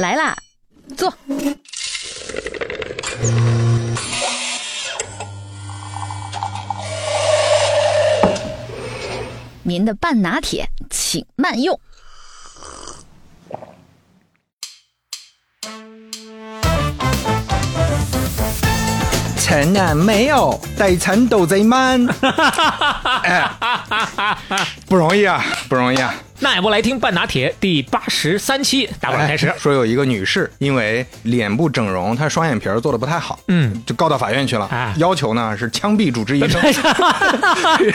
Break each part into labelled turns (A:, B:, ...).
A: 来啦，坐。您的半拿铁，请慢用。
B: 趁俺没有，得趁都贼慢。哎，不容易啊，不容易啊！
C: 那也不来听半拿铁第八十三期，打板开始。
B: 说有一个女士，因为脸部整容，她双眼皮儿做的不太好，
C: 嗯，
B: 就告到法院去了，
C: 哎
B: 要求呢是枪毙主治医生。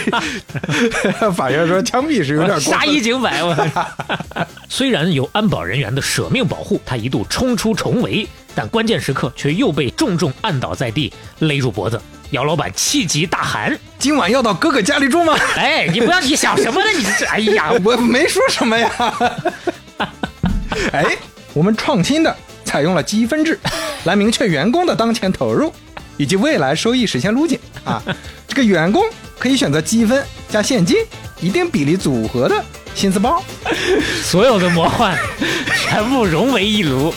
B: 法院说枪毙是有点过
C: 杀
B: 分
C: 一儆百，我。虽然有安保人员的舍命保护，他一度冲出重围，但关键时刻却又被重重按倒在地，勒住脖子。姚老板气急大喊
B: 今晚要到哥哥家里住吗？：“
C: 哎，你不要你想什么呢？你这哎呀，
B: 我没说什么呀。哎，我们创新的采用了积分制，来明确员工的当前投入以及未来收益实现路径啊。这个员工可以选择积分加现金一定比例组合的薪资包。
C: 所有的魔幻全部融为一炉。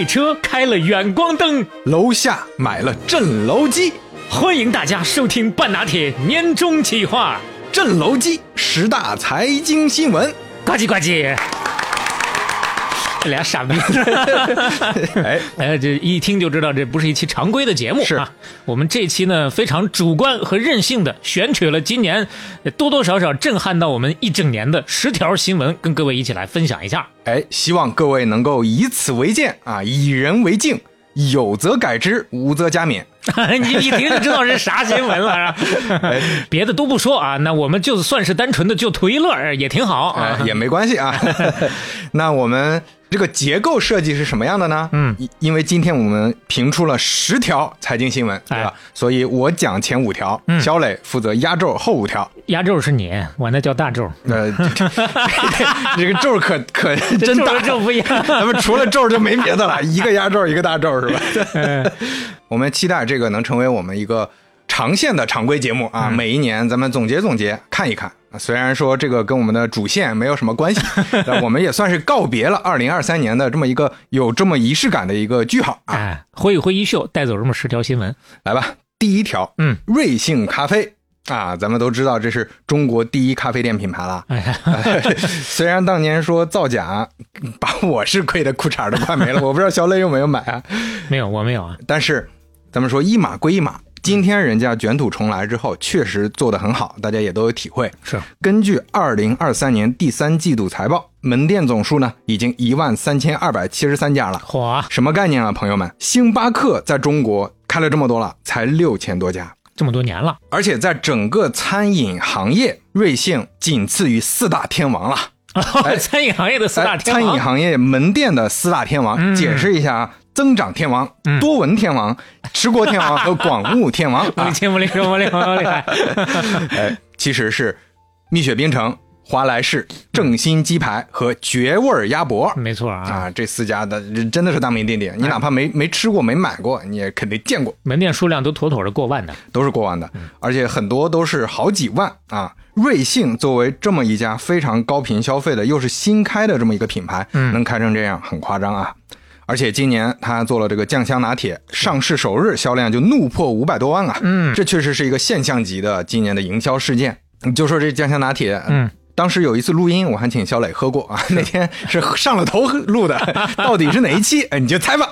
C: 会车开了远光灯，
B: 楼下买了震楼机，
C: 欢迎大家收听半拿铁年终企划，
B: 震楼机十大财经新闻。
C: 呱唧呱唧。这 俩傻逼，
B: 哎，
C: 哎，这一听就知道这不是一期常规的节目
B: 是
C: 啊。我们这期呢非常主观和任性的选取了今年呃多多少少震撼到我们一整年的十条新闻，跟各位一起来分享一下。
B: 哎，希望各位能够以此为鉴啊，以人为镜，有则改之，无则加勉。
C: 你一听就知道是啥新闻了，是吧？别的都不说啊，那我们就算是单纯的就图一乐儿也挺好啊
B: 哎，。也没关系啊。那我们这个结构设计是什么样的呢？
C: 嗯
B: 因，因为今天我们评出了十条财经新闻，对吧？
C: 哎
B: 所以我讲前五条，
C: 嗯
B: 小磊负责压轴后五条。
C: 压轴是你，我那叫大轴，
B: 呃，这个轴可可真大
C: 轴，不一样。
B: 咱们除了轴就没别的了，一个压轴，一个大轴，是吧？
C: 嗯
B: 我们期待这个能成为我们一个长线的常规节目啊！
C: 嗯
B: 每一年咱们总结总结，看一看。啊虽然说这个跟我们的主线没有什么关系，但我们也算是告别了二零二三年的这么一个有这么仪式感的一个句号啊！
C: 哎，挥一挥衣袖，带走这么十条新闻。
B: 来吧，第一条，
C: 嗯，
B: 瑞幸咖啡啊，咱们都知道这是中国第一咖啡店品牌了。
C: 哎，
B: 虽然当年说造假，把我是亏的裤衩都快没了，我不知道小磊有没有买啊？
C: 没有，我没有啊。
B: 但是咱们说一码归一码，今天人家卷土重来之后，确实做得很好，大家也都有体会。
C: 是，
B: 根据二零二三年第三季度财报，门店总数呢已经一万三千二百七十三家了。
C: 嚯，
B: 什么概念啊，朋友们？星巴克在中国开了这么多了，才六千多家。
C: 这么多年了，
B: 而且在整个餐饮行业，瑞幸仅次于四大天王了。
C: 餐饮行业的四大
B: 哎
C: 天王
B: 餐饮行业门店的四大天王，
C: 嗯
B: 解释一下啊：增长天王、
C: 嗯
B: 多闻天王、持国天王 和广务天王
C: 我
B: 啊。
C: 亲我厉害，我厉害，我厉害。
B: 哎，其实是蜜雪冰城、华莱士、正新鸡排和绝味鸭脖。
C: 没错啊，
B: 啊，这四家的真的是大名鼎鼎，你哪怕没没吃过、没买过，你也肯定见过，
C: 门店数量都妥妥的过万的。
B: 都是过万的，而且很多都是好几万啊。瑞幸作为这么一家非常高频消费的，又是新开的这么一个品牌，
C: 嗯
B: 能开成这样，很夸张啊。而且今年他做了这个酱香拿铁，上市首日销量就怒破五百多万啊！
C: 嗯
B: 这确实是一个现象级的今年的营销事件。你就说这酱香拿铁，
C: 嗯，
B: 当时有一次录音，我还请小磊喝过 啊，那天是上了头录的，到底是哪一期？哎，你就猜吧。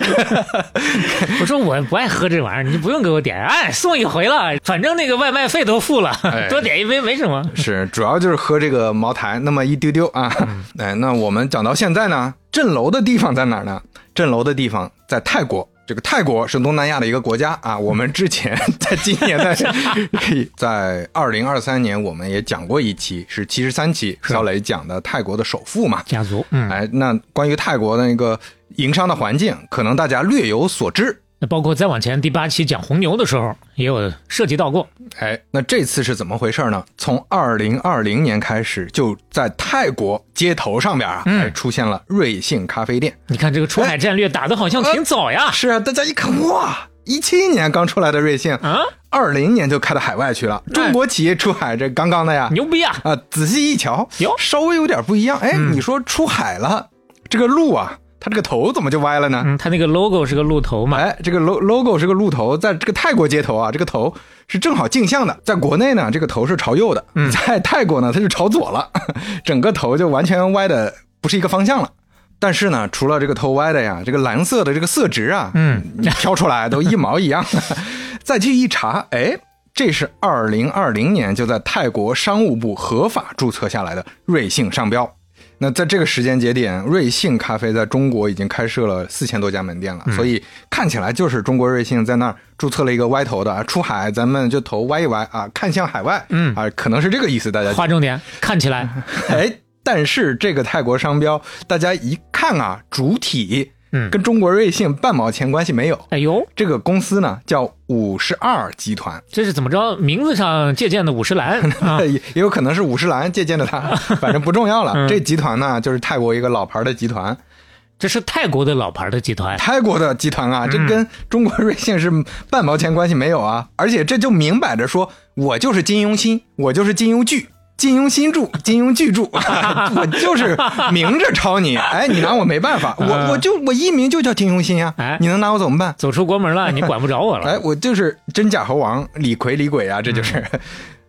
C: 我说我不爱喝这玩意儿，你就不用给我点，哎，送一回了，反正那个外卖费都付了，
B: 哎
C: 多点一杯没什么。
B: 是，主要就是喝这个茅台那么一丢丢啊。哎，那我们讲到现在呢，镇楼的地方在哪儿呢？镇楼的地方在泰国。这个泰国是东南亚的一个国家啊。我们之前在今年的，在二零二三年，我们也讲过一期，是七十三期，小磊讲的泰国的首富嘛。
C: 家族，嗯，
B: 哎，那关于泰国的那个营商的环境，可能大家略有所知。
C: 那包括再往前第八期讲红牛的时候，也有涉及到过。
B: 哎，那这次是怎么回事呢？从二零二零年开始，就在泰国街头上边啊，出现了瑞幸咖啡店。
C: 你看这个出海战略打的好像挺早呀。
B: 是啊，大家一看，哇，一七年刚出来的瑞幸，
C: 啊，
B: 二零年就开到海外去了。中国企业出海，这刚刚的呀，
C: 牛逼啊！
B: 啊，仔细一瞧
C: 哟，
B: 稍微有点不一样。哎，
C: 嗯
B: 你说出海了，这个路啊，它这个头怎么就歪了呢？
C: 嗯，它那个 logo 是个鹿头嘛，
B: 哎，这个 lo logo 是个鹿头，在这个泰国街头啊，这个头是正好镜像的。在国内呢，这个头是朝右的；
C: 嗯
B: 在泰国呢，它就朝左了，整个头就完全歪的不是一个方向了。但是呢，除了这个头歪的呀，这个蓝色的这个色值啊，
C: 嗯，
B: 你挑出来都一毛一样。再去一查，哎，这是二零二零年就在泰国商务部合法注册下来的瑞幸商标。那在这个时间节点，瑞幸咖啡在中国已经开设了四千多家门店了，所以看起来就是中国瑞幸在那儿注册了一个歪头的啊，出海咱们就头歪一歪啊，看向海外，
C: 嗯。
B: 啊，可能是这个意思，大家
C: 划重点，看起来，
B: 哎，但是这个泰国商标，大家一看啊，主体
C: 嗯，
B: 跟中国瑞幸半毛钱关系没有。
C: 哎呦，
B: 这个公司呢叫五十二集团，
C: 这是怎么着？名字上借鉴的五十岚 啊，
B: 也也有可能是五十岚借鉴的它，反正不重要了。
C: 嗯
B: 这集团呢，就是泰国一个老牌的集团，
C: 这是泰国的老牌的集团，
B: 泰国的集团啊，
C: 嗯
B: 这跟中国瑞幸是半毛钱关系没有啊！而且这就明摆着说，我就是金庸新，我就是金庸剧。金庸新著，金庸巨著，我就是明着抄你，哎，你拿我没办法，我
C: 嗯
B: 我就我艺名就叫金庸新呀、
C: 哎
B: 你能拿我怎么办？
C: 走出国门了，你管不着我了。
B: 哎，我就是真假猴王李逵李鬼啊，这就是、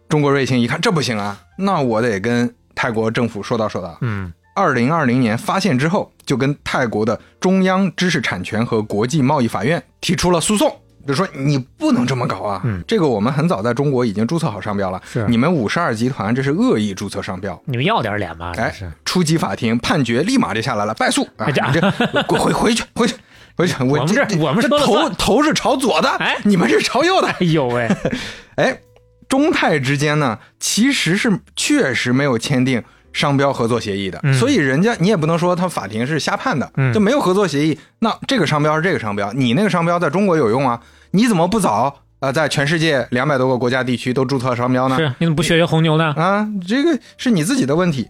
B: 中国瑞星一看这不行啊，那我得跟泰国政府说道说道。
C: 嗯，
B: 二零二零年发现之后，就跟泰国的中央知识产权和国际贸易法院提出了诉讼。就说你不能这么搞啊！
C: 嗯
B: 这个我们很早在中国已经注册好商标了，
C: 是
B: 你们五十二集团这是恶意注册商标，
C: 你们要点脸吧？这
B: 哎，初级法庭判决立马就下来了，败诉啊！你这 回回回去回去回去，我
C: 我们这我们
B: 这头头是朝左的，
C: 哎
B: 你们是朝右的，
C: 哎呦喂，
B: 哎，中泰之间呢，其实是确实没有签订商标合作协议的，
C: 嗯
B: 所以人家你也不能说他法庭是瞎判的，
C: 嗯
B: 就没有合作协议。那这个商标是这个商标，你那个商标在中国有用啊，你怎么不早呃在全世界两百多个国家地区都注册商标呢？
C: 是你怎么不学学红牛呢？
B: 啊，这个是你自己的问题。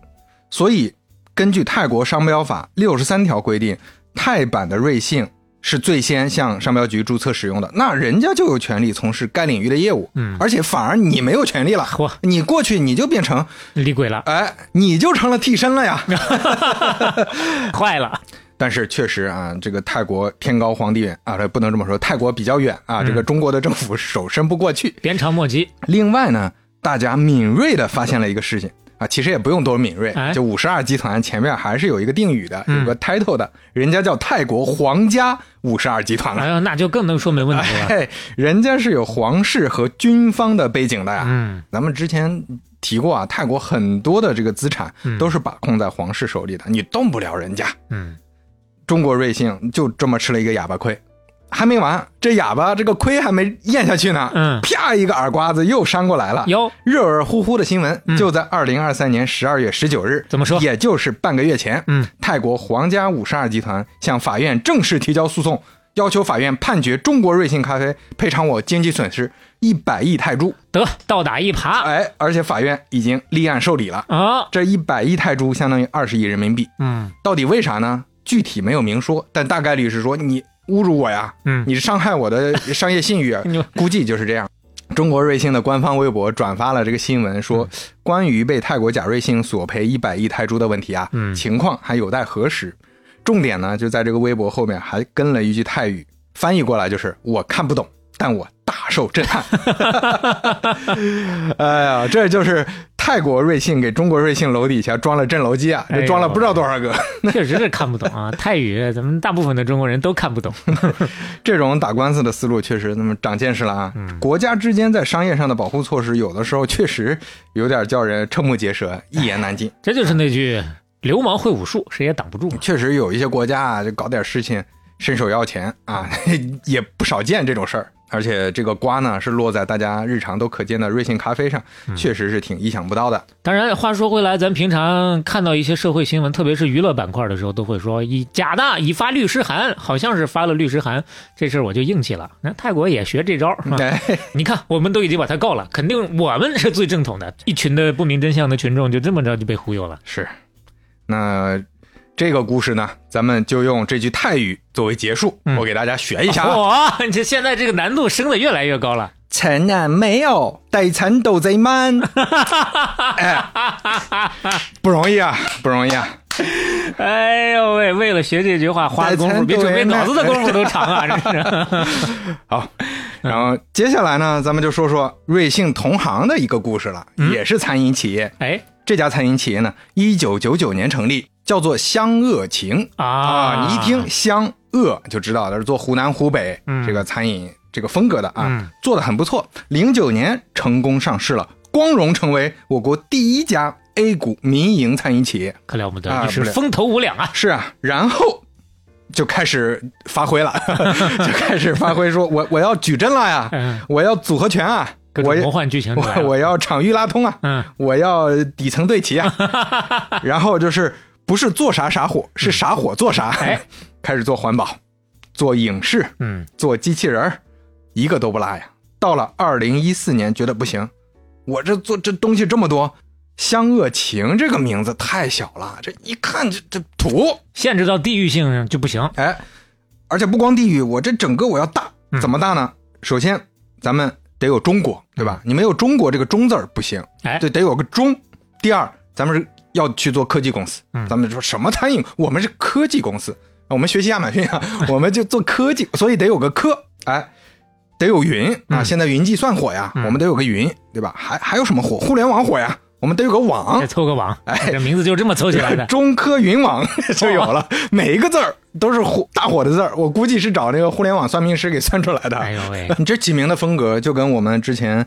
B: 所以根据泰国商标法六十三条规定，泰版的瑞幸是最先向商标局注册使用的，那人家就有权利从事该领域的业务。
C: 嗯
B: 而且反而你没有权利了，
C: 嚯
B: 你过去你就变成，
C: 厉鬼了，
B: 哎，你就成了替身了呀。
C: 坏了，
B: 但是确实啊，这个泰国天高皇帝远啊，这不能这么说，泰国比较远啊，这个中国的政府手伸不过去。
C: 鞭长莫及。
B: 另外呢，大家敏锐的发现了一个事情啊，其实也不用多敏锐
C: 哎，
B: 就五十二集团前面还是有一个定语的，
C: 嗯
B: 有个 title 的，人家叫泰国皇家五十二集团了。
C: 哎呦，那就更能说没问题了。
B: 哎，人家是有皇室和军方的背景的呀。
C: 嗯，
B: 咱们之前提过啊，泰国很多的这个资产
C: 嗯
B: 都是把控在皇室手里的，你动不了人家。
C: 嗯，
B: 中国瑞幸就这么吃了一个哑巴亏，还没完，这哑巴这个亏还没咽下去呢，
C: 嗯
B: 啪一个耳刮子又扇过来了。
C: 哟，
B: 热热乎乎的新闻
C: 嗯
B: 就在二零二三年十二月十九日，
C: 怎么说
B: 也就是半个月前，
C: 嗯，
B: 泰国皇家五十二集团向法院正式提交诉讼，要求法院判决中国瑞幸咖啡赔偿我经济损失一百亿泰铢。
C: 得倒打一耙
B: 哎，而且法院已经立案受理了，
C: 啊。
B: 这一百亿泰铢相当于二十亿人民币。
C: 嗯
B: 到底为啥呢？具体没有明说，但大概率是说你侮辱我呀，
C: 嗯，
B: 你是伤害我的 商业信誉啊，估计就是这样。中国瑞幸的官方微博转发了这个新闻，说关于被泰国假瑞幸索赔一百亿泰铢的问题啊，
C: 嗯
B: 情况还有待核实。重点呢就在这个微博后面还跟了一句泰语，翻译过来就是我看不懂，但我大受震撼。哎呀，这就是泰国瑞幸给中国瑞幸楼底下装了震楼机啊，这装了不知道多少个。
C: 确实是看不懂啊，泰语咱们大部分的中国人都看不懂。
B: 这种打官司的思路确实那么长见识了啊！
C: 嗯
B: 国家之间在商业上的保护措施，有的时候确实有点叫人瞠目结舌、一言难尽。
C: 这就是那句“流氓会武术，谁也挡不住”。
B: 确实有一些国家啊，就搞点事情伸手要钱啊，也不少见这种事儿。而且这个瓜呢，是落在大家日常都可见的瑞幸咖啡上，确实是挺意想不到的。
C: 当然，话说回来，咱平常看到一些社会新闻，特别是娱乐板块的时候，都会说以假的，以发律师函，好像是发了律师函，这事儿我就硬气了。那泰国也学这招，是吧？
B: 哎，
C: 你看，我们都已经把他告了，肯定我们是最正统的。一群的不明真相的群众就这么着就被忽悠了。
B: 是。那这个故事呢，咱们就用这句泰语作为结束，
C: 嗯
B: 我给大家学一下啊。
C: 哇，你这现在这个难度升的越来越高了。
B: 城南没有，底层都贼慢。哎，不容易啊，不容易啊。
C: 哎呦喂，为了学这句话，花的功夫比准备脑子的功夫都长啊！真是。
B: 好，然后接下来呢，咱们就说说瑞幸同行的一个故事了，也是餐饮企业。
C: 哎
B: 这家餐饮企业呢，一九九九年成立，叫做湘鄂情
C: 啊，
B: 你一听湘鄂就知道它是做湖南、湖北
C: 嗯
B: 这个餐饮这个风格的啊，
C: 嗯
B: 做的很不错。零九年成功上市了，光荣成为我国第一家 A 股民营餐饮企业。
C: 可了不得，
B: 啊
C: 是风头无两啊！
B: 是啊，然后就开始发挥了，就开始发挥说，我我要矩阵了呀，
C: 嗯，
B: 我要组合拳啊，我
C: 各种魔幻剧情
B: 我。我要场域拉通啊，
C: 嗯，
B: 我要底层对齐啊，然后就是不是做啥啥火，是啥火做啥，
C: 哎，
B: 开始做环保，做影视，
C: 嗯，
B: 做机器人儿，一个都不落呀。到了二零一四年，觉得不行，我这做这东西这么多，湘鄂情这个名字太小了，这一看这这土，
C: 限制到地域性上就不行。
B: 哎，而且不光地域，我这整个我要大，
C: 嗯
B: 怎么大呢？首先，咱们得有中国，对吧？你没有中国这个“中”字儿不行，
C: 哎，
B: 对，得有个中。第二，咱们是要去做科技公司，
C: 嗯
B: 咱们说什么餐饮，我们是科技公司，我们学习亚马逊啊，我们就做科技，所以得有个科，哎，得有云啊。
C: 嗯
B: 现在云计算火呀，
C: 嗯
B: 我们得有个云，对吧？还还有什么火？互联网火呀，我们得有个网。
C: 凑个网，
B: 哎
C: 这名字就这么凑起来的。
B: 中科云网 就有了，每一个字儿都是火大火的字儿，我估计是找那个互联网算命师给算出来的。
C: 哎呦喂，
B: 你这起名的风格就跟我们之前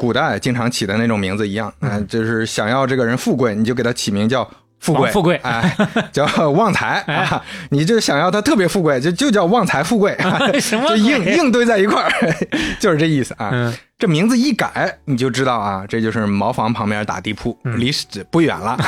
B: 古代经常起的那种名字一样，嗯、就是想要这个人富贵，你就给他起名叫富贵，
C: 富贵。
B: 哎，叫旺财
C: 哎。
B: 啊。你就想要他特别富贵，就就叫旺财富贵，
C: 什么
B: 就硬硬堆在一块儿，就是这意思啊。
C: 嗯。
B: 这名字一改，你就知道啊，这就是茅房旁边打地铺，
C: 嗯。
B: 离不远了。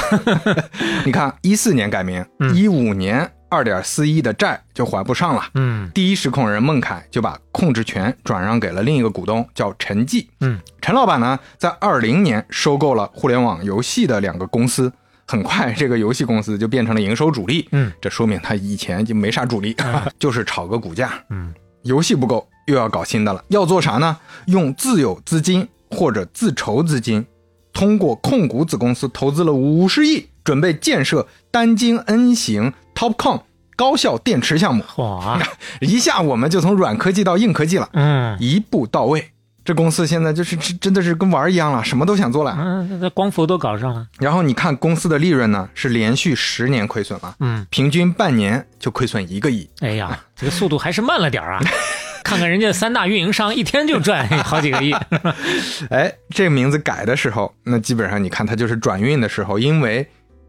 B: 你看，一四年改名，
C: 嗯。
B: 一五年二点四亿的债就还不上了。
C: 嗯
B: 第一实控人孟凯就把控制权转让给了另一个股东，叫陈记。
C: 嗯，
B: 陈老板呢，在二零年收购了互联网游戏的两个公司，很快这个游戏公司就变成了营收主力。
C: 嗯，
B: 这说明他以前就没啥主力，就是炒个股价。
C: 嗯，
B: 游戏不够，又要搞新的了。要做啥呢？用自有资金或者自筹资金，通过控股子公司投资了五十亿，准备建设单晶 N 型 TOPCon 高效电池项目。
C: 哇，
B: 一下我们就从软科技到硬科技了，
C: 嗯
B: 一步到位。这公司现在就是真真的是跟玩儿一样了，什么都想做了。
C: 嗯，那光伏都搞上了。
B: 然后你看公司的利润呢，是连续十年亏损了，
C: 嗯，
B: 平均半年就亏损一个亿。
C: 哎呀，这个速度还是慢了点儿啊。看看人家三大运营商一天就赚好几个亿。
B: 哎，这名字改的时候，那基本上你看它就是转运的时候，因为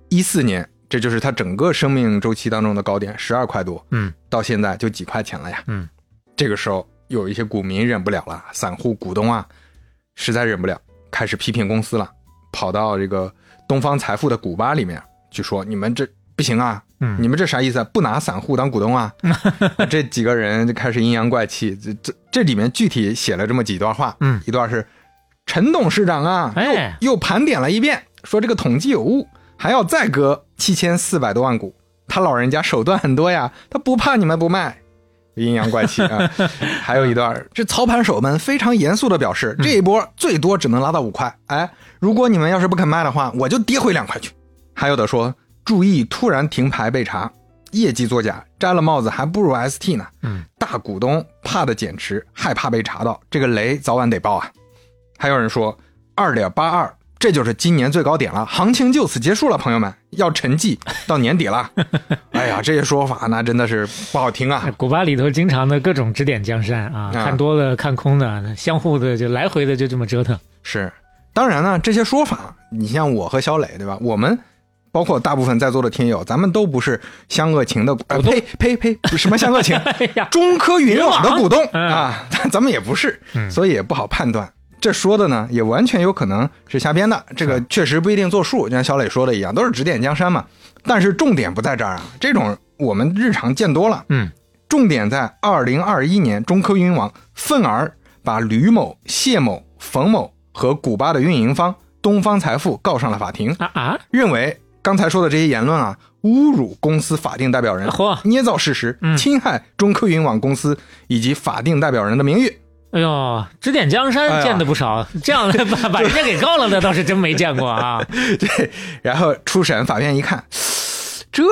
B: 一四年，这就是它整个生命周期当中的高点，十二块多，
C: 嗯，
B: 到现在就几块钱了呀。
C: 嗯，
B: 这个时候有一些股民忍不了了，散户股东啊，实在忍不了，开始批评公司了，跑到这个东方财富的股吧里面去说：“你们这不行啊，
C: 嗯
B: 你们这啥意思啊？不拿散户当股东啊？” 这几个人就开始阴阳怪气。这这这里面具体写了这么几段话，
C: 嗯
B: 一段是陈董事长啊，
C: 哎
B: 又又盘点了一遍，说这个统计有误，还要再割七千四百多万股。他老人家手段很多呀，他不怕你们不卖。阴阳怪气啊！还有一段，这操盘手们非常严肃的表示，这一波最多只能拉到五块。哎，如果你们要是不肯卖的话，我就跌回两块去。还有的说，注意突然停牌被查，业绩作假，摘了帽子还不如 ST 呢。
C: 嗯，
B: 大股东怕的减持，害怕被查到，这个雷早晚得爆啊。还有人说，二点八二，这就是今年最高点了，行情就此结束了，朋友们要沉寂到年底了。哎呀，这些说法那真的是不好听啊。
C: 古巴里头经常的各种指点江山啊，
B: 啊
C: 看多了看空的，相互的就来回的就这么折腾。
B: 是，当然呢，这些说法，你像我和小磊，对吧？我们包括大部分在座的听友，咱们都不是湘鄂情的，呃、
C: 股东
B: 呸呸呸，什么湘鄂情，中科云网的股东
C: 嗯
B: 啊，咱咱们也不是，
C: 嗯
B: 所以也不好判断。这说的呢，也完全有可能是瞎编的，这个确实不一定作数，就像小磊说的一样，都是指点江山嘛。但是重点不在这儿啊，这种我们日常见多了。
C: 嗯，
B: 重点在二零二一年，中科云网愤而把吕某、谢某、冯某和古巴的运营方东方财富告上了法庭，
C: 啊啊，
B: 认为刚才说的这些言论啊，侮辱公司法定代表人，
C: 嚯
B: 捏造事实，
C: 嗯
B: 侵害中科云网公司以及法定代表人的名誉。
C: 哎呦，指点江山见的不少，这样的把 把人家给告了的倒是真没见过啊。
B: 对，然后初审法院一看，这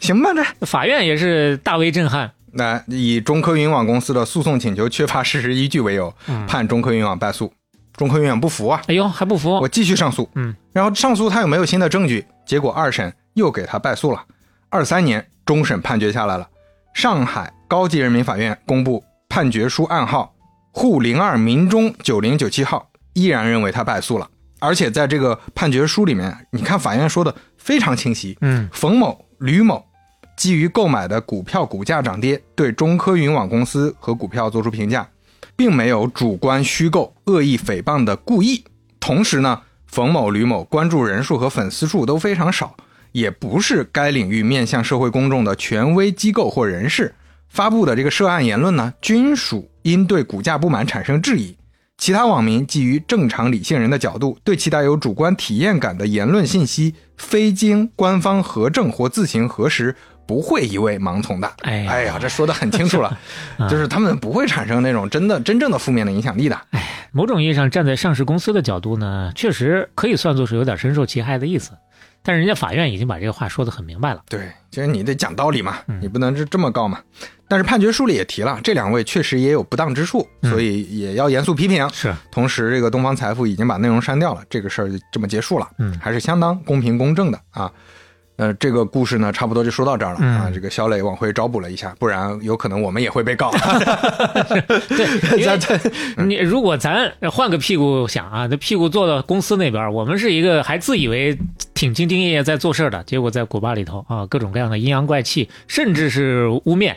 B: 行吧，这
C: 法院也是大为震撼。
B: 那以中科云网公司的诉讼请求缺乏事实依据为由，
C: 嗯
B: 判中科云网败诉。中科云网不服啊，
C: 哎呦，还不服
B: 我？继续上诉。
C: 嗯，
B: 然后上诉他有没有新的证据？结果二审又给他败诉了。二三年终审判决下来了，上海高级人民法院公布判决书案号沪零二民中九零九七号，依然认为他败诉了。而且在这个判决书里面，你看法院说的非常清晰，
C: 嗯
B: 冯某、吕某基于购买的股票股价涨跌，对中科云网公司和股票作出评价，并没有主观虚构、恶意诽谤的故意。同时呢，冯某、吕某关注人数和粉丝数都非常少，也不是该领域面向社会公众的权威机构或人士发布的这个涉案言论呢，均属因对股价不满产生质疑。其他网民基于正常理性人的角度，对其带有主观体验感的言论信息，非经官方核证或自行核实，不会一味盲从的。
C: 哎呀
B: 哎呀，这说的很清楚了，就是他们不会产生那种真的真正的负面的影响力的。
C: 哎某种意义上，站在上市公司的角度呢，确实可以算作是有点深受其害的意思。但是人家法院已经把这个话说得很明白了。
B: 对，其实你得讲道理嘛，
C: 嗯
B: 你不能是这么告嘛。但是判决书里也提了，这两位确实也有不当之处，
C: 嗯
B: 所以也要严肃批评。
C: 是，
B: 同时，这个东方财富已经把内容删掉了，这个事儿就这么结束了，
C: 嗯
B: 还是相当公平公正的啊。呃，这个故事呢，差不多就说到这儿了、啊。
C: 嗯
B: 这个小磊往回找补了一下，不然有可能我们也会被告。
C: 对，因为 你如果咱换个屁股想啊，这屁股坐到公司那边，我们是一个还自以为挺兢兢业业在做事的，结果在古巴里头啊，各种各样的阴阳怪气，甚至是污蔑。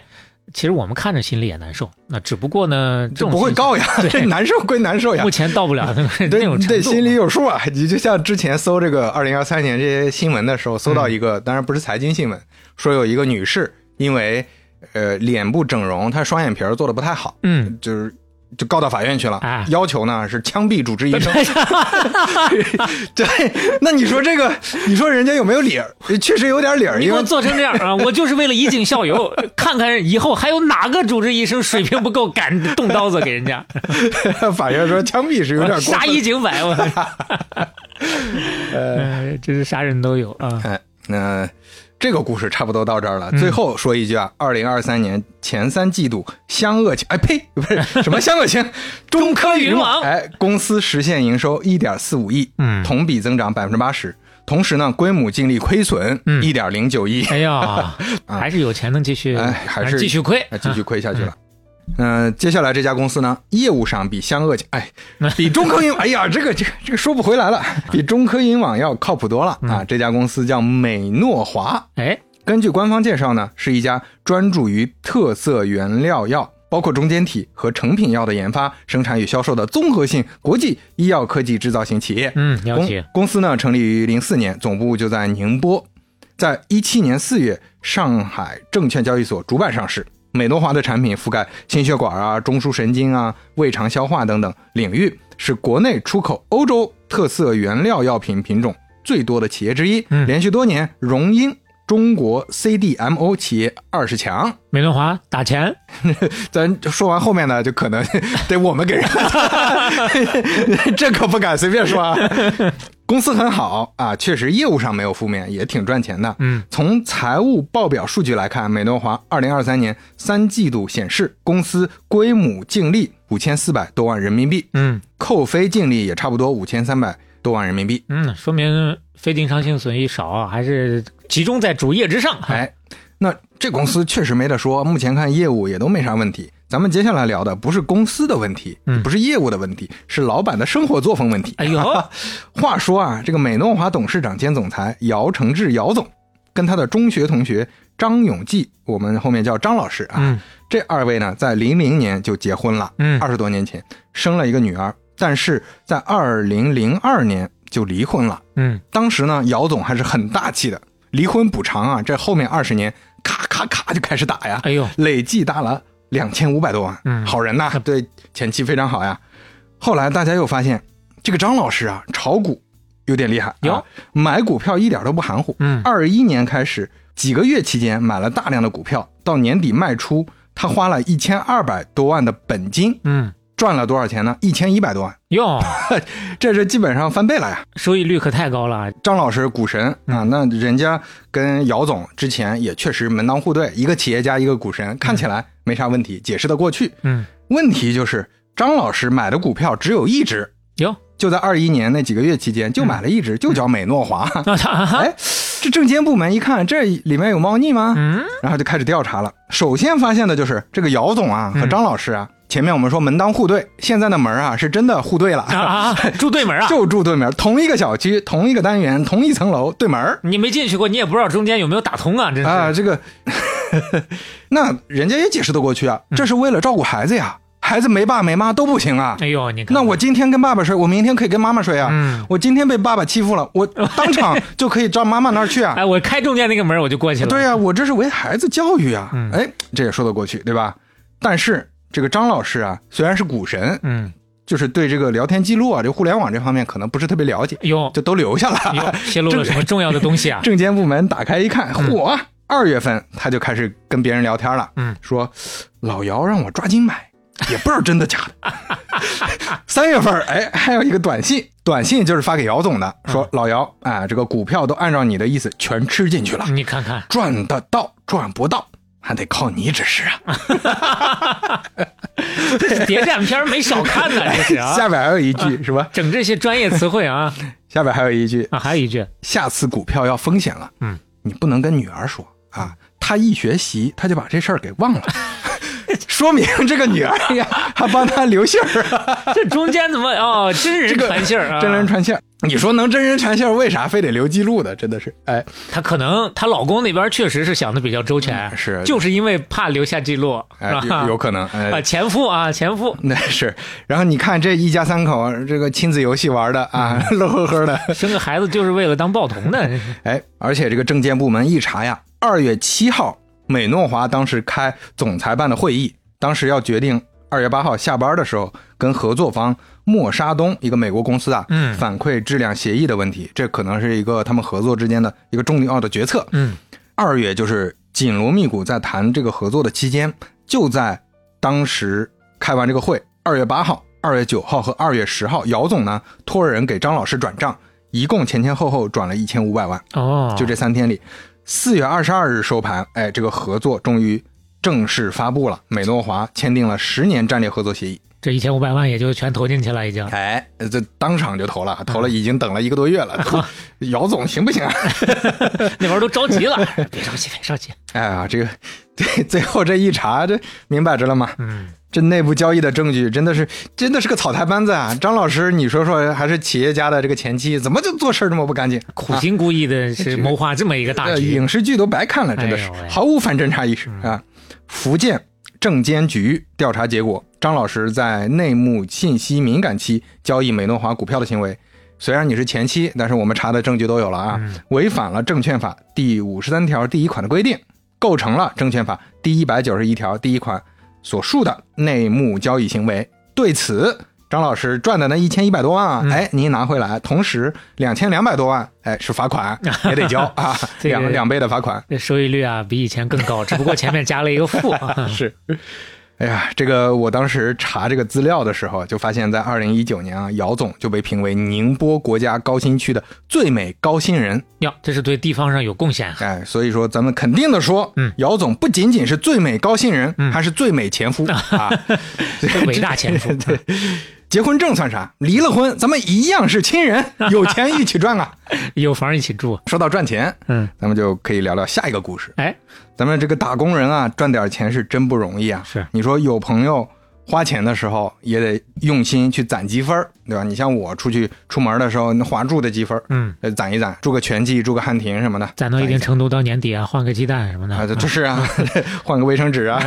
C: 其实我们看着心里也难受，那只不过呢，这
B: 不会告呀，这难受归难受呀
C: 目。前到不了那种程度。
B: 你得心里有数啊！你就像之前搜这个二零二三年这些新闻的时候，搜到一个，当然不是财经新闻，说有一个女士因为呃脸部整容，她双眼皮儿做的不太好，
C: 嗯，
B: 就是就告到法院去了，
C: 啊
B: 要求呢是枪毙主治医生。对，那你说这个，你说人家有没有理儿？确实有点理儿，
C: 你给我做成这样啊！我就是为了以儆效尤，看看以后还有哪个主治医生水平不够，敢动刀子给人家
B: 法院说枪毙是有点过
C: 杀。一儆百，我。呃，这是啥人都有啊。
B: 哎，那这个故事差不多到这儿了。最后说一句啊，二零二三年前三季度，湘鄂情，哎呸，不是什么 湘鄂情，中科云
C: 云网。
B: 哎，公司实现营收一点四五亿，
C: 嗯。
B: 同比增长百分之八十。同时呢，归母净利亏损
C: 嗯。
B: 一点零九亿，
C: 哎呀，还是有钱能继续，
B: 哎还是
C: 继续亏。
B: 哎，继续亏下去了。嗯、接下来这家公司呢，业务上比湘鄂情，哎，比中科云，哎呀，这个这个这个说不回来了，比中科云网要靠谱多了啊！这家公司叫美诺华，
C: 哎，
B: 根据官方介绍呢，是一家专注于特色原料药，包括中间体和成品药的研发、生产与销售的综合性国际医药科技制造型企业。
C: 嗯，了
B: 公
C: 解。
B: 公司呢成立于零四年，总部就在宁波，在一七年四月上海证券交易所主板上市。美诺华的产品覆盖心血管啊、中枢神经啊、胃肠消化等等领域，是国内出口欧洲特色原料药品品种最多的企业之一，
C: 嗯
B: 连续多年荣膺中国 CDMO 企业二十强。
C: 美诺华打钱，
B: 咱说完后面呢，就可能 得我们给人，这可不敢随便说啊。公司很好啊，确实业务上没有负面，也挺赚钱的。
C: 嗯，
B: 从财务报表数据来看，美诺华二零二三年三季度显示，公司归母净利五千四百多万人民币，
C: 嗯
B: 扣非净利也差不多五千三百多万人民币。
C: 嗯，说明非经常性损益少啊，还是集中在主业之上。
B: 哎，那这公司确实没得说，目前看业务也都没啥问题。咱们接下来聊的不是公司的问题，
C: 嗯
B: 不是业务的问题，是老板的生活作风问题。
C: 哎呦，
B: 话说啊，这个美诺华董事长兼总裁姚承志姚总，跟他的中学同学张永记，我们后面叫张老师啊，
C: 嗯
B: 这二位呢，在零零年就结婚了，
C: 嗯
B: 二十多年前生了一个女儿，但是在二零零二年就离婚了。
C: 嗯，
B: 当时呢，姚总还是很大气的，离婚补偿啊，这后面二十年咔咔咔就开始打呀，
C: 哎呦，
B: 累计打了两千五百多万，
C: 嗯。
B: 好人呐，对前期非常好呀。后来大家又发现，这个张老师啊，炒股有点厉害，
C: 有。
B: 啊买股票一点都不含糊。
C: 嗯。
B: 二一年开始几个月期间买了大量的股票，到年底卖出，他花了一千二百多万的本金，
C: 嗯，
B: 赚了多少钱呢？一千一百多万，
C: 哟，
B: 这是基本上翻倍了呀。
C: 收益率可太高了。
B: 张老师股神啊，那人家跟姚总之前也确实门当户对，一个企业家，一个股神，看起来没啥问题，解释得过去。
C: 嗯，
B: 问题就是张老师买的股票只有一只，
C: 哟，
B: 就在二一年那几个月期间就买了一只，就叫美诺华。哎，这证监部门一看这里面有猫腻吗？
C: 嗯，
B: 然后就开始调查了。首先发现的就是这个姚总啊和张老师啊，前面我们说门当户对，现在的门啊是真的户对了，
C: 啊啊，住对门啊。
B: 就住对门，同一个小区，同一个单元，同一层楼，对门儿
C: 你没进去过，你也不知道中间有没有打通啊！真是，
B: 啊，这个，那人家也解释得过去啊，这是为了照顾孩子呀，孩子没爸没妈都不行啊。
C: 哎呦，你看，
B: 那我今天跟爸爸睡，我明天可以跟妈妈睡啊。
C: 嗯
B: 我今天被爸爸欺负了，我当场 就可以到妈妈那儿去啊。
C: 哎，我开中间那个门我就过去了。
B: 对呀、我这是为孩子教育啊。
C: 嗯
B: 哎，这也说得过去，对吧？但是这个张老师啊，虽然是股神，
C: 嗯，
B: 就是对这个聊天记录啊，这互联网这方面可能不是特别了解，
C: 哟
B: 就都留下了。
C: 哟，泄露了什么重要的东西啊？
B: 证监部门打开一看，嚯！二月份他就开始跟别人聊天了，
C: 嗯，
B: 说老姚让我抓紧买，也不知道真的假的。三月份，哎，还有一个短信，短信就是发给姚总的，说老姚，哎，这个股票都按照你的意思全吃进去了，
C: 你看看，
B: 赚得到赚不到，还得靠你指示啊。
C: 谍战片没少看呢，这是啊。
B: 下边还有一句是吧？
C: 整这些专业词汇啊
B: 下边还有一句，
C: 啊，还有一句，
B: 下次股票要风险了，
C: 嗯，
B: 你不能跟女儿说啊，她一学习，她就把这事儿给忘了，说明这个女儿呀 还帮他留信儿啊，
C: 这中间怎么哦，真人传信儿啊？
B: 真人传信儿。你说能真人传信儿，为啥非得留记录的？真的是，哎，
C: 她可能她老公那边确实是想的比较周全，
B: 嗯是。
C: 就是因为怕留下记录，
B: 哎
C: 是吧？
B: 有有可能，哎。
C: 啊，前夫啊，前夫。
B: 那 是。然后你看这一家三口，这个亲子游戏玩的啊，乐呵呵的，
C: 生个孩子就是为了当报童的，
B: 哎，而且这个证监部门一查呀，二月七号，美诺华当时开总裁办的会议，当时要决定二月八号下班的时候，跟合作方默沙东一个美国公司啊，
C: 嗯
B: 反馈质量协议的问题，这可能是一个他们合作之间的一个重要的决策。
C: 嗯，
B: 二月就是紧锣密鼓在谈这个合作的期间，就在当时开完这个会，二月八号、二月九号和二月十号，姚总呢托人给张老师转账，一共前前后后转了一千五百万。
C: 哦，
B: 就这三天里，四月二十二日收盘，哎，这个合作终于正式发布了，美诺华签订了十年战略合作协议。
C: 这一千五百万也就全投进去了，已经。
B: 哎，这当场就投了，投了已经等了一个多月了。姚总行不行啊？
C: 那边都着急了，别着急，别着急。
B: 哎呀，这个最最后这一查，这明摆着了吗？
C: 嗯，
B: 这内部交易的证据真的是真的是个草台班子啊！张老师，你说说，还是企业家的这个前妻，怎么就做事这么不干净？
C: 苦心故意的是谋划这么一个大
B: 呃，
C: 局。
B: 影视剧都白看了，真的是毫无反侦查意识啊！福建证监局调查结果，张老师在内幕信息敏感期交易美诺华股票的行为，虽然你是前妻，但是我们查的证据都有了啊，违反了证券法第五十三条第一款的规定，构成了证券法第一百九十一条第一款所述的内幕交易行为。对此，张老师赚的那一千一百多万啊，
C: 嗯
B: 哎，您拿回来，同时两千两百多万，哎，是罚款，也得交啊，
C: 这个
B: 两两倍的罚款。
C: 这收益率啊，比以前更高，只不过前面加了一个负。啊
B: 是，哎呀，这个我当时查这个资料的时候，就发现，在二零一九年啊，姚总就被评为宁波国家高新区的最美高新人。
C: 哟，这是对地方上有贡献。
B: 哎，所以说咱们肯定的说，
C: 嗯。
B: 姚总不仅仅是最美高新人，
C: 嗯。
B: 还是最美前夫。啊，
C: 伟大前夫。
B: 对，结婚证算啥？离了婚，咱们一样是亲人，有钱一起赚啊。
C: 有房一起住。
B: 说到赚钱，
C: 嗯，
B: 咱们就可以聊聊下一个故事。
C: 哎，
B: 咱们这个打工人啊，赚点钱是真不容易啊。
C: 是
B: 你说有朋友花钱的时候，也得用心去攒积分儿，对吧？你像我出去出门的时候，那华住的积分，
C: 嗯，
B: 呃，攒一攒，住个全季，住个汉庭什么的，
C: 攒到一定程度，到年底啊，换个鸡蛋什么的。
B: 啊，这这是啊，换个卫生纸啊，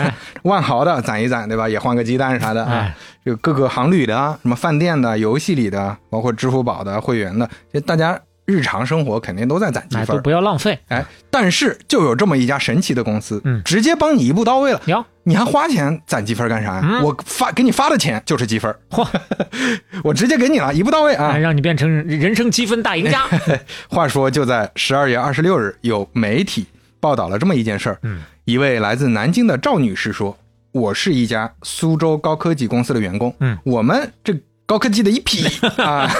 B: 万豪的攒一攒，对吧？也换个鸡蛋啥的啊
C: 哎。
B: 这个各个航旅的啊，什么饭店的、游戏里的，包括支付宝的会员的，这大家日常生活肯定都在攒积
C: 哎，
B: 分儿。
C: 都不要浪费。
B: 哎，但是就有这么一家神奇的公司，
C: 嗯
B: 直接帮你一步到位了。
C: 哟，
B: 你还花钱攒积分干啥呀？
C: 嗯
B: 我发给你发的钱就是积分，
C: 嚯，
B: 我直接给你了，一步到位啊
C: 哎！让你变成人生积分大赢家。
B: 话说，就在十二月二十六日，有媒体报道了这么一件事儿。
C: 嗯，
B: 一位来自南京的赵女士说：“我是一家苏州高科技公司的员工。
C: 嗯，
B: 我们这高科技的一批 啊，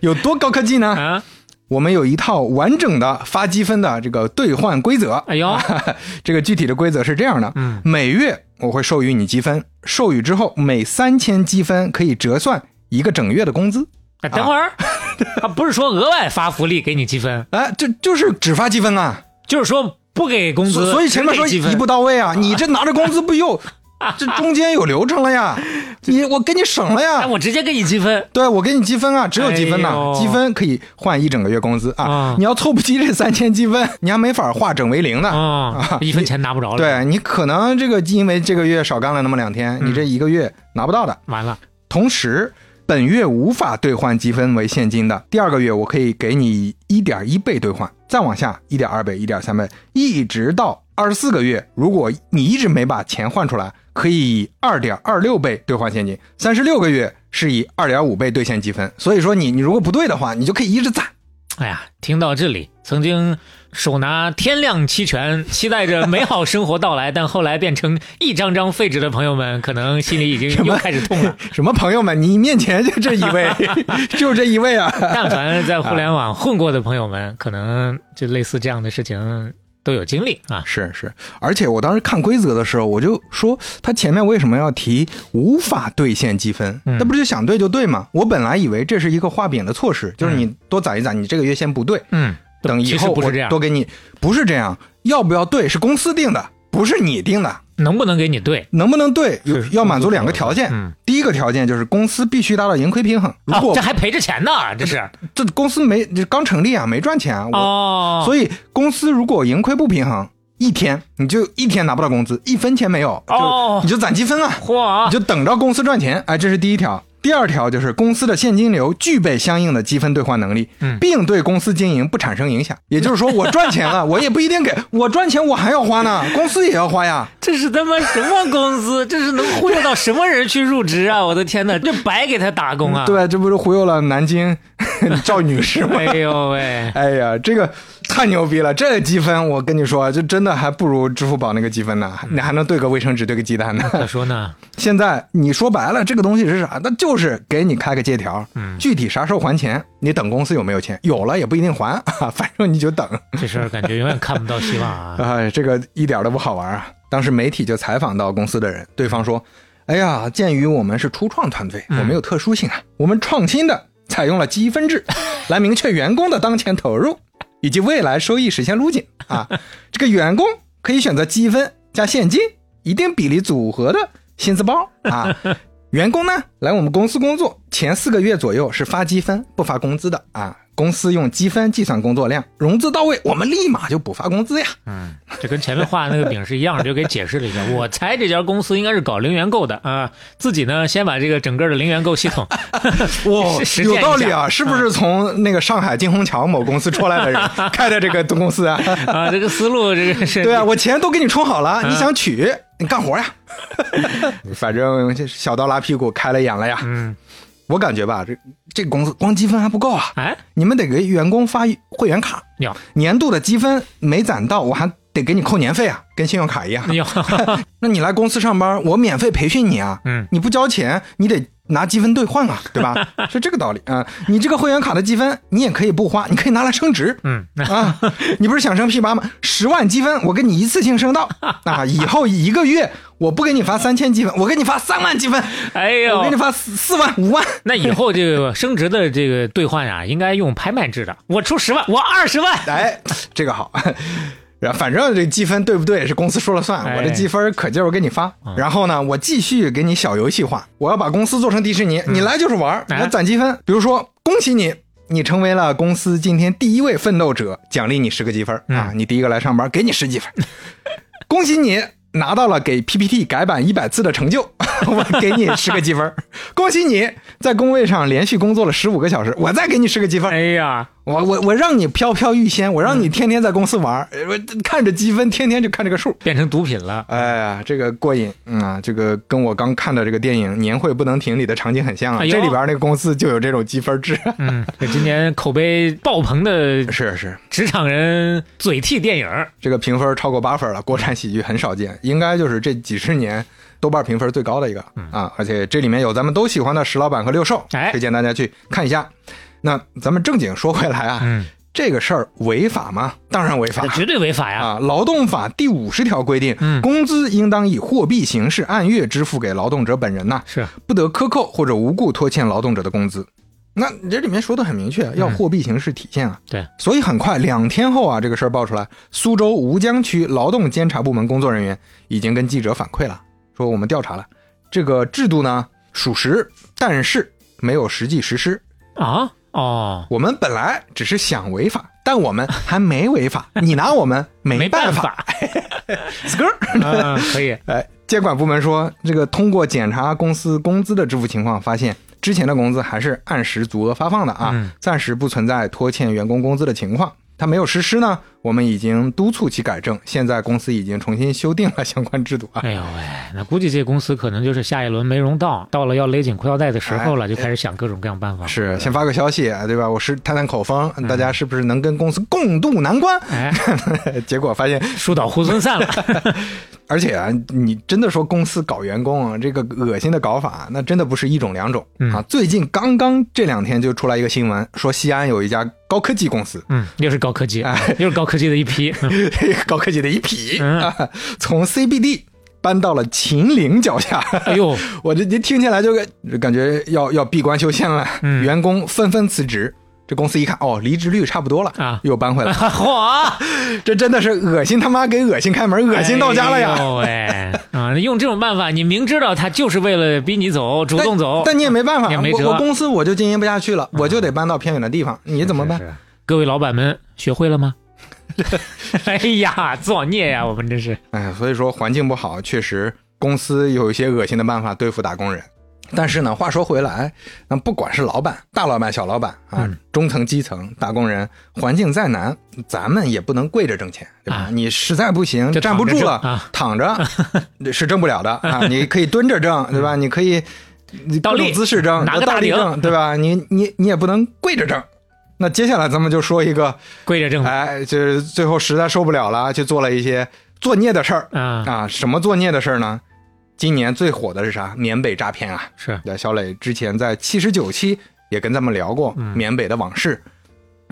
B: 有多高科技呢？
C: 啊，
B: 我们有一套完整的发积分的这个兑换规则。
C: 哎呦，
B: 这个具体的规则是这样的：
C: 嗯，
B: 每月我会授予你积分，授予之后每三千积分可以折算一个整月的工资。
C: 哎等会儿，啊，不是说额外发福利给你积分，
B: 哎，这就是只发积分啊！
C: 就是说不给工资，
B: 所所以前面说一步到位啊，你这拿着工资不又 这中间有流程了呀？你我给你省了
C: 哎，
B: 呀。
C: 我直接给你积分。
B: 对，我给你积分啊，只有积分呐、
C: 哎
B: 积分可以换一整个月工资啊。
C: 啊
B: 你要凑不齐这三千积分，你还没法化整为零呢。
C: 啊，一分钱拿不着了。，
B: 对你可能这个因为这个月少干了那么两天，你这一个月拿不到的。
C: 完了，
B: 同时，本月无法兑换积分为现金的，第二个月我可以给你一点一倍兑换，再往下一点二倍、一点三倍，一直到二十四个月，如果你一直没把钱换出来，可以以二点二六倍兑换现金，三十六个月是以二点五倍兑现积分。所以说你你如果不对的话，你就可以一直攒。
C: 哎呀，听到这里，曾经手拿天量期权，期待着美好生活到来，但后来变成一张张废纸的朋友们，可能心里已经又开始痛了。
B: 什么朋友们，你面前就这一位，就这一位啊！
C: 但凡在互联网混过的朋友们，可能就类似这样的事情都有经历啊。
B: 是是，而且我当时看规则的时候，我就说他前面为什么要提无法兑现积分？
C: 嗯
B: 那不是就想兑就兑吗？我本来以为这是一个画饼的措施，就是你多攒一攒，你这个月先不兑，
C: 嗯，
B: 等以后多给你。不是这样，要不要兑是公司定的，不是你定的。
C: 能不能给你对？
B: 能不能兑有要满足两个条件。
C: 嗯，
B: 第一个条件就是公司必须达到盈亏平衡，如
C: 哦，
B: 果
C: 这还赔着钱呢，这是
B: 这公司没这刚成立啊，没赚钱啊，我
C: 哦，
B: 所以公司如果盈亏不平衡，一天你就一天拿不到工资，一分钱没有，就、
C: 哦
B: 你就攒积分啊，
C: 嚯
B: 你就等着公司赚钱。哎，这是第一条。第二条就是公司的现金流具备相应的积分兑换能力，
C: 嗯
B: 并对公司经营不产生影响。也就是说，我赚钱了，我也不一定给我赚钱，我还要花呢，公司也要花呀。
C: 这是他妈什么公司？这是能忽悠到什么人去入职啊？我的天哪，这白给他打工啊！，
B: 对，这不是忽悠了南京赵女士吗？
C: 哎呦喂，
B: 哎呀，这个太牛逼了！这积分，我跟你说，就真的还不如支付宝那个积分呢，你还能兑个卫生纸，兑个鸡蛋呢。
C: 咋说呢？
B: 现在你说白了，这个东西是啥？那就是给你开个借条，
C: 嗯
B: 具体啥时候还钱，你等公司有没有钱，有了也不一定还，啊、反正你就等。
C: 这事儿感觉永远看不到希望啊！
B: 哎，这个一点都不好玩啊！当时媒体就采访到公司的人，对方说：“哎呀，鉴于我们是初创团队，
C: 嗯
B: 我们有特殊性啊，我们创新的采用了积分制，来明确员工的当前投入以及未来收益实现路径啊。这个员工可以选择积分加现金一定比例组合的薪资包啊。”员工呢来我们公司工作前四个月左右是发积分不发工资的啊，公司用积分计算工作量，融资到位我们立马就补发工资呀。
C: 嗯，这跟前面画的那个饼是一样的，就给解释了一下。我猜这家公司应该是搞零元购的啊，自己呢先把这个整个的零元购系统
B: 哇有道理啊！是不是从那个上海金虹桥某公司出来的人开的这个公司啊？
C: 啊，这个思路这个是
B: 对啊，我钱都给你充好了，你想取，你干活呀。反正这小刀拉屁股开了眼了呀。
C: 嗯，
B: 我感觉吧，这这个公司光积分还不够啊，
C: 哎
B: 你们得给员工发会员卡，
C: 有
B: 年度的积分没攒到，我还得给你扣年费啊，跟信用卡一样。
C: 有，
B: 那你来公司上班，我免费培训你啊，
C: 嗯
B: 你不交钱，你得拿积分兑换啊，对吧？是这个道理啊。你这个会员卡的积分，你也可以不花，你可以拿来升值。
C: 嗯，
B: 啊，你不是想升 P 八吗？十万积分，我给你一次性升到啊！以后一个月我不给你发三千积分，我给你发三万积分，
C: 哎呦，
B: 我给你发四四万五万。
C: 那以后这个升值的这个兑换呀，应该用拍卖制的，我出十万，我二十万。
B: 哎，这个好。然后反正这积分对不对是公司说了算，
C: 哎
B: 我这积分可劲儿我给你发。然后呢，我继续给你小游戏化，我要把公司做成迪士尼，你来就是玩儿，
C: 哎
B: 我攒积分。比如说，恭喜你，你成为了公司今天第一位奋斗者，奖励你十个积分啊！你第一个来上班，给你十积分。恭喜你拿到了给 PPT 改版一百次的成就，我给你十个积分。恭喜你在工位上连续工作了十五个小时，我再给你十个积分。
C: 哎呀，
B: 我我我让你飘飘欲仙，我让你天天在公司玩，我看着积分，天天就看这个数，
C: 变成毒品了。
B: 哎呀，这个过瘾嗯啊！这个跟我刚看的这个电影《年会不能停》里的场景很像啊。这里边那个公司就有这种积分制。
C: 嗯，今年口碑爆棚的
B: 是是
C: 职场人嘴替电影，
B: 这个评分超过八分了，国产喜剧很少见，应该就是这几十年豆瓣评分最高的一个啊！而且这里面有咱们都喜欢的石老板和六兽，推荐大家去看一下。那咱们正经说回来啊，这个事儿违法吗？当然违法，
C: 绝对违法呀！
B: 啊，劳动法第五十条规定，工资应当以货币形式按月支付给劳动者本人呐，
C: 是
B: 不得克扣或者无故拖欠劳动者的工资。那这里面说的很明确，要货币形式体现啊。
C: 对，
B: 所以很快两天后啊，这个事儿爆出来，苏州吴江区劳动监察部门工作人员已经跟记者反馈了，说我们调查了这个制度呢属实，但是没有实际实施
C: 啊。哦，
B: 我们本来只是想违法，但我们还没违法，你拿我们没办法。
C: 可以。
B: 哎，监管部门说，这个通过检查公司工资的支付情况，发现之前的工资还是按时足额发放的啊，暂时不存在拖欠员工工资的情况。他没有实施呢，我们已经督促其改正。现在公司已经重新修订了相关制度啊。
C: 哎呦喂，那估计这公司可能就是下一轮没融到，到了要勒紧裤腰带的时候了，就开始想各种各样办法。
B: 是，先发个消息，对吧？我是探探口风，大家是不是能跟公司共度难关？
C: 哎，
B: 结果发现
C: 树倒猢狲散了。
B: 而且啊，你真的说公司搞员工啊，这个恶心的搞法，那真的不是一种两种啊。最近刚刚这两天就出来一个新闻，说西安有一家高科技公司，
C: 嗯，又是高科技，哎，又是高科技的一批，
B: 高科技的一批，从 CBD 搬到了秦岭脚下。
C: 哎呦，
B: 我这这听起来就感觉要要闭关修仙了，员工纷纷辞职。这公司一看，哦，离职率差不多了啊，又搬回来。
C: 嚯，
B: 这真的是恶心他妈给恶心开门，恶心到家了呀！
C: 哎，啊，用这种办法，你明知道他就是为了逼你走，主动走，
B: 但你也没办法，
C: 我
B: 我公司我就经营不下去了，我就得搬到偏远的地方，你怎么办？
C: 各位老板们，学会了吗？哎呀，造孽呀，我们这是。
B: 哎，所以说环境不好，确实公司有一些恶心的办法对付打工人。但是呢，话说回来，那不管是老板、大老板、小老板啊，中层、基层、打工人，环境再难，咱们也不能跪着挣钱，对吧？你实在不行，站不住了，躺着 是挣不了的啊！你可以蹲着挣，对吧？你可以你
C: 倒立
B: 姿势挣，
C: 拿个大
B: 挣，对吧？你你你也不能跪着挣。那接下来咱们就说一个
C: 跪着挣，
B: 哎，就是最后实在受不了了，就做了一些作孽的事儿啊啊！什么作孽的事儿呢？今年最火的是啥？缅北诈骗啊！
C: 是，
B: 小磊之前在七十九期也跟咱们聊过缅北的往事，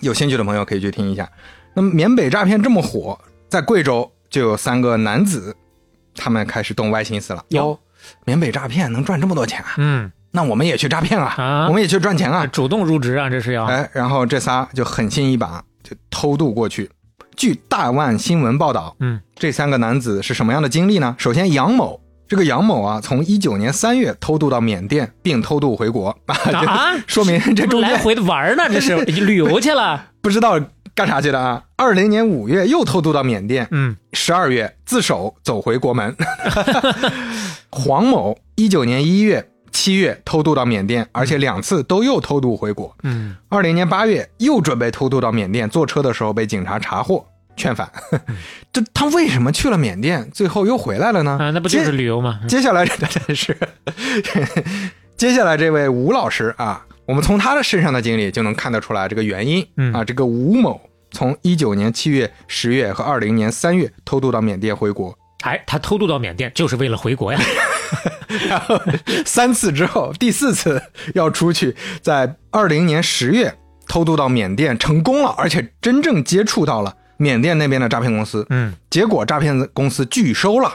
B: 有兴趣的朋友可以去听一下。那么缅北诈骗这么火，在贵州就有三个男子，他们开始动歪心思了。哟，缅北诈骗能赚这么多钱啊？
C: 嗯，
B: 那我们也去诈骗啊！我们也去赚钱啊！
C: 主动入职啊，这是要。
B: 哎，然后这仨就狠心一把，就偷渡过去。据大万新闻报道，
C: 嗯，
B: 这三个男子是什么样的经历呢？首先，杨某。这个杨某啊，从一九年三月偷渡到缅甸，并偷渡回国
C: 啊，
B: 说明这中间
C: 来回的玩呢，这是旅游去了，
B: 不知道干啥去了啊。二零年五月又偷渡到缅甸，
C: 嗯，
B: 十二月自首走回国门。黄某一九年一月、七月偷渡到缅甸，而且两次都又偷渡回国，
C: 嗯，
B: 二零年八月又准备偷渡到缅甸，坐车的时候被警察查获。劝返，这他为什么去了缅甸，最后又回来了呢？
C: 啊，那不就是旅游吗？
B: 接下来 真是，接下来这位吴老师啊，我们从他的身上的经历就能看得出来这个原因啊。这个吴某从一九年七月、十月和二零年三月偷渡到缅甸回国，
C: 哎，他偷渡到缅甸就是为了回国呀。
B: 然 后三次之后，第四次要出去，在二零年十月偷渡到缅甸成功了，而且真正接触到了。缅甸那边的诈骗公司，
C: 嗯，
B: 结果诈骗公司拒收了，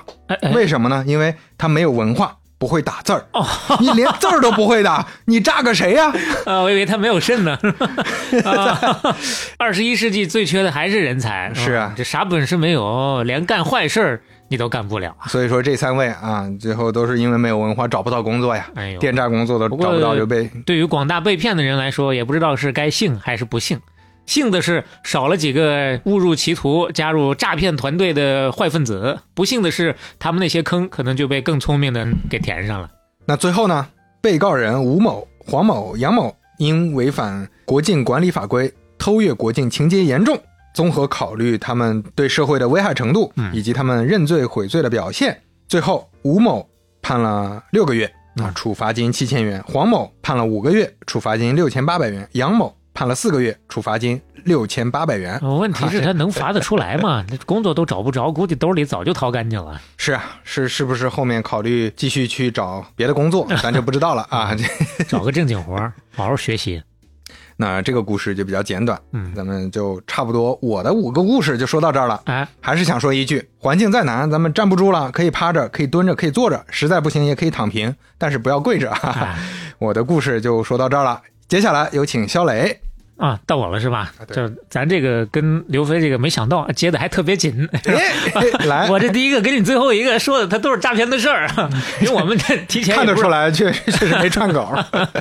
B: 为什么呢？因为他没有文化，不会打字儿。
C: 哦，
B: 你连字儿都不会打，你诈个谁呀？
C: 啊，我以为他没有肾呢。二十一世纪最缺的还是人才。
B: 是啊，
C: 这啥本事没有，连干坏事儿你都干不了。
B: 所以说这三位啊，最后都是因为没有文化，找不到工作呀。
C: 哎呦，
B: 电诈工作都找不到就被。
C: 对于广大被骗的人来说，也不知道是该幸还是不幸。幸的是少了几个误入歧途、加入诈骗团队的坏分子；不幸的是，他们那些坑可能就被更聪明的给填上了。
B: 那最后呢？被告人吴某、黄某、杨某因违反国境管理法规，偷越国境情节严重。综合考虑他们对社会的危害程度，以及他们认罪悔罪的表现，最后吴某判了六个月，啊，处罚金七千元；黄某判了五个月，处罚金六千八百元；杨某判了四个月，处罚金六千八百元。
C: 问题是，他能罚得出来吗？那工作都找不着，估计兜里早就掏干净了。
B: 是啊，是是不是后面考虑继续去找别的工作，咱就不知道了啊。
C: 找个正经活好好学习。
B: 那这个故事就比较简短，嗯，咱们就差不多，我的五个故事就说到这儿了。哎，还是想说一句，环境再难，咱们站不住了，可以趴着，可以蹲着，可以坐着，实在不行也可以躺平，但是不要跪着。我的故事就说到这儿了，接下来有请肖磊。
C: 啊，到我了是吧？就咱这个跟刘飞这个没想到接的还特别紧。
B: 来，
C: 我这第一个跟你最后一个说的，他都是诈骗的事儿，因为我们这提前
B: 看得出来，确确实没串稿，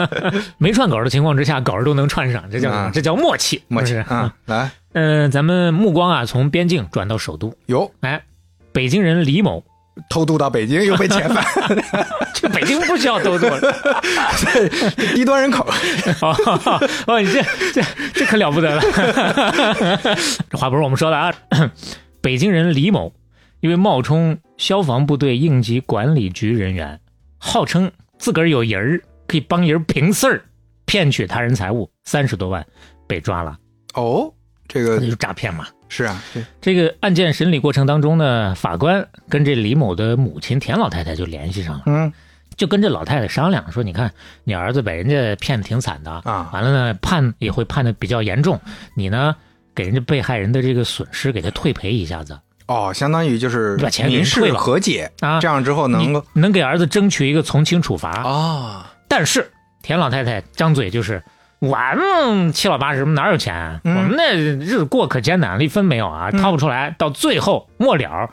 C: 没串稿的情况之下，稿儿都能串上，这叫？这叫默契，
B: 默契啊！来，
C: 嗯，咱们目光啊，从边境转到首都，
B: 有，
C: 哎，北京人李某。
B: 偷渡到北京又被遣返，
C: 这北京不需要偷渡，
B: 低端人口。
C: 哦，你这这这可了不得了。这话不是我们说的啊。北京人李某因为冒充消防部队应急管理局人员，号称自个儿有人儿可以帮人平事儿，骗取他人财物三十多万，被抓了。
B: 哦，这个
C: 就是诈骗嘛。
B: 是啊，
C: 这个案件审理过程当中呢，法官跟这李某的母亲田老太太就联系上了，嗯，就跟这老太太商量说：“你看，你儿子把人家骗的挺惨的啊，完了呢，判也会判的比较严重，你呢，给人家被害人的这个损失给他退赔一下子，
B: 哦，相当于就是
C: 把钱
B: 民
C: 事
B: 和解啊，这样之后能够
C: 能给儿子争取一个从轻处罚。啊。但是田老太太张嘴就是。”我们七老八十哪有钱？我们那日子过可艰难了，一分没有啊，掏不出来。到最后末了，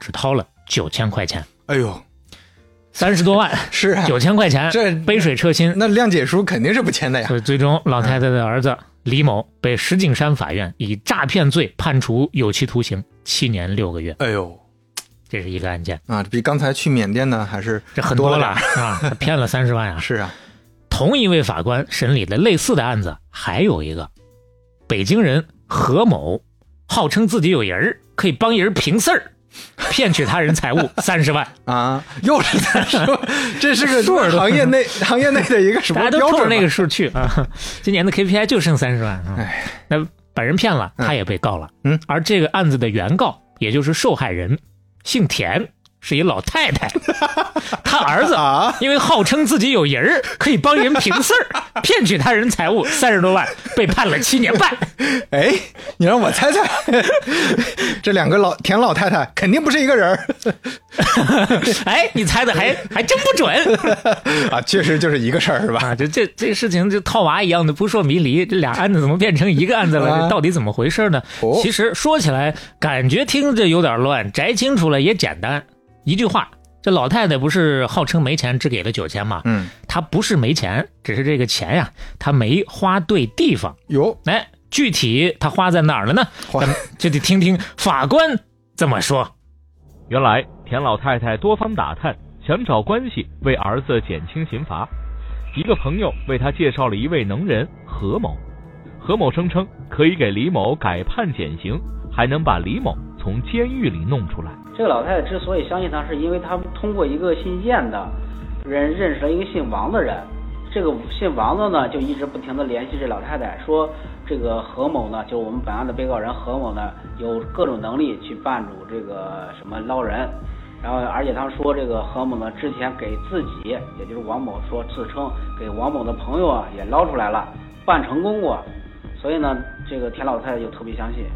C: 只掏了九千块钱。
B: 哎呦，
C: 三十多万
B: 是
C: 九千块钱，
B: 这
C: 杯水车薪。
B: 那谅解书肯定是不签的呀。
C: 所以最终，老太太的儿子李某被石景山法院以诈骗罪判处有期徒刑七年六个月。
B: 哎呦，
C: 这是一个案件
B: 啊，比刚才去缅甸呢还是
C: 这很
B: 多
C: 了啊，骗了三十万啊。
B: 是啊。
C: 同一位法官审理的类似的案子，还有一个北京人何某，号称自己有人儿可以帮人平事儿，骗取他人财物 三十万
B: 啊！又是三十万，这是个行业内行业内的一个什么
C: 大家都冲着那个数去啊！今年的 KPI 就剩三十万啊！哎，那把人骗了，他也被告了。嗯，而这个案子的原告，也就是受害人，姓田。是一老太太，他儿子啊，因为号称自己有人儿可以帮人平事儿，骗取他人财物三十多万，被判了七年半。
B: 哎，你让我猜猜，这两个老田老太太肯定不是一个人儿。
C: 哎，你猜的还还真不准
B: 啊！确实就是一个事儿，是吧？
C: 啊，这这这事情就套娃一样的扑朔迷离，这俩案子怎么变成一个案子了？这到底怎么回事呢？其实说起来，感觉听着有点乱，摘清楚了也简单。一句话，这老太太不是号称没钱，只给了九千吗？嗯，她不是没钱，只是这个钱呀，她没花对地方。
B: 有，
C: 哎，具体她花在哪儿了呢？咱们就得听听法官怎么说。
D: 原来田老太太多方打探，想找关系为儿子减轻刑罚。一个朋友为他介绍了一位能人何某，何某声称可以给李某改判减刑，还能把李某从监狱里弄出来。
E: 这个老太太之所以相信他，是因为他通过一个姓燕的人认识了一个姓王的人。这个姓王的呢，就一直不停的联系这老太太，说这个何某呢，就是我们本案的被告人何某呢，有各种能力去办主这个什么捞人。然后，而且他说这个何某呢，之前给自己，也就是王某说自称给王某的朋友啊，也捞出来了，办成功过。所以呢，这个田老太太就特别相信。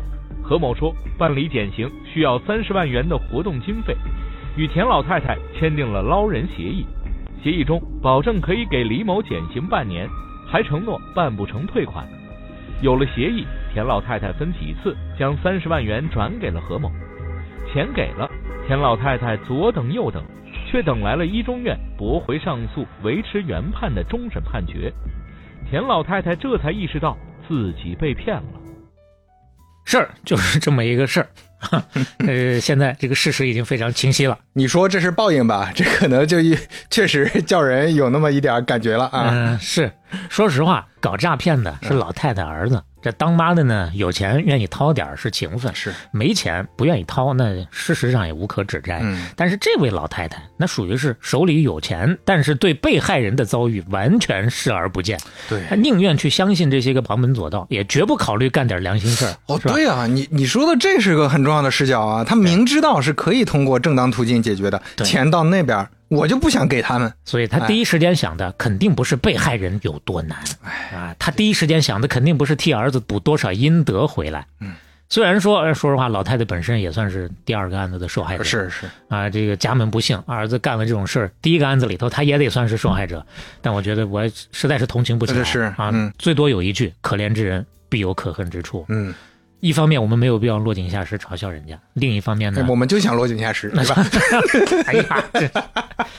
D: 何某说，办理减刑需要三十万元的活动经费，与田老太太签订了捞人协议。协议中保证可以给李某减刑半年，还承诺办不成退款。有了协议，田老太太分几次将三十万元转给了何某。钱给了，田老太太左等右等，却等来了一中院驳回上诉、维持原判的终审判决。田老太太这才意识到自己被骗了。
C: 事儿就是这么一个事儿，呃，现在这个事实已经非常清晰了。
B: 你说这是报应吧？这可能就确实叫人有那么一点感觉了啊。
C: 嗯，是。说实话，搞诈骗的是老太太儿子。这当妈的呢，有钱愿意掏点儿是情分，
B: 是，
C: 没钱不愿意掏，那事实上也无可指摘。
B: 嗯，
C: 但是这位老太太，那属于是手里有钱，但是对被害人的遭遇完全视而不见，
B: 对。
C: 她宁愿去相信这些个旁门左道，也绝不考虑干点良心事儿。
B: 哦，对啊，你你说的这是个很重要的视角啊，他明知道是可以通过正当途径解决的，钱到那边，我就不想给他们。
C: 所以他第一时间想的肯定不是被害人有多难，啊，他第一时间想的肯定不是替儿子补多少阴德回来。
B: 嗯，
C: 虽然说呃说实话，老太太本身也算是第二个案子的受害者，
B: 是是，
C: 啊，这个家门不幸，儿子干了这种事儿，第一个案子里头他也得算是受害者，但我觉得我实在是同情不起来，
B: 是
C: 啊，
B: 嗯
C: 最多有一句可怜之人必有可恨之处。
B: 嗯，
C: 一方面我们没有必要落井下石嘲笑人家，另一方面呢，
B: 我们就想落井下石，对吧？
C: 哎呀，这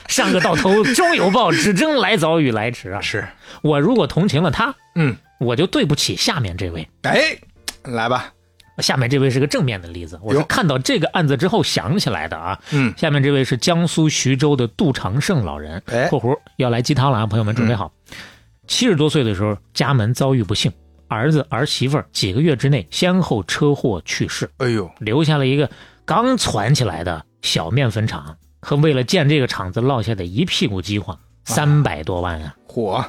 C: 上个到头终有报，只争来早与来迟啊！
B: 是，
C: 我如果同情了他，
B: 嗯，
C: 我就对不起下面这位。
B: 哎，来吧，
C: 下面这位是个正面的例子，我是看到这个案子之后想起来的啊。
B: 嗯，
C: 下面这位是江苏徐州的杜长胜老人
B: 哎（
C: 括弧要来鸡汤了啊，朋友们准备好）。七十多岁的时候，家门遭遇不幸，儿子儿媳妇儿几个月之内先后车祸去世，
B: 哎呦，
C: 留下了一个刚攒起来的小面粉厂和为了建这个厂子落下的一屁股饥荒，三百多万啊！
B: 火，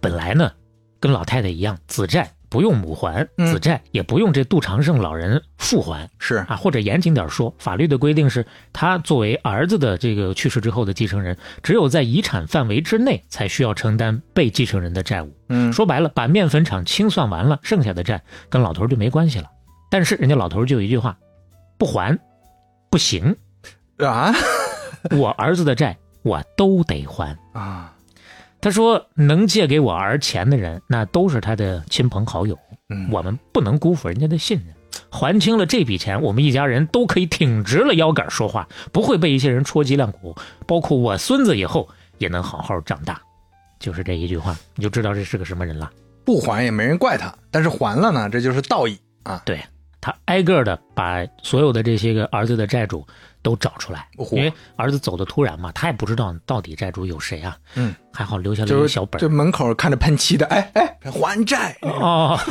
C: 本来呢，跟老太太一样，子债不用母还，
B: 嗯
C: 子债也不用这杜长胜老人父还
B: 是，
C: 啊。或者严谨点说，法律的规定是，他作为儿子的这个去世之后的继承人，只有在遗产范围之内才需要承担被继承人的债务。
B: 嗯，
C: 说白了，把面粉厂清算完了，剩下的债跟老头就没关系了。但是人家老头就一句话，不还不行，
B: 啊
C: 我儿子的债我都得还。
B: 啊，
C: 他说，能借给我儿钱的人，那都是他的亲朋好友，
B: 嗯，
C: 我们不能辜负人家的信任。还清了这笔钱，我们一家人都可以挺直了腰杆说话，不会被一些人戳脊梁骨，包括我孙子以后也能好好长大。就是这一句话，你就知道这是个什么人了。
B: 不还也没人怪他，但是还了呢，这就是道义啊。
C: 对他挨个的把所有的这些个儿子的债主都找出来，
B: 嚯
C: 因为儿子走的突然嘛，他也不知道到底债主有谁啊。
B: 嗯，
C: 还好留下了一小本儿。
B: 就门口看着喷漆的，哎哎，还债，
C: 哦，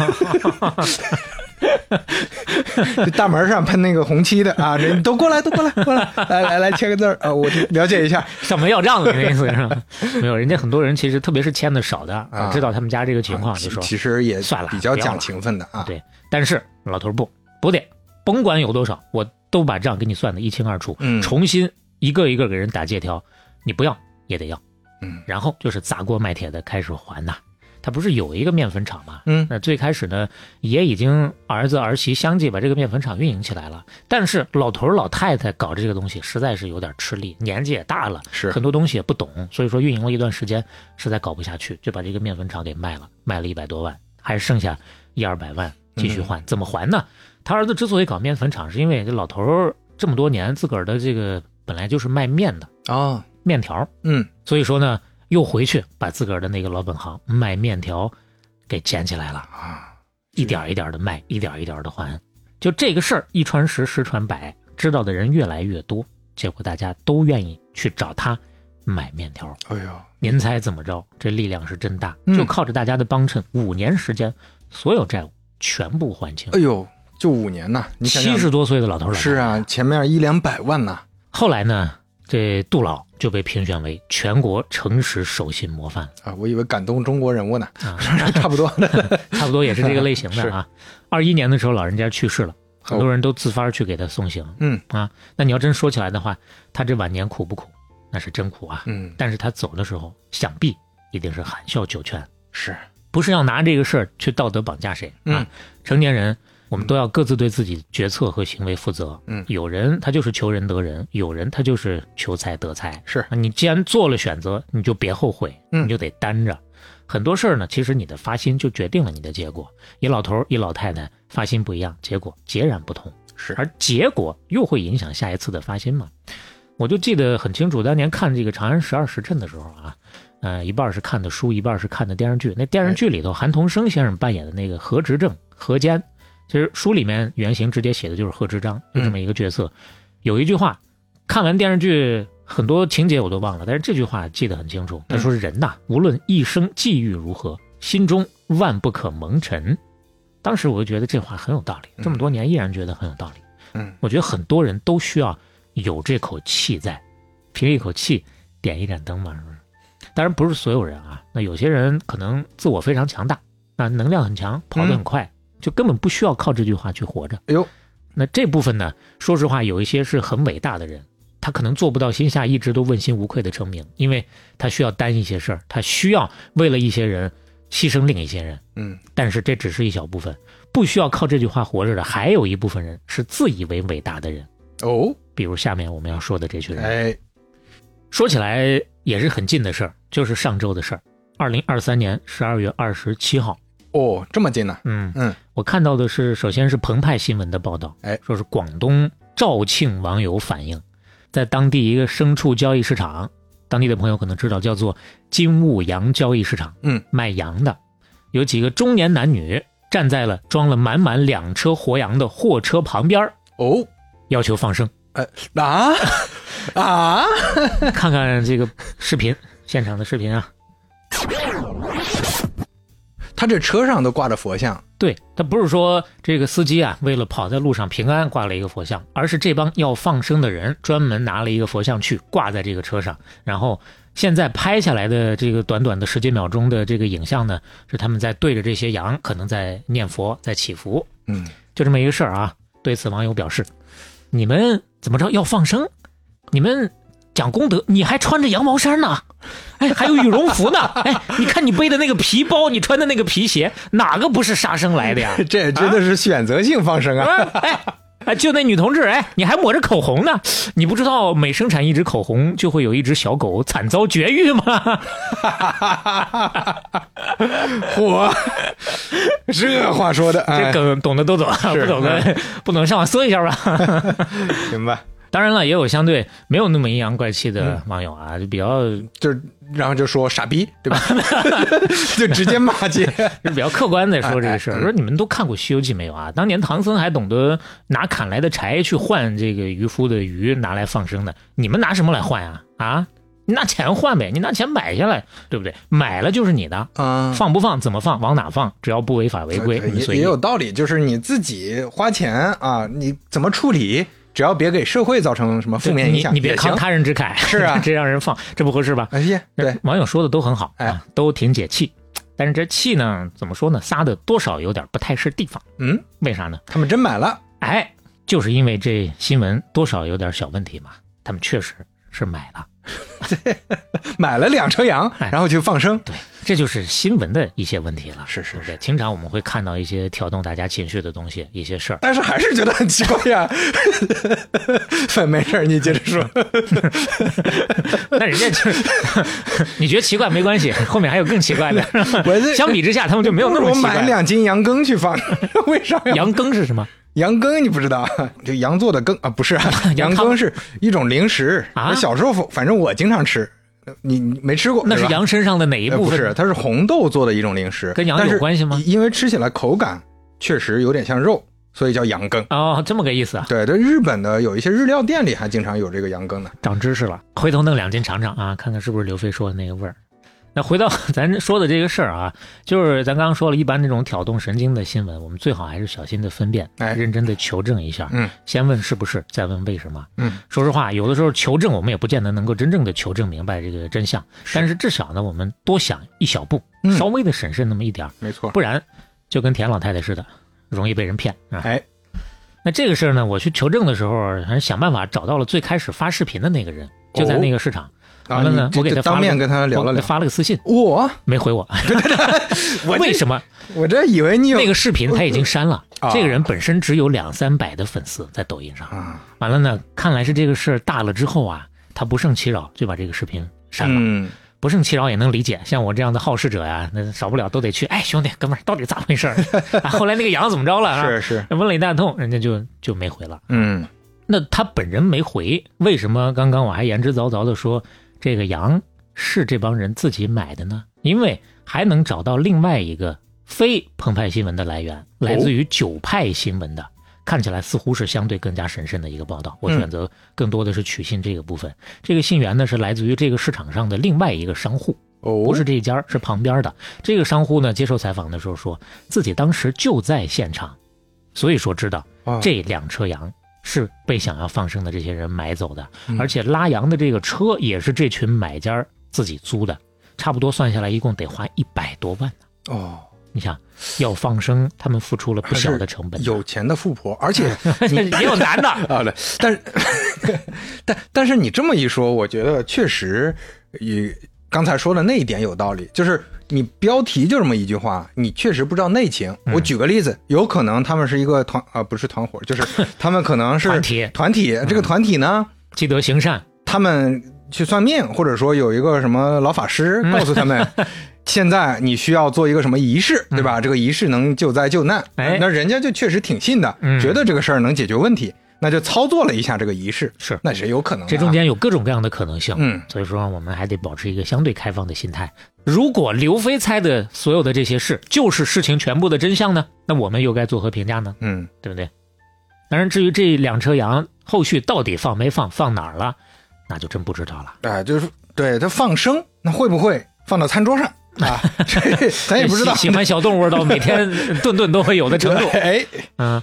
B: 这大门上喷那个红漆的啊，人都过来，都过来，过来，来来来签个字儿啊，我了解一下。
C: 上门要账的那意思是吧？没有，人家很多人其实特别是签的少的，
B: 啊
C: 知道他们家这个情况，就说
B: 其实也
C: 算了
B: 比较讲情分的啊。
C: 对。但是老头儿不不得，甭管有多少，我都把账给你算的一清二楚，
B: 嗯
C: 重新一个一个给人打借条，你不要也得要，
B: 嗯
C: 然后就是砸锅卖铁的开始还呐。他不是有一个面粉厂吗？
B: 嗯
C: 那最开始呢，也已经儿子儿媳相继把这个面粉厂运营起来了。但是老头老太太搞这个东西实在是有点吃力，年纪也大了，
B: 是
C: 很多东西也不懂，所以说运营了一段时间，实在搞不下去，就把这个面粉厂给卖了，卖了一百多万，还剩下一二百万继续还。怎么还呢？他儿子之所以搞面粉厂，是因为这老头儿这么多年自个儿的这个本来就是卖面的
B: 哦，
C: 面条，
B: 嗯
C: 所以说呢，又回去把自个儿的那个老本行卖面条给捡起来了，
B: 啊，
C: 一点一点的卖，一点一点的还。就这个事儿一传十，十传百，知道的人越来越多，结果大家都愿意去找他买面条。
B: 哎呦，
C: 您猜怎么着？这力量是真大，
B: 嗯
C: 就靠着大家的帮衬，五年时间，所有债务全部还清
B: 哎。呦，就五年呐，你
C: 七十多岁的老头儿了，
B: 是啊，前面一两百万呐，
C: 后来呢，这杜老就被评选为全国诚实守信模范
B: 啊，我以为感动中国人物呢，
C: 啊，
B: 差不多的。
C: 差不多也是这个类型的啊。二一年的时候，老人家去世了，很多
B: 哦
C: 人都自发去给他送行
B: 嗯
C: 啊。那你要真说起来的话，他这晚年苦不苦？那是真苦啊。
B: 嗯，
C: 但是他走的时候，想必一定是含笑九泉，
B: 是，
C: 不是要拿这个事儿去道德绑架谁啊
B: 嗯。
C: 成年人，我们都要各自对自己决策和行为负责。
B: 嗯
C: 有人他就是求人得人，有人他就是求财得财。
B: 是
C: 啊你既然做了选择，你就别后悔，
B: 嗯
C: 你就得担着。很多事儿呢，其实你的发心就决定了你的结果。一老头儿一老太太发心不一样，结果截然不同，
B: 是，
C: 而结果又会影响下一次的发心嘛。我就记得很清楚，当年看这个《长安十二时辰》的时候啊，呃，一半儿是看的书，一半儿是看的电视剧。那电视剧里头，韩童生先生扮演的那个何执政何坚，其实书里面原型直接写的就是贺知章，就这么一个角色。有一句话，看完电视剧很多情节我都忘了，但是这句话记得很清楚。他说：“人呐，无论一生际遇如何，心中万不可蒙尘。”当时我就觉得这话很有道理，这么多年依然觉得很有道理。
B: 嗯，
C: 我觉得很多人都需要有这口气在，凭一口气点一盏灯嘛，是不是？当然不是所有人啊，那有些人可能自我非常强大，那，能量很强，跑得很快，就根本不需要靠这句话去活着。
B: 哎呦，
C: 那这部分呢，说实话，有一些是很伟大的人，他可能做不到心下一直都问心无愧的成名，因为他需要担一些事儿，他需要为了一些人牺牲另一些人。
B: 嗯，
C: 但是这只是一小部分，不需要靠这句话活着的，还有一部分人是自以为伟大的人，
B: 哦，
C: 比如下面我们要说的这群人。
B: 哎，
C: 说起来也是很近的事儿，就是上周的事儿，二零二三年十二月二十七号。
B: 哦，这么近呢？
C: 嗯。
B: 嗯，
C: 我看到的是，首先是澎湃新闻的报道，
B: 哎。
C: 说是广东肇庆网友反映，在当地一个牲畜交易市场，当地的朋友可能知道，叫做金物羊交易市场，
B: 嗯，
C: 卖羊的，有几个中年男女站在了装了满满两车活羊的货车旁边儿，
B: 哦，
C: 要求放生。
B: 啊？啊，
C: 看看这个视频，现场的视频啊，
B: 他这车上都挂着佛像，
C: 对他不是说这个司机啊，为了跑在路上平安挂了一个佛像，而是这帮要放生的人专门拿了一个佛像去挂在这个车上，然后现在拍下来的这个短短的十几秒钟的这个影像呢，是他们在对着这些羊，可能在念佛，在祈福，
B: 嗯，
C: 就这么一个事儿啊。对此，网友表示：“你们怎么着要放生？你们讲功德，你还穿着羊毛衫呢？哎，还有羽绒服呢？哎，你看你背的那个皮包，你穿的那个皮鞋，哪个不是杀生来的呀？
B: 这真的是选择性放生啊！
C: 哎哎，就那女同志，哎，你还抹着口红呢？你不知道每生产一支口红，就会有一只小狗惨遭绝育吗？
B: 嚯，这话说的，
C: 这
B: 哎，
C: 梗懂的都懂，
B: 是
C: 不懂的不能上网搜一下吧。
B: 行吧，
C: 当然了，也有相对没有那么阴阳怪气的网友啊，就比较
B: 就是然后就说傻逼，对吧？就直接骂街，
C: 就比较客观的说这个事儿，
B: 哎哎
C: 说你们都看过《西游记》没有啊？当年唐僧还懂得拿砍来的柴去换这个渔夫的鱼拿来放生的，你们拿什么来换啊？啊，你拿钱换呗，你拿钱买下来，对不对？买了就是你的，
B: 嗯，
C: 放不放怎么放往哪放，只要不违法违规。
B: 也有道理，就是你自己花钱啊，你怎么处理，只要别给社会造成什么负面影响，
C: 你你别慷他人之慨，
B: 是啊
C: 这让人放，这不合适吧？
B: 哎呀，对，
C: 网友说的都很好，
B: 哎
C: 啊，都挺解气。但是这气呢，怎么说呢？撒的多少有点不太是地方。
B: 嗯，
C: 为啥呢？
B: 他们真买了，
C: 哎，就是因为这新闻多少有点小问题嘛，他们确实是买了。
B: 买了两车羊，
C: 哎
B: 然后就放生，
C: 对，这就是新闻的一些问题了。
B: 是是
C: 对不对？经常我们会看到一些挑动大家情绪的东西，一些事儿。
B: 但是还是觉得很奇怪呀。没事儿，你接着说。
C: 那人家就是，你觉得奇怪没关系，后面还有更奇怪的。
B: 我这
C: 相比之下，他们就没有那么
B: 我
C: 奇怪。
B: 我买两斤羊羹去放，为啥呀？
C: 羊羹是什么？
B: 羊羹你不知道？就羊做的羹啊，不是啊，
C: 羊
B: 羹是一种零食。
C: 啊
B: 小时候反正我经常吃，你你没吃过？
C: 那是羊身上的哪一部分？
B: 呃不是，它是红豆做的一种零食，
C: 跟羊有关系吗
B: 因为吃起来口感确实有点像肉，所以叫羊羹。
C: 哦，这么个意思啊，
B: 对，这日本的有一些日料店里还经常有这个羊羹呢。
C: 长知识了。回头弄两斤尝尝啊，看看是不是刘飞说的那个味儿。那回到 咱说的这个事儿啊，就是咱刚刚说了，一般这种挑动神经的新闻，我们最好还是小心的分辨，
B: 哎
C: 认真的求证一下。
B: 嗯，
C: 先问是不是，再问为什么。
B: 嗯，
C: 说实话，有的时候求证我们也不见得能够真正的求证明白这个真相，但是至少呢，我们多想一小步，
B: 嗯
C: 稍微的审慎那么一点儿，
B: 没错。
C: 不然就跟田老太太似的，容易被人骗啊。
B: 哎，
C: 那这个事儿呢，我去求证的时候，还是想办法找到了最开始发视频的那个人，就在那个市场。
B: 啊，
C: 完了呢我给他
B: 当面跟他聊了。
C: 发了个私信，
B: 我
C: 没回我。
B: 我
C: 为什么？
B: 我这以为你有
C: 那个视频他已经删了。
B: 啊
C: 这个人本身只有两三百的粉丝在抖音上。
B: 啊，
C: 完了呢，看来是这个事儿大了之后啊，他不胜其扰，就把这个视频删了。
B: 嗯，
C: 不胜其扰也能理解，像我这样的好事者呀，那少不了都得去。哎，兄弟，哥们儿，到底咋回事儿？啊，后来那个羊怎么着了啊？
B: 是是，
C: 问了一大通，人家就就没回了。
B: 嗯
C: 那他本人没回，为什么刚刚我还言之凿凿的说这个羊是这帮人自己买的呢？因为还能找到另外一个非澎湃新闻的来源，来自于九派新闻的，看起来似乎是相对更加神圣的一个报道。我
B: 嗯
C: 选择更多的是取信这个部分。这个信源呢是来自于这个市场上的另外一个商户，
B: 哦，
C: 不是这一家，是旁边的。这个商户呢接受采访的时候说自己当时就在现场，所以说知道
B: 啊
C: 这两车羊是被想要放生的这些人买走的，
B: 嗯
C: 而且拉羊的这个车也是这群买家自己租的，差不多算下来一共得花一百多万呢。
B: 哦，
C: 你想要放生，他们付出了不小的成本。
B: 有钱的富婆，而且
C: 也有男的，
B: 啊，对，但是但但是你这么一说，我觉得确实，也刚才说的那一点有道理，就是你标题就这么一句话，你确实不知道内情。
C: 嗯。
B: 我举个例子，有可能他们是一个团啊、不是团伙，就是 他们可能是
C: 团体。
B: 团体，这个团体呢，
C: 积德行善，
B: 他们去算命，或者说有一个什么老法师
C: 嗯。
B: 告诉他们。现在你需要做一个什么仪式，对吧？这个仪式能救灾救难，
C: 嗯哎。
B: 那人家就确实挺信的，
C: 嗯。
B: 觉得这个事儿能解决问题，那就操作了一下这个仪式，
C: 是
B: 那是有可能。
C: 这中间有各种各样的可能性。
B: 嗯
C: 所以说我们还得保持一个相对开放的心态。如果刘飞猜的所有的这些事就是事情全部的真相呢，那我们又该作何评价呢？
B: 嗯，
C: 对不对？当然，至于这两车羊后续到底放没放，放哪儿了，那就真不知道了。
B: 哎，就是对它放生，那会不会放到餐桌上啊？这咱也不知道。
C: 喜喜欢小动物到每天 顿顿都会有的程度。
B: 哎，
C: 嗯，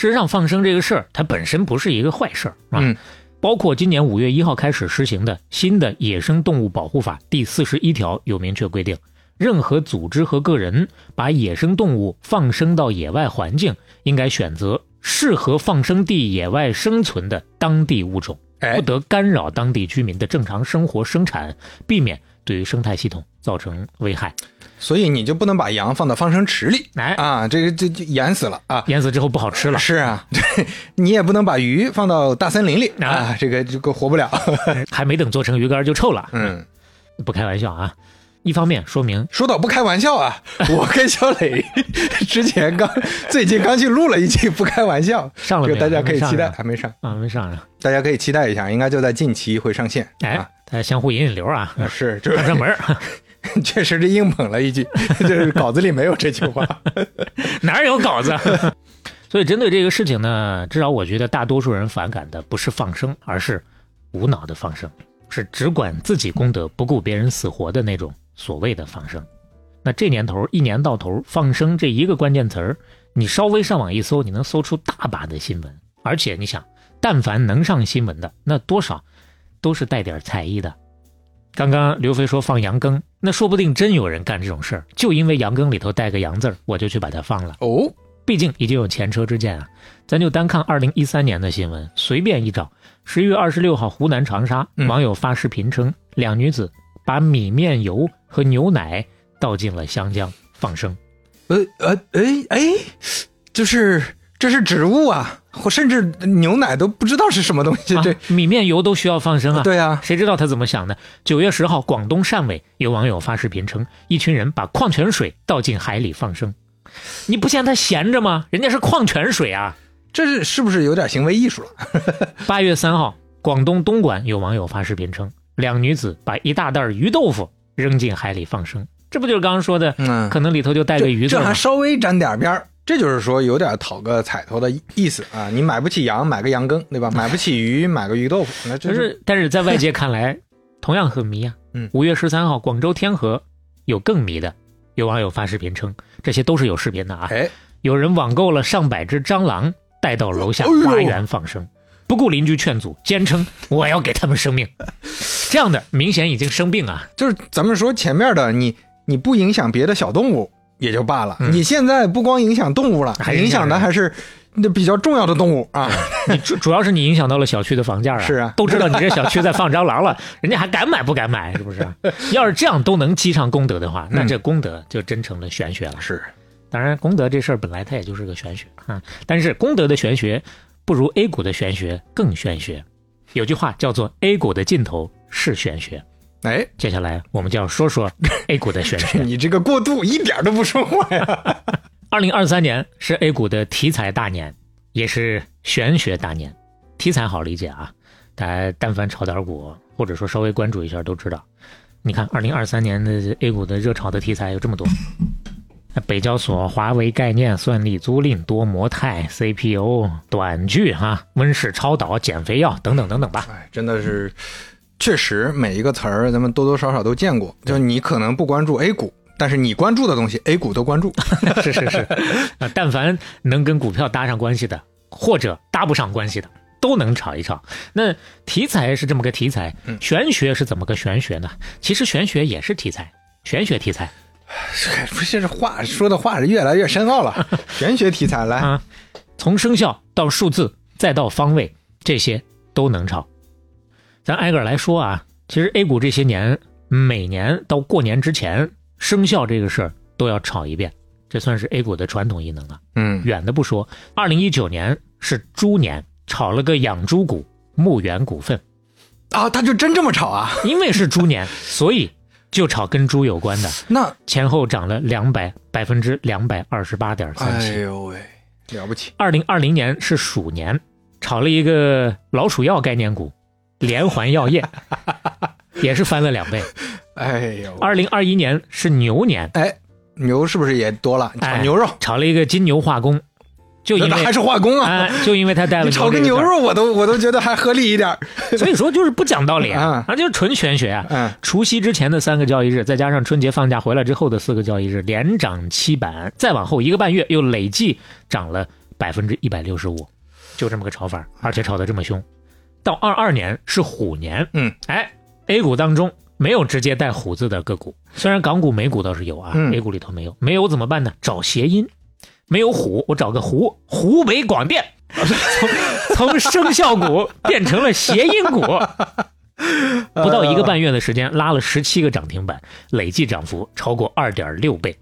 C: 事实上，放生这个事儿，它本身不是一个坏事儿啊。
B: 嗯
C: 包括今年五月一号开始实行的新的《野生动物保护法》第四十一条有明确规定，任何组织和个人把野生动物放生到野外环境，应该选择适合放生地野外生存的当地物种，
B: 哎
C: 不得干扰当地居民的正常生活生产，避免对于生态系统造成危害。
B: 所以你就不能把羊放到放生池里
C: 哎，
B: 啊，这个这就淹死了啊。
C: 淹死之后不好吃了。
B: 是啊，对你也不能把鱼放到大森林里
C: 啊
B: 啊，这个这个活不了。
C: 还没等做成鱼干就臭了。
B: 嗯，
C: 不开玩笑啊。一方面说明
B: 说到不开玩笑啊，我跟小磊之前刚最近刚去录了一期不开玩笑，
C: 上了
B: 大家可以期待，
C: 还
B: 还没上，
C: 啊没上啊，
B: 大家可以期待一下，应该就在近期会上线。
C: 哎
B: 啊，，
C: 大家相互引引流啊，
B: 是，就是
C: 看上门儿
B: 确实是硬捧了一句，就是稿子里没有这句话。
C: 哪有稿子？所以针对这个事情呢，至少我觉得大多数人反感的不是放生，而是无脑的放生，是只管自己功德不顾别人死活的那种所谓的放生。那这年头一年到头放生这一个关键词儿，你稍微上网一搜，你能搜出大把的新闻。而且你想，但凡能上新闻的，那多少都是带点才艺的。刚刚刘飞说放羊羹，那说不定真有人干这种事儿，就因为羊羹里头带个“羊”字儿，我就去把它放了。
B: 哦，
C: 毕竟已经有前车之鉴啊。咱就单看二零一三年的新闻，随便一找，十一月二十六号，湖南长沙
B: 嗯
C: 网友发视频称，两女子把米面油和牛奶倒进了湘江放生。
B: 呃呃哎哎，就是这是植物啊，或甚至牛奶都不知道是什么东西。
C: 啊
B: 这，
C: 米面油都需要放生啊？
B: 对啊，
C: 谁知道他怎么想的？九月十号，广东汕尾有网友发视频称，一群人把矿泉水倒进海里放生。你不嫌他闲着吗？人家是矿泉水啊！
B: 这是是不是有点行为艺术了？
C: 八月三号，广东东莞有网友发视频称，两女子把一大袋鱼豆腐扔进海里放生，这不就是刚刚说的，
B: 嗯，
C: 可能里头就带个鱼
B: 这还？稍微沾点边儿。这就是说有点讨个彩头的意思啊！你买不起羊，买个羊羹，对吧？买不起鱼，买个鱼豆腐，
C: 可是，但是在外界看来，同样很迷啊。
B: 嗯
C: 五月十三号，广州天河有更迷的，有网友发视频称，这些都是有视频的啊。
B: 哎，
C: 有人网购了上百只蟑螂，带到楼下花园放生，不顾邻居劝阻，坚称我要给他们生命。这样的明显已经生病啊！
B: 就是咱们说前面的，你你不影响别的小动物也就罢了，
C: 嗯。
B: 你现在不光影响动物了，
C: 还影
B: 影响的还是那比较重要的动物。啊。
C: 你主主要是你影响到了小区的房价啊，
B: 是啊。
C: 都知道你这小区在放蟑螂了，人家还敢买不敢买，是不是？要是这样都能积上功德的话，那这功德就真成了玄学了。
B: 是，
C: 当然，功德这事儿本来它也就是个玄学啊，但是功德的玄学不如 A 股的玄学更玄学。有句话叫做 “A 股的尽头是玄学
B: 哎，”，
C: 接下来我们就要说说 A 股的玄学。
B: 你这个过渡一点都不说话呀。
C: 二零二三年是 A 股的题材大年，也是玄学大年。题材好理解啊，大家但凡炒点股，或者说稍微关注一下都知道。你看，二零二三年的 A 股的热炒的题材有这么多，北交所、华为概念、算力租赁、多模态、CPU、短剧哈、温室超导、减肥药等等等等吧。
B: 哎，真的是，确实每一个词儿咱们多多少少都见过。就你可能不关注 A 股，但是你关注的东西 A 股都关注。
C: 是 是是，啊，但凡能跟股票搭上关系的，或者搭不上关系的，都能炒一炒。那题材是这么个题材，玄学是怎么个玄学呢？其实玄学也是题材，玄学题材。
B: 不是这话说的话是越来越深奥了，玄学题材来
C: 啊，从生肖到数字再到方位，这些都能炒。咱挨个来说啊，其实 A 股这些年每年到过年之前，生效这个事儿都要炒一遍，这算是 A 股的传统异能啊。
B: 嗯，
C: 远的不说，二零一九年是猪年，炒了个养猪股牧原股份
B: 啊，他就真这么炒啊？
C: 因为是猪年，所以。就炒跟猪有关的，
B: 那
C: 前后涨了两百百分之两百二十八点三七。
B: 哎呦喂，了不起！
C: 二零二零年是鼠年，炒了一个老鼠药概念股，连环药业，也是翻了两倍。
B: 哎呦，
C: 二零二一年是牛年，
B: 哎，牛是不是也多了？炒牛肉，
C: 炒了一个金牛化工。就因为
B: 还是化工啊，
C: 就因为他带了
B: 炒个牛肉，我都我都觉得还合理一点。
C: 所以说就是不讲道理啊，啊就是纯玄学
B: 啊。
C: 除夕之前的三个交易日，再加上春节放假回来之后的四个交易日，连涨七板，再往后一个半月又累计涨了百分之一百六十五，就这么个炒法，而且炒得这么凶。到二二年是虎年，
B: 嗯，
C: 哎，A 股当中没有直接带虎字的个股，虽然港股、美股倒是有啊，A 股里头没有，没有怎么办呢？找谐音。没有虎，我找个湖，湖北广电，从从生肖股变成了谐音股，不到一个半月的时间，拉了十七个涨停板，累计涨幅超过二点六倍。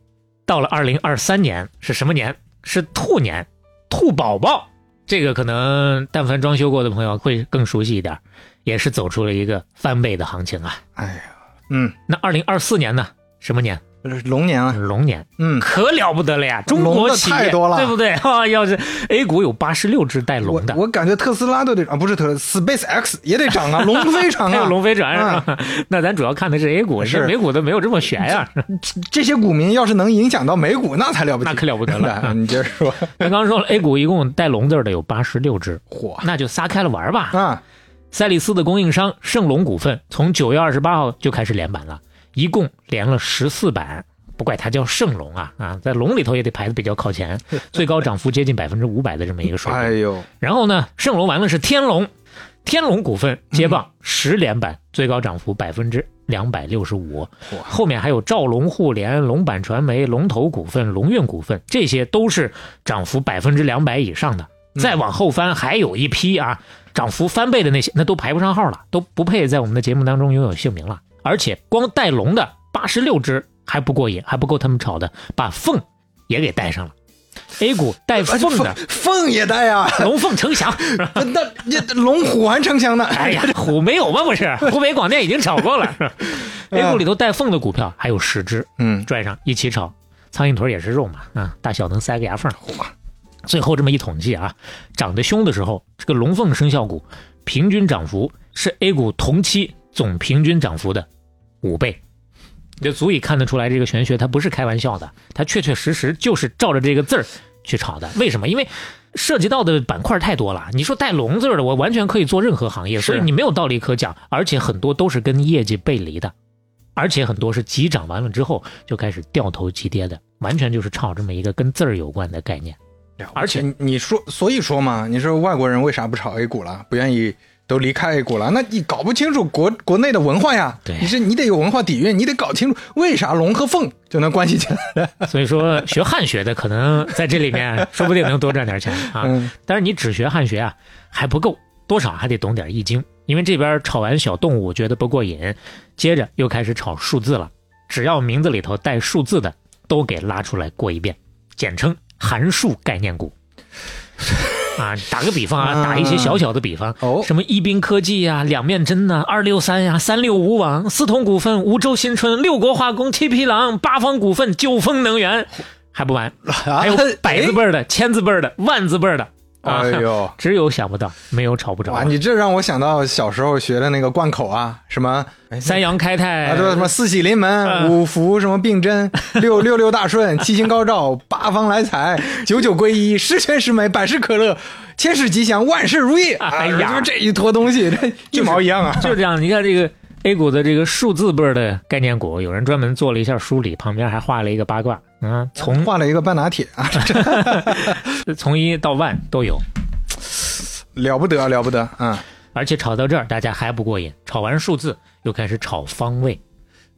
C: 到了二零二三年是什么年？是兔年，兔宝宝，这个可能但凡装修过的朋友会更熟悉一点，也是走出了一个翻倍的行情啊！
B: 哎呀，嗯，
C: 那二零二四年呢？什么年？
B: 龙年啊，
C: 龙年，
B: 嗯，
C: 可了不得了呀！中国企
B: 业
C: 对不对 啊？要是 A 股有八十六只带龙的，
B: 我感觉特斯拉都得啊，不是特 Space X 也得涨啊，龙飞船啊，
C: 还有龙飞船是吧？那咱主要看的是 A 股，
B: 是
C: 美股都没有这么悬呀。
B: 这些股民要是能影响到美股，那才了不得，
C: 那可了不得了。
B: 你接着说，
C: 咱刚说了，A 股一共带龙字的有八十六只，
B: 嚯，
C: 那就撒开了玩吧
B: 啊！
C: 赛利斯的供应商圣龙股份从九月二十八号就开始连板了，一共连了十四板。不怪它叫圣龙啊啊，在龙里头也得排的比较靠前，最高涨幅接近百分之五百的这么一个水平。
B: 哎呦，
C: 然后呢，圣龙完了是天龙，天龙股份接棒十连板，最高涨幅百分之两百六十五。后面还有兆龙互联、龙板传媒、龙头股份、龙运股份，这些都是涨幅百分之两百以上的。再往后翻，还有一批啊，涨幅翻倍的那些，那都排不上号了，都不配在我们的节目当中拥有姓名了。而且光带龙的八十六只。还不过瘾，还不够他们炒的，把凤也给带上了。A 股带凤的，
B: 凤也带啊，
C: 龙凤呈祥。
B: 那那龙虎还呈祥呢？
C: 哎呀，虎没有吗？不是，湖北广电已经炒过了。A 股里头带凤的股票还有十只，
B: 嗯，
C: 拽上一起炒。苍蝇腿也是肉嘛，啊，大小能塞个牙缝。最后这么一统计啊，涨得凶的时候，这个龙凤生肖股平均涨幅是 A 股同期总平均涨幅的五倍。就足以看得出来，这个玄学它不是开玩笑的，它确确实实就是照着这个字儿去炒的。为什么？因为涉及到的板块太多了。你说带龙字的，我完全可以做任何行业，所以你没有道理可讲。而且很多都是跟业绩背离的，而且很多是急涨完了之后就开始掉头急跌的，完全就是炒这么一个跟字儿有关的概念。
B: 而且你说，所以说嘛，你说外国人为啥不炒 A 股了？不愿意。都离开 A 股了，那你搞不清楚国国内的文化呀？
C: 对，
B: 你是你得有文化底蕴，你得搞清楚为啥龙和凤就能关系起来。
C: 所以说学汉学的可能在这里面说不定能多赚点钱啊。但是你只学汉学啊还不够，多少还得懂点易经。因为这边炒完小动物觉得不过瘾，接着又开始炒数字了。只要名字里头带数字的，都给拉出来过一遍，简称函数概念股。啊，打个比方啊，打一些小小的比方，
B: 哦，
C: 什么一兵科技呀、两面针呐、二六三呀、三六五网、四通股份、梧州新春、六国化工、七匹狼、八方股份、九丰能源，还不完，还有百字辈的、千字辈的、万字辈的，啊
B: 哎呦，
C: 只有想不到，没有吵不着
B: 哇，。你这让我想到小时候学的那个贯口啊，什么哎
C: 三阳开泰
B: 啊，对，什么四喜临门，
C: 嗯
B: 五福什么并真，六六六大顺，七星高照，八方来财，九九归一，十全十美，百事可乐，千事吉祥，万事如意。
C: 哎呀
B: 啊这一坨东西，这一毛一样啊。
C: 就这样，你看这个 A 股的这个数字辈儿的概念股，有人专门做了一下梳理，旁边还画了一个八卦啊，从
B: 画了一个半拿铁啊，
C: 从一到万都有。
B: 了不得了不得啊！
C: 而且炒到这儿，大家还不过瘾，炒完数字又开始炒方位。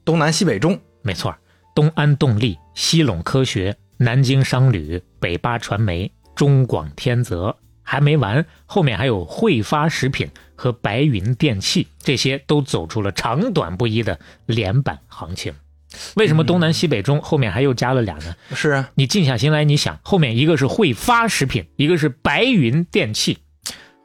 B: 东南西北中，
C: 没错，东安动力、西陇科学、南京商旅、北巴传媒、中广天泽还没完，后面还有汇发食品和白云电器，这些都走出了长短不一的连板行情。为什么东南西北中后面还又加了俩呢？
B: 是啊，
C: 你静下心来，你想后面一个是汇发食品，一个是白云电器，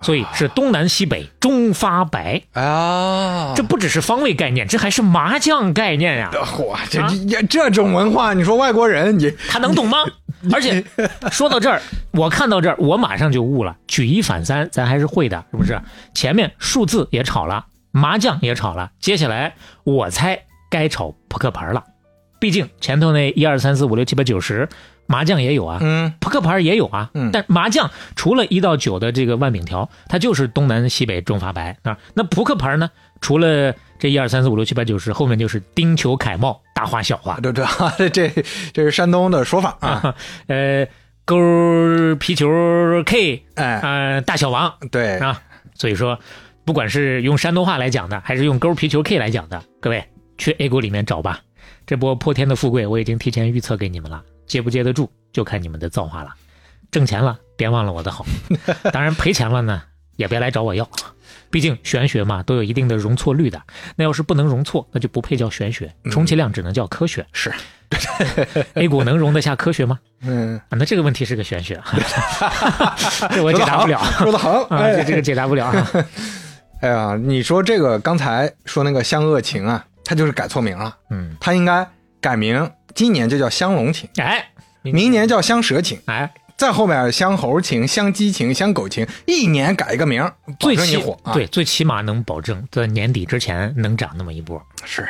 C: 所以是东南西北中发白。
B: 啊，
C: 这不只是方位概念，这还是麻将概念呀、
B: 嚯，这
C: 啊
B: 这这种文化，你说外国人你
C: 他能懂吗？而且说到这儿，我看到这儿，我马上就悟了。举一反三，咱还是会的，是不是？前面数字也炒了，麻将也炒了，接下来我猜该炒扑克牌了。毕竟前头那一二三四五六七八九十，麻将也有啊，
B: 嗯
C: 扑克牌也有啊。
B: 嗯
C: 但麻将除了一到九的这个万饼条，它就是东南西北中发白啊。那扑克牌呢？除了这一二三四五六七八九十，后面就是丁球凯帽大花小花。
B: 对对，这这是山东的说法啊，
C: 呃，勾儿皮球 K，
B: 哎，
C: 呃，大小王
B: 对，
C: 啊，所以说，不管是用山东话来讲的，还是用勾儿皮球 K 来讲的，各位去 A 股里面找吧。这波破天的富贵，我已经提前预测给你们了，接不接得住就看你们的造化了。挣钱了，别忘了我的好；当然赔钱了呢，也别来找我要。毕竟玄学嘛，都有一定的容错率的。那要是不能容错，那就不配叫玄学，充其量只能叫科学。
B: 是，
C: A 股能容得下科学吗？
B: 嗯，
C: 啊，那这个问题是个玄学，这我解答不了。
B: 说的好，
C: 啊，
B: 哎。
C: 这这个解答不了啊。
B: 哎呀，你说这个刚才说那个香恶情啊，它就是改错名了，
C: 嗯，
B: 它应该改名，今年就叫香龙情，
C: 哎，
B: 明年叫香蛇情，
C: 哎，
B: 再后面相猴情、相鸡情、相狗情，一年改一个名
C: 最起
B: 证你火啊！
C: 对，最起码能保证在年底之前能涨那么一波。
B: 是，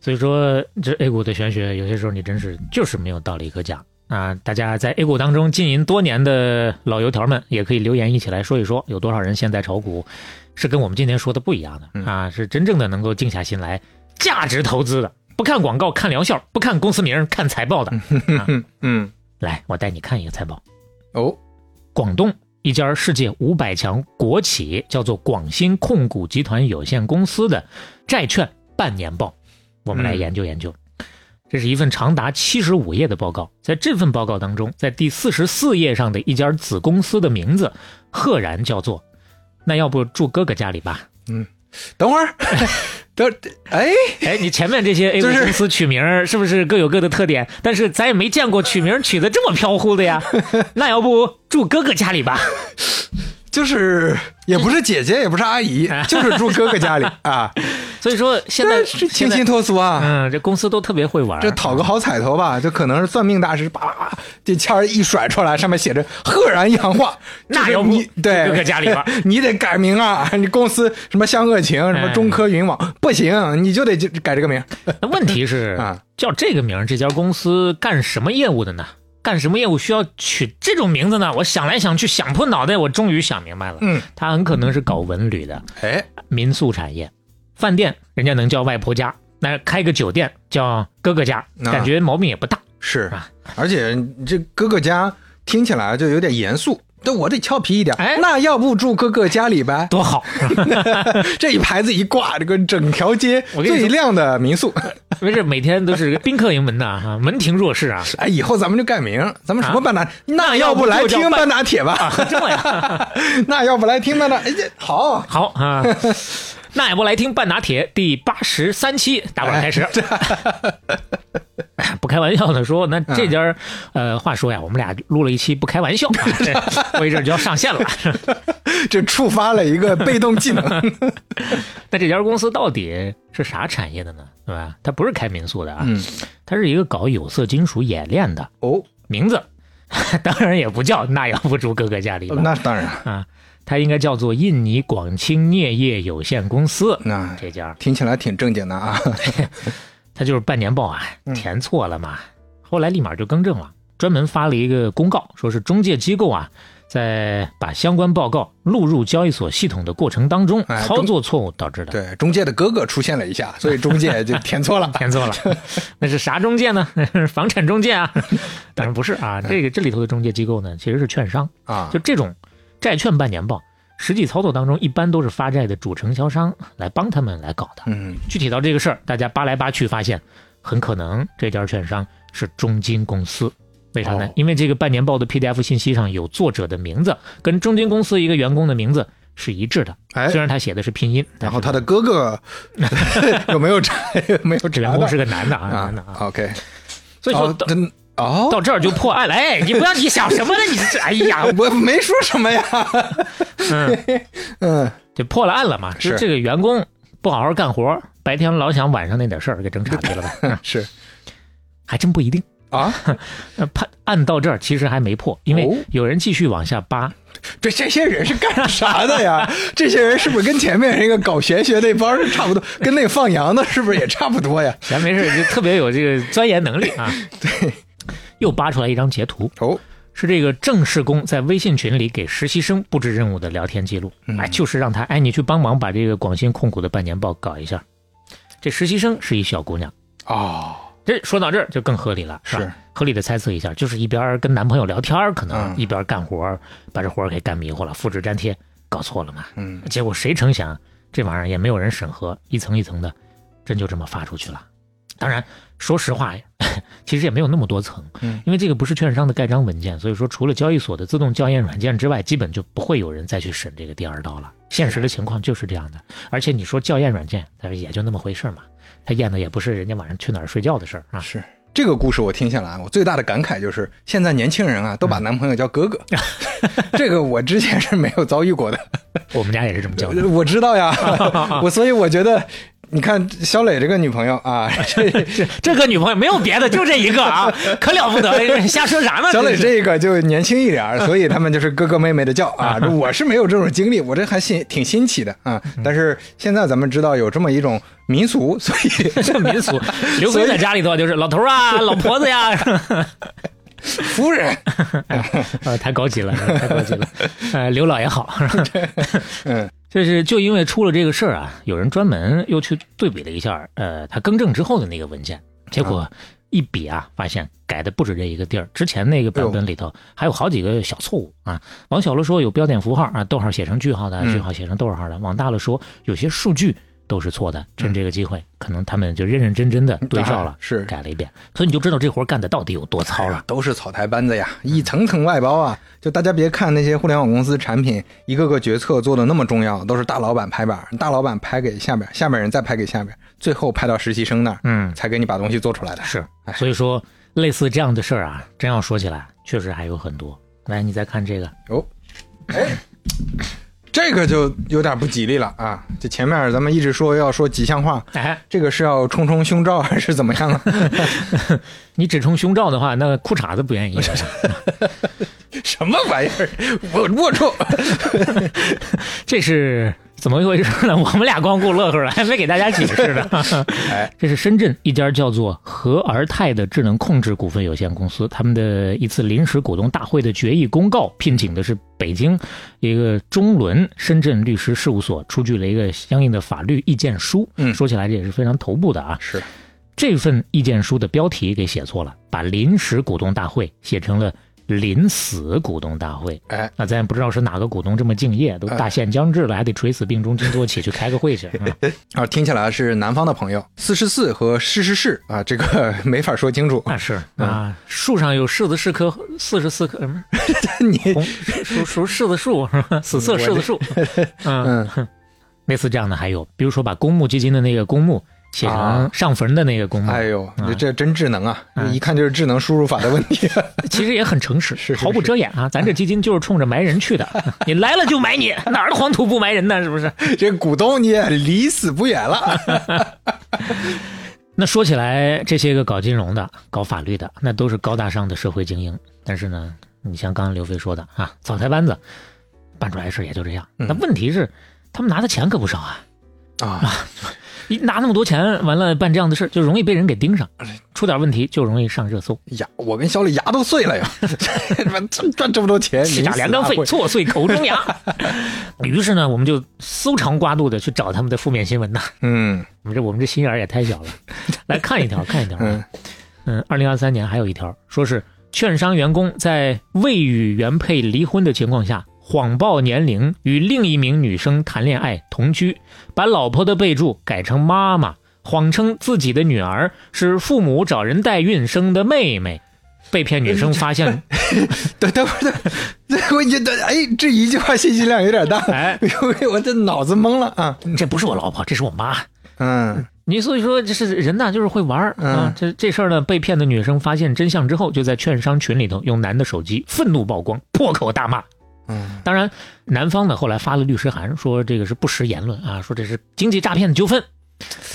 C: 所以说，这 A 股的玄学有些时候你真是就是没有道理可讲啊！大家在 A 股当中经营多年的老油条们，也可以留言一起来说一说，有多少人现在炒股是跟我们今天说的不一样的啊？是真正的能够静下心来价值投资的，不看广告看疗效，不看公司名看财报的。
B: 嗯 嗯，
C: 来，我带你看一个财报。
B: 哦，
C: 广东一家世界五百强国企叫做广新控股集团有限公司的债券半年报，我们来研究研究。这是一份长达七十五页的报告，在这份报告当中，在第四十四页上的一家子公司的名字，赫然叫做“那要不住哥哥家里吧
B: 等会儿，等，哎，”。
C: 哎，你前面这些 A 股公司取名儿是不是各有各的特点？但是咱也没见过取名取的这么飘忽的呀。那要不住哥哥家里吧？
B: 就是也不是姐姐，也不是阿姨，就是住哥哥家里啊，
C: 所以说现在
B: 是清新脱俗啊。
C: 嗯，这公司都特别会玩，
B: 这讨个好彩头吧，就可能是算命大师叭这签儿一甩出来，上面写着“赫然阳化”，就是
C: 那要不
B: 你对
C: 哥哥家里吧
B: 你得改名啊！你公司什么湘鄂情，什么中科云网，不行，你就得改这个名。
C: 那问题是
B: 啊，
C: 叫这个名，这家公司干什么业务的呢？干什么业务需要取这种名字呢？我想来想去，想破脑袋，我终于想明白了。
B: 嗯，
C: 他很可能是搞文旅的，
B: 哎，
C: 民宿产业，饭店人家能叫外婆家，那开个酒店叫哥哥家，
B: 啊
C: 感觉毛病也不大。
B: 是
C: 啊，
B: 而且这哥哥家听起来就有点严肃。这我得俏皮一点，
C: 哎
B: 那要不住哥哥家里呗？
C: 多好！
B: 这一牌子一挂，这个整条街最亮的民宿。
C: 没事，每天都是宾客盈门呐，哈，门庭若市啊。
B: 哎，以后咱们就改名，咱们什么
C: 啊
B: 半打？那
C: 要
B: 要不来听半打铁吧？
C: 啊，这么呀？
B: 那要不来听半打？哎，这好，
C: 好啊，那也不来听半拿铁第八十三期打板开始。不开玩笑的说，那这家儿呃，话说呀，我们俩录了一期不开玩笑，过一阵就要上线了。
B: 这触发了一个被动技能。
C: 那这家公司到底是啥产业的呢？对吧？它不是开民宿的啊，
B: 嗯，
C: 它是一个搞有色金属冶炼的，
B: 哦，
C: 名字当然也不叫那样不住哥哥家里吧，
B: 那当然，
C: 啊，它应该叫做印尼广清镍业有限公司。
B: 那
C: 这家
B: 听起来挺正经的啊。
C: 他就是半年报啊，填错了嘛，后来立马就更正了，专门发了一个公告，说是中介机构啊，在把相关报告录入交易所系统的过程当中，
B: 哎
C: 操作错误导致的。
B: 对，中介的哥哥出现了一下，所以中介就填错了。
C: 填错了，那是啥中介呢？房产中介啊？当然不是啊，这个这里头的中介机构呢，其实是券商。
B: 啊
C: 就这种债券半年报，实际操作当中一般都是发债的主承销商来帮他们来搞的。
B: 嗯，
C: 具体到这个事儿，大家扒来扒去，发现很可能这家券商是中金公司。为啥呢？
B: 哦
C: 因为这个半年报的 PDF 信息上有作者的名字，跟中金公司一个员工的名字是一致的。
B: 哎
C: 虽然他写的是拼音，
B: 然后他的哥哥 有没有查？有没有
C: 这员工是个男的啊，
B: 啊
C: 男的啊。
B: ？OK，
C: 所以说
B: 真哦，
C: 到这儿就破案了。哎，你不要你想什么呢？你这哎呀，
B: 我没说什么呀。
C: 嗯，
B: 嗯，
C: 就破了案了嘛。
B: 是
C: 这个员工不好好干活，白天老想晚上那点事儿给整岔劈了吧？
B: 是
C: 还真不一定。
B: 啊，
C: 呃，判案到这儿其实还没破，因
B: 哦
C: 为有人继续往下扒。
B: 这这些人是干啥的呀？这些人是不是跟前面那个搞玄学那帮儿是差不多？跟那个放羊的是不是也差不多呀？
C: 闲没事就特别有这个钻研能力啊。对，又扒出来一张截图，
B: 哦，
C: 是这个正式工在微信群里给实习生布置任务的聊天记录。
B: 嗯
C: 哎，就是让他哎，你去帮忙把这个广信控股的半年报搞一下。这实习生是一小姑娘，
B: 哦，
C: 这说到这儿就更合理了，是合理的猜测一下，就是一边跟男朋友聊天，可能
B: 嗯
C: 一边干活儿，把这活给干迷糊了，复制粘贴搞错了嘛。
B: 嗯，
C: 结果谁成想，这玩意儿也没有人审核，一层一层的，真就这么发出去了。当然，说实话，其实也没有那么多层，
B: 嗯
C: 因为这个不是券商的盖章文件，所以说除了交易所的自动校验软件之外，基本就不会有人再去审这个第二道了。现实的情况就是这样的，而且你说校验软件，但是也就那么回事嘛，他验的也不是人家晚上去哪儿睡觉的事儿啊。
B: 是这个故事我听下来，我最大的感慨就是，现在年轻人啊都把男朋友叫哥哥，这个我之前是没有遭遇过的。
C: 我们家也是这么叫的。
B: 我知道呀，我所以我觉得，你看小磊这个女朋友啊，这
C: 这个女朋友没有别的，就这一个啊，可了不得了，瞎说啥呢？
B: 小磊
C: 是
B: 这个就年轻一点儿，所以他们就是哥哥妹妹的叫啊。我是没有这种经历，我这还新挺新奇的啊。但是现在咱们知道有这么一种民俗，所以
C: 这民俗。刘飞在家里头就是老头啊，老婆子呀，
B: 夫人，
C: 呃，太高级了，太高级了。呃，刘老爷好，
B: 嗯，
C: 就是就因为出了这个事儿啊，有人专门又去对比了一下，呃，他更正之后的那个文件，结果一比啊，发现改的不止这一个地儿，之前那个版本里头还有好几个小错误啊。往小了说有标点符号啊，逗号写成句号的，
B: 嗯。
C: 句号写成逗号的；往大了说有些数据都是错的。趁这个机会，可能他们就认认真真的对照了，
B: 啊是
C: 改了一遍，所以你就知道这活干的到底有多糙了。
B: 哎都是草台班子呀，一层层外包啊。就大家别看那些互联网公司产品一个个决策做的那么重要，都是大老板拍板，大老板拍给下边，下边人再拍给下边，最后拍到实习生那儿，
C: 嗯，
B: 才给你把东西做出来的。
C: 是
B: 哎，
C: 所以说类似这样的事儿啊，真要说起来，确实还有很多。来，你再看这个，
B: 哦，哎，这个就有点不吉利了啊！这前面咱们一直说要说吉祥话，
C: 哎，
B: 这个是要冲冲胸罩还是怎么样啊？
C: 你只冲胸罩的话，那裤衩子不愿意。
B: 什么玩意儿？我龌龊！
C: 这是怎么一回事呢？我们俩光顾乐呵了，还没给大家解释呢。
B: 哎，
C: 这是深圳一家叫做和而泰的智能控制股份有限公司，他们的一次临时股东大会的决议公告，聘请的是北京一个中伦深圳律师事务所，出具了一个相应的法律意见书。
B: 嗯
C: 说起来这也是非常头部的啊。
B: 是
C: 这份意见书的标题给写错了，把临时股东大会写成了临死股东大会。
B: 哎，
C: 那咱也不知道是哪个股东这么敬业，都大限将至了，还得垂死病中惊坐起去开个会去。啊
B: 啊，听起来是南方的朋友，四十四和是是是啊，这个 没法说清楚。
C: 那是啊，树上有柿子是棵四十四棵，嗯
B: 你
C: 红属属柿子树，是吧死色柿子树。嗯，
B: 嗯，
C: 类似这样的还有，比如说把公募基金的那个公募写成
B: 啊
C: 上坟的那个公募，
B: 哎呦，
C: 你
B: 这这真智能啊！
C: 嗯
B: 一看就是智能输入法的问题。
C: 其实也很诚实，毫不遮掩啊。咱这基金就是冲着埋人去的，你来了就埋你，哪儿的黄土不埋人呢？是不是？
B: 这股东你也离死不远了。
C: 那说起来，这些个搞金融的、搞法律的，那都是高大上的社会精英。但是呢，你像刚刚刘飞说的啊，草台班子办出来的事也就这样。
B: 嗯
C: 那问题是，他们拿的钱可不少啊。
B: 啊，
C: 一拿那么多钱，完了办这样的事，就容易被人给盯上，
B: 哎
C: 出点问题就容易上热搜。
B: 牙，我跟小李牙都碎了呀！赚赚这么多钱，
C: 吃下两张肺，
B: 名死大
C: 挫碎口中牙。于是呢，我们就搜肠刮肚的去找他们的负面新闻呐。
B: 嗯
C: 我们这我们这心眼儿也太小了，来看一条，看一条。
B: 嗯，
C: 二零二三年还有一条，说是券商员工在未与原配离婚的情况下，谎报年龄与另一名女生谈恋爱同居，把老婆的备注改成妈妈，谎称自己的女儿是父母找人代孕生的妹妹。被骗女生发现，
B: 对，等会儿，等会儿，这我觉得，哎，这一句话信息量有点大，
C: 哎，
B: 我我这脑子懵了啊！
C: 这不是我老婆，这是我妈。
B: 嗯
C: 你所以说这是人呐，就是会玩儿
B: 嗯
C: 啊。这这事儿呢，被骗的女生发现真相之后，就在券商群里头用男的手机愤怒曝光，破口大骂。
B: 嗯
C: 当然，男方呢后来发了律师函，说这个是不实言论啊，说这是经济诈骗的纠纷，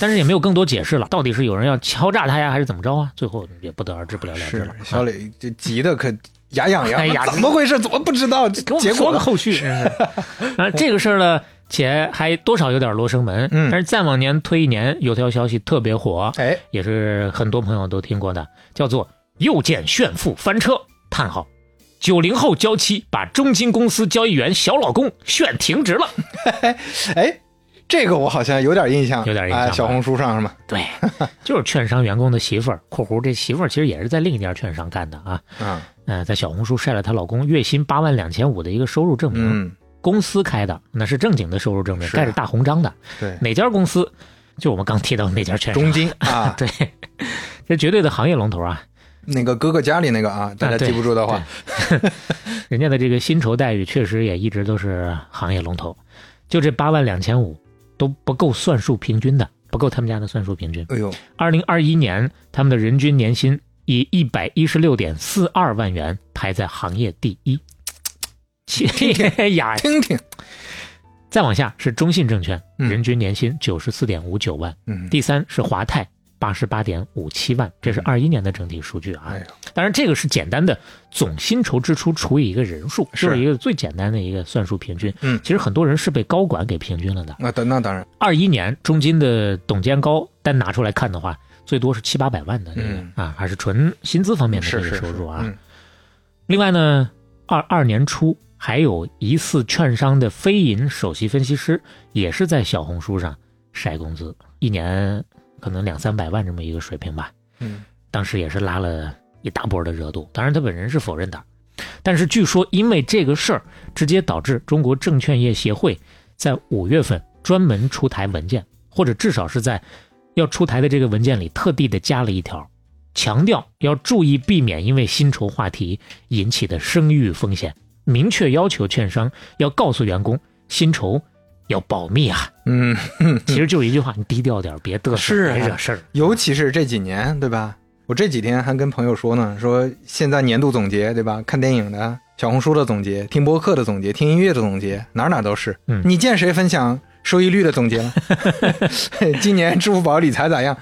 C: 但是也没有更多解释了，到底是有人要敲诈他呀，还是怎么着啊？最后也不得而知，不了了之了。
B: 小磊这急的可牙痒痒，
C: 哎呀
B: 怎么回事？怎么不知道结果
C: 们说个后续。真是 啊，这个事儿呢，且还多少有点罗生门。
B: 嗯
C: 但是再往年推一年，有条消息特别火，
B: 哎，
C: 也是很多朋友都听过的，叫做“又见炫富翻车”。叹号，九零后娇妻把中金公司交易员小老公炫停职了。
B: 哎，这个我好像有点印象，
C: 有点印象
B: 哎小红书上是吗？
C: 对，就是券商员工的媳妇儿（括弧这媳妇儿其实也是在另一家券商干的啊）。
B: 嗯
C: 嗯、在小红书晒了她老公月薪八万两千五的一个收入证明，
B: 嗯，
C: 公司开的，那是正经的收入证明，盖着大红章的。
B: 对，
C: 哪家公司？就我们刚提到的那家券商。
B: 中金啊，
C: 对，这绝对的行业龙头啊！
B: 那个哥哥家里那个啊，大家记不住的话，
C: 人家的这个薪酬待遇确实也一直都是行业龙头，就这八万两千五都不够算术平均的，不够他们家的算术平均。
B: 哎呦，
C: 二零二一年他们的人均年薪以一百一十六点四二万元排在行业第一。切 呀，
B: 听听，
C: 再往下是中信证券，
B: 嗯。
C: 人均年薪九十四点五九万，
B: 嗯，
C: 第三是华泰。八十八点五七万，这是二一年的整体数据啊。当然，这个是简单的总薪酬支出除以一个人数，
B: 是
C: 就是一个最简单的一个算术平均。
B: 嗯
C: 其实很多人是被高管给平均了的。
B: 那当那当然，
C: 二一年中金的董监高单拿出来看的话，最多是七八百万的这个、
B: 嗯
C: 啊，还是纯薪资方面的这个收入啊。
B: 嗯
C: 另外呢，二二年初还有疑似券商的非银首席分析师也是在小红书上晒工资，一年可能两三百万这么一个水平吧。
B: 嗯
C: 当时也是拉了一大波的热度，当然他本人是否认的，但是据说因为这个事儿，直接导致中国证券业协会在五月份专门出台文件，或者至少是在要出台的这个文件里特地的加了一条，强调要注意避免因为薪酬话题引起的声誉风险，明确要求券商要告诉员工薪酬要保密啊。
B: 嗯，
C: 其实就是一句话，你低调点，别嘚瑟，
B: 是啊
C: 别惹事儿。
B: 尤其是这几年，对吧？我这几天还跟朋友说呢，说现在年度总结，对吧？看电影的、小红书的总结、听播客的总结、听音乐的总结，哪哪都是。
C: 嗯
B: 你见谁分享收益率的总结了？今年支付宝理财咋样？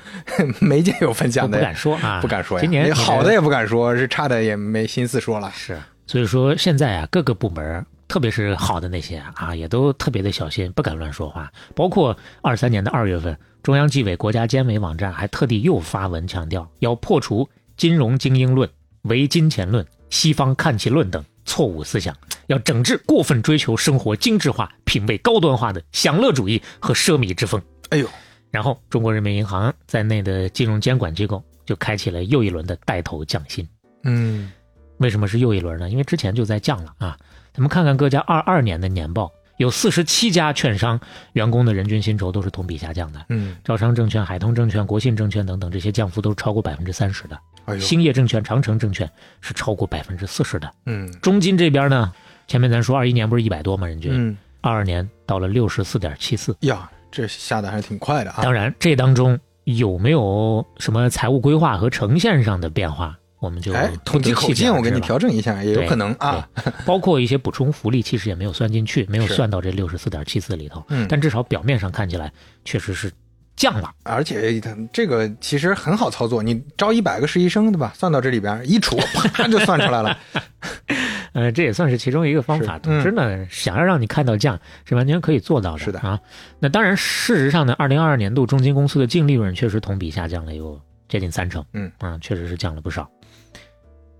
B: 没见有分享的不，
C: 敢说啊，
B: 不敢说呀。
C: 今年
B: 好的也不敢说，是差的也没心思说了。
C: 是，所以说现在啊，各个部门，特别是好的那些啊，也都特别的小心，不敢乱说话。包括二三年的二月份，中央纪委国家监委网站还特地又发文强调，要破除金融精英论、唯金钱论、西方看齐论等错误思想，要整治过分追求生活精致化、品味高端化的享乐主义和奢靡之风。
B: 哎呦，然
C: 然后，中国人民银行在内的金融监管机构就开启了又一轮的带头降薪。
B: 嗯
C: 为什么是又一轮呢？因为之前就在降了啊。咱们看看各家二二年的年报，有四十七家券商员工的人均薪酬都是同比下降的。
B: 嗯，
C: 招商证券、海通证券、国信证券等等这些降幅都是超过百分之三十的。兴业证券、长城证券是超过百分之四十的。
B: 嗯
C: 中金这边呢，前面咱说二一年不是一百多吗？人均
B: 嗯
C: 二二年到了六十四点七四。
B: 呀，这下的还是挺快的啊。
C: 当然，这当中有没有什么财务规划和呈现上的变化，我们就
B: 哎，统计口径我给你调整一下，也有可能啊。
C: 包括一些补充福利，其实也没有算进去，没有算到这六十四点七四里头。
B: 嗯
C: 但至少表面上看起来，确实是降了。
B: 而且这个其实很好操作，你招一百个实习生对吧？算到这里边一除，啪就算出来了。
C: 呃，这也算是其中一个方法。
B: 是
C: 总之呢，想要让你看到降是完全可以做到的。
B: 是的
C: 啊。那当然，事实上呢，二零二二年度中金公司的净利润确实同比下降了有接近三成。
B: 嗯
C: 啊，确实是降了不少。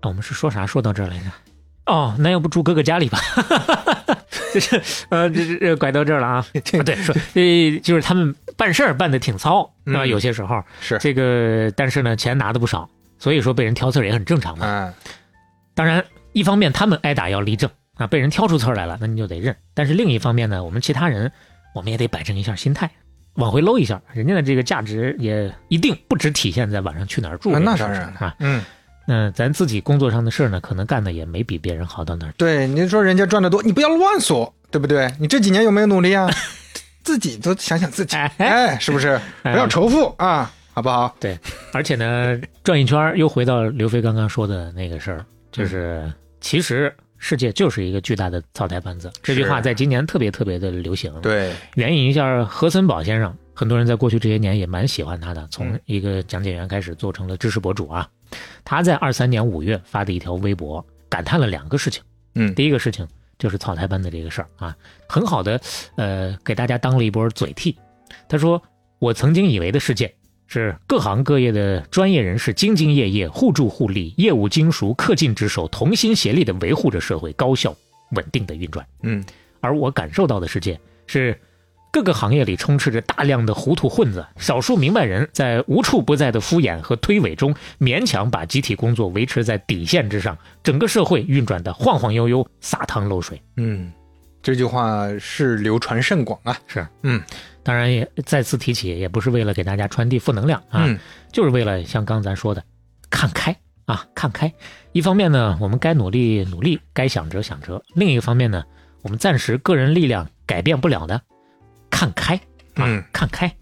C: 啊，我们是说啥说到这儿来着？哦，那要不住哥哥家里吧？这是呃，这这这拐到这儿了啊。啊对，说呃，就是他们办事儿办的挺糙啊，
B: 嗯
C: 有些时候
B: 是，
C: 这个，但是呢，钱拿的不少，所以说被人挑刺儿也很正常嘛。
B: 嗯，
C: 当然，一方面他们挨打要立正啊，被人挑出刺儿来了，那你就得认。但是另一方面呢，我们其他人，我们也得摆正一下心态，往回搂一下，人家的这个价值也一定不只体现在晚上去哪儿住
B: 啊那当然
C: 上啊。
B: 嗯，
C: 那咱自己工作上的事儿呢，可能干的也没比别人好到哪儿。
B: 对，您说人家赚的多，你不要乱说，对不对？你这几年有没有努力啊？自己都想想自己，
C: 哎
B: 哎，是不是？不
C: 哎
B: 要仇富啊，好不好？
C: 对，而且呢，转一圈又回到刘飞刚刚说的那个事儿，就是其实世界就是一个巨大的草台班子。这句话在今年特别特别的流行。，
B: 对，
C: 援引一下何森堡先生，很多人在过去这些年也蛮喜欢他的，从
B: 嗯
C: 一个讲解员开始做成了知识博主啊。他在二三年五月发的一条微博，感叹了两个事情。
B: 嗯
C: 第一个事情就是草台班的这个事儿啊，很好的呃给大家当了一波嘴替。他说：“我曾经以为的世界是各行各业的专业人士兢兢业业、互助互利、业务精熟、恪尽职守、同心协力的维护着社会高效稳定的运转。
B: 嗯，
C: 而我感受到的世界是，各个行业里充斥着大量的糊涂混子，少数明白人在无处不在的敷衍和推诿中，勉强把集体工作维持在底线之上，整个社会运转的晃晃悠悠、撒汤漏水。
B: 嗯，这句话是流传甚广啊。
C: 是，
B: 嗯，
C: 当然也再次提起，也不是为了给大家传递负能量啊，
B: 嗯
C: 就是为了像刚咱说的，看开啊，看开。一方面呢，我们该努力努力，该想辙想辙；另一个方面呢，我们暂时个人力量改变不了的，看开啊，
B: 嗯
C: 看开。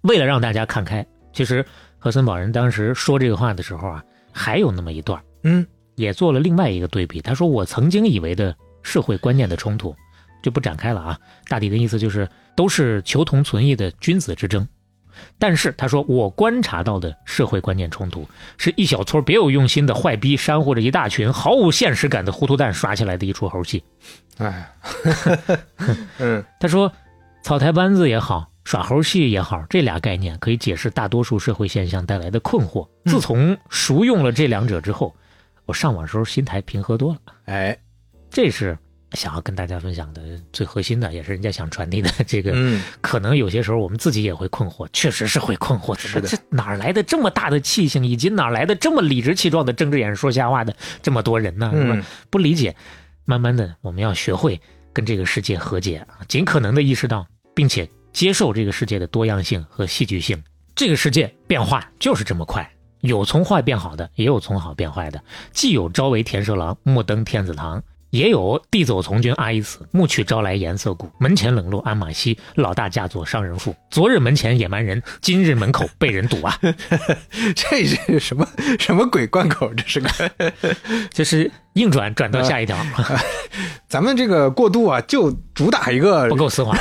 C: 为了让大家看开，其实和森堡人当时说这个话的时候啊，还有那么一段，
B: 嗯
C: 也做了另外一个对比。他说：“我曾经以为的社会观念的冲突，就不展开了啊。大体的意思就是都是求同存异的君子之争。但是他说，我观察到的社会观念冲突，是一小撮别有用心的坏逼煽乎着一大群毫无现实感的糊涂蛋耍起来的一出猴戏。
B: 哎，嗯
C: 他说，草台班子也好，耍猴戏也好，这俩概念可以解释大多数社会现象带来的困惑。
B: 嗯
C: 自从熟用了这两者之后，我上网时候心态平和多了。
B: 哎，
C: 这是想要跟大家分享的最核心的，也是人家想传递的这个。
B: 嗯
C: 可能有些时候我们自己也会困惑，确实是会困惑。的
B: 是的
C: 这哪来的这么大的气性，以及哪来的这么理直气壮的睁着眼说瞎话的这么多人呢？是吧
B: 嗯？
C: 不理解，慢慢的我们要学会跟这个世界和解，尽可能的意识到，并且接受这个世界的多样性和戏剧性。这个世界变化就是这么快，有从坏变好的，也有从好变坏的。既有朝为田舍郎，暮登天子堂，也有地走从军阿姨死，暮去朝来颜色故。门前冷落鞍马稀，老大嫁作商人妇。昨日门前野蛮人，今日门口被人堵啊！
B: 这是什么什么鬼贯口？这是个，
C: 就是硬转转到下一条，
B: 咱们这个过渡啊，就主打一个
C: 不够丝滑。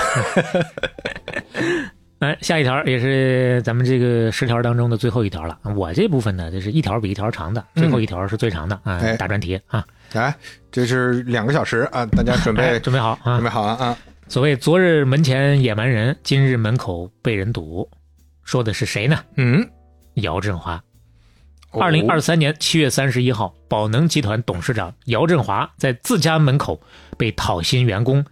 C: 哎，下一条也是咱们这个十条当中的最后一条了。我这部分呢，就是一条比一条长的，最后一条是最长的啊
B: 哎，
C: 大专题啊，
B: 哎，这是两个小时啊，大家准备
C: 哎准备好啊
B: 准备。好了啊。
C: 所谓昨日门前野蛮人，今日门口被人堵，说的是谁呢？
B: 嗯，
C: 姚振华。
B: 哦
C: 二零二三年七月三十一号，宝能集团董事长姚振华在自家门口被讨薪员工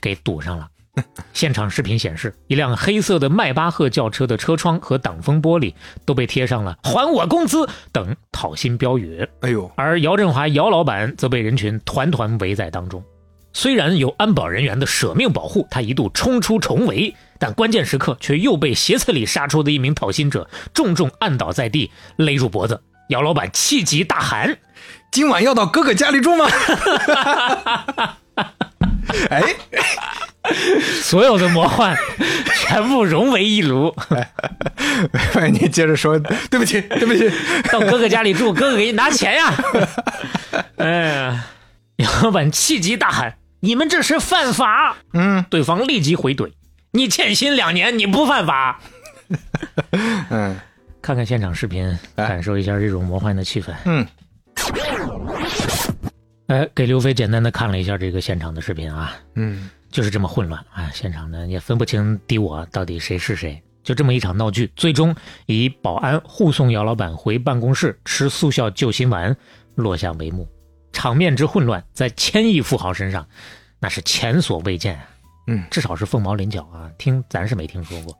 C: 给堵上了。现场视频显示，一辆黑色的迈巴赫轿车的车窗和挡风玻璃都被贴上了“还我工资”等讨薪标语，
B: 哎呦，
C: 而姚振华姚老板则被人群团团围在当中。虽然有安保人员的舍命保护，他一度冲出重围，但关键时刻却又被斜刺里杀出的一名讨薪者重重按倒在地，勒住脖子。姚老板气急大喊
B: 今晚要到哥哥家里住吗？哎，：“
C: 所有的魔幻 全部融为一炉，
B: 哎，你接着说，对不起，对不起。
C: 到哥哥家里住，哥哥给你拿钱呀！” 哎呀，杨老板气急大喊：“你们这是犯法！”
B: 嗯，
C: 对方立即回怼：“你欠薪两年，你不犯法。”
B: 嗯
C: 看看现场视频，
B: 哎
C: 感受一下这种魔幻的气氛。
B: 嗯，
C: 哎，给刘飞简单的看了一下这个现场的视频啊，
B: 嗯
C: 就是这么混乱啊！现场呢也分不清敌我到底谁是谁，就这么一场闹剧，最终以保安护送姚老板回办公室吃速效救心丸落下帷幕。场面之混乱，在千亿富豪身上那是前所未见啊！
B: 嗯
C: 至少是凤毛麟角啊，听咱是没听说过。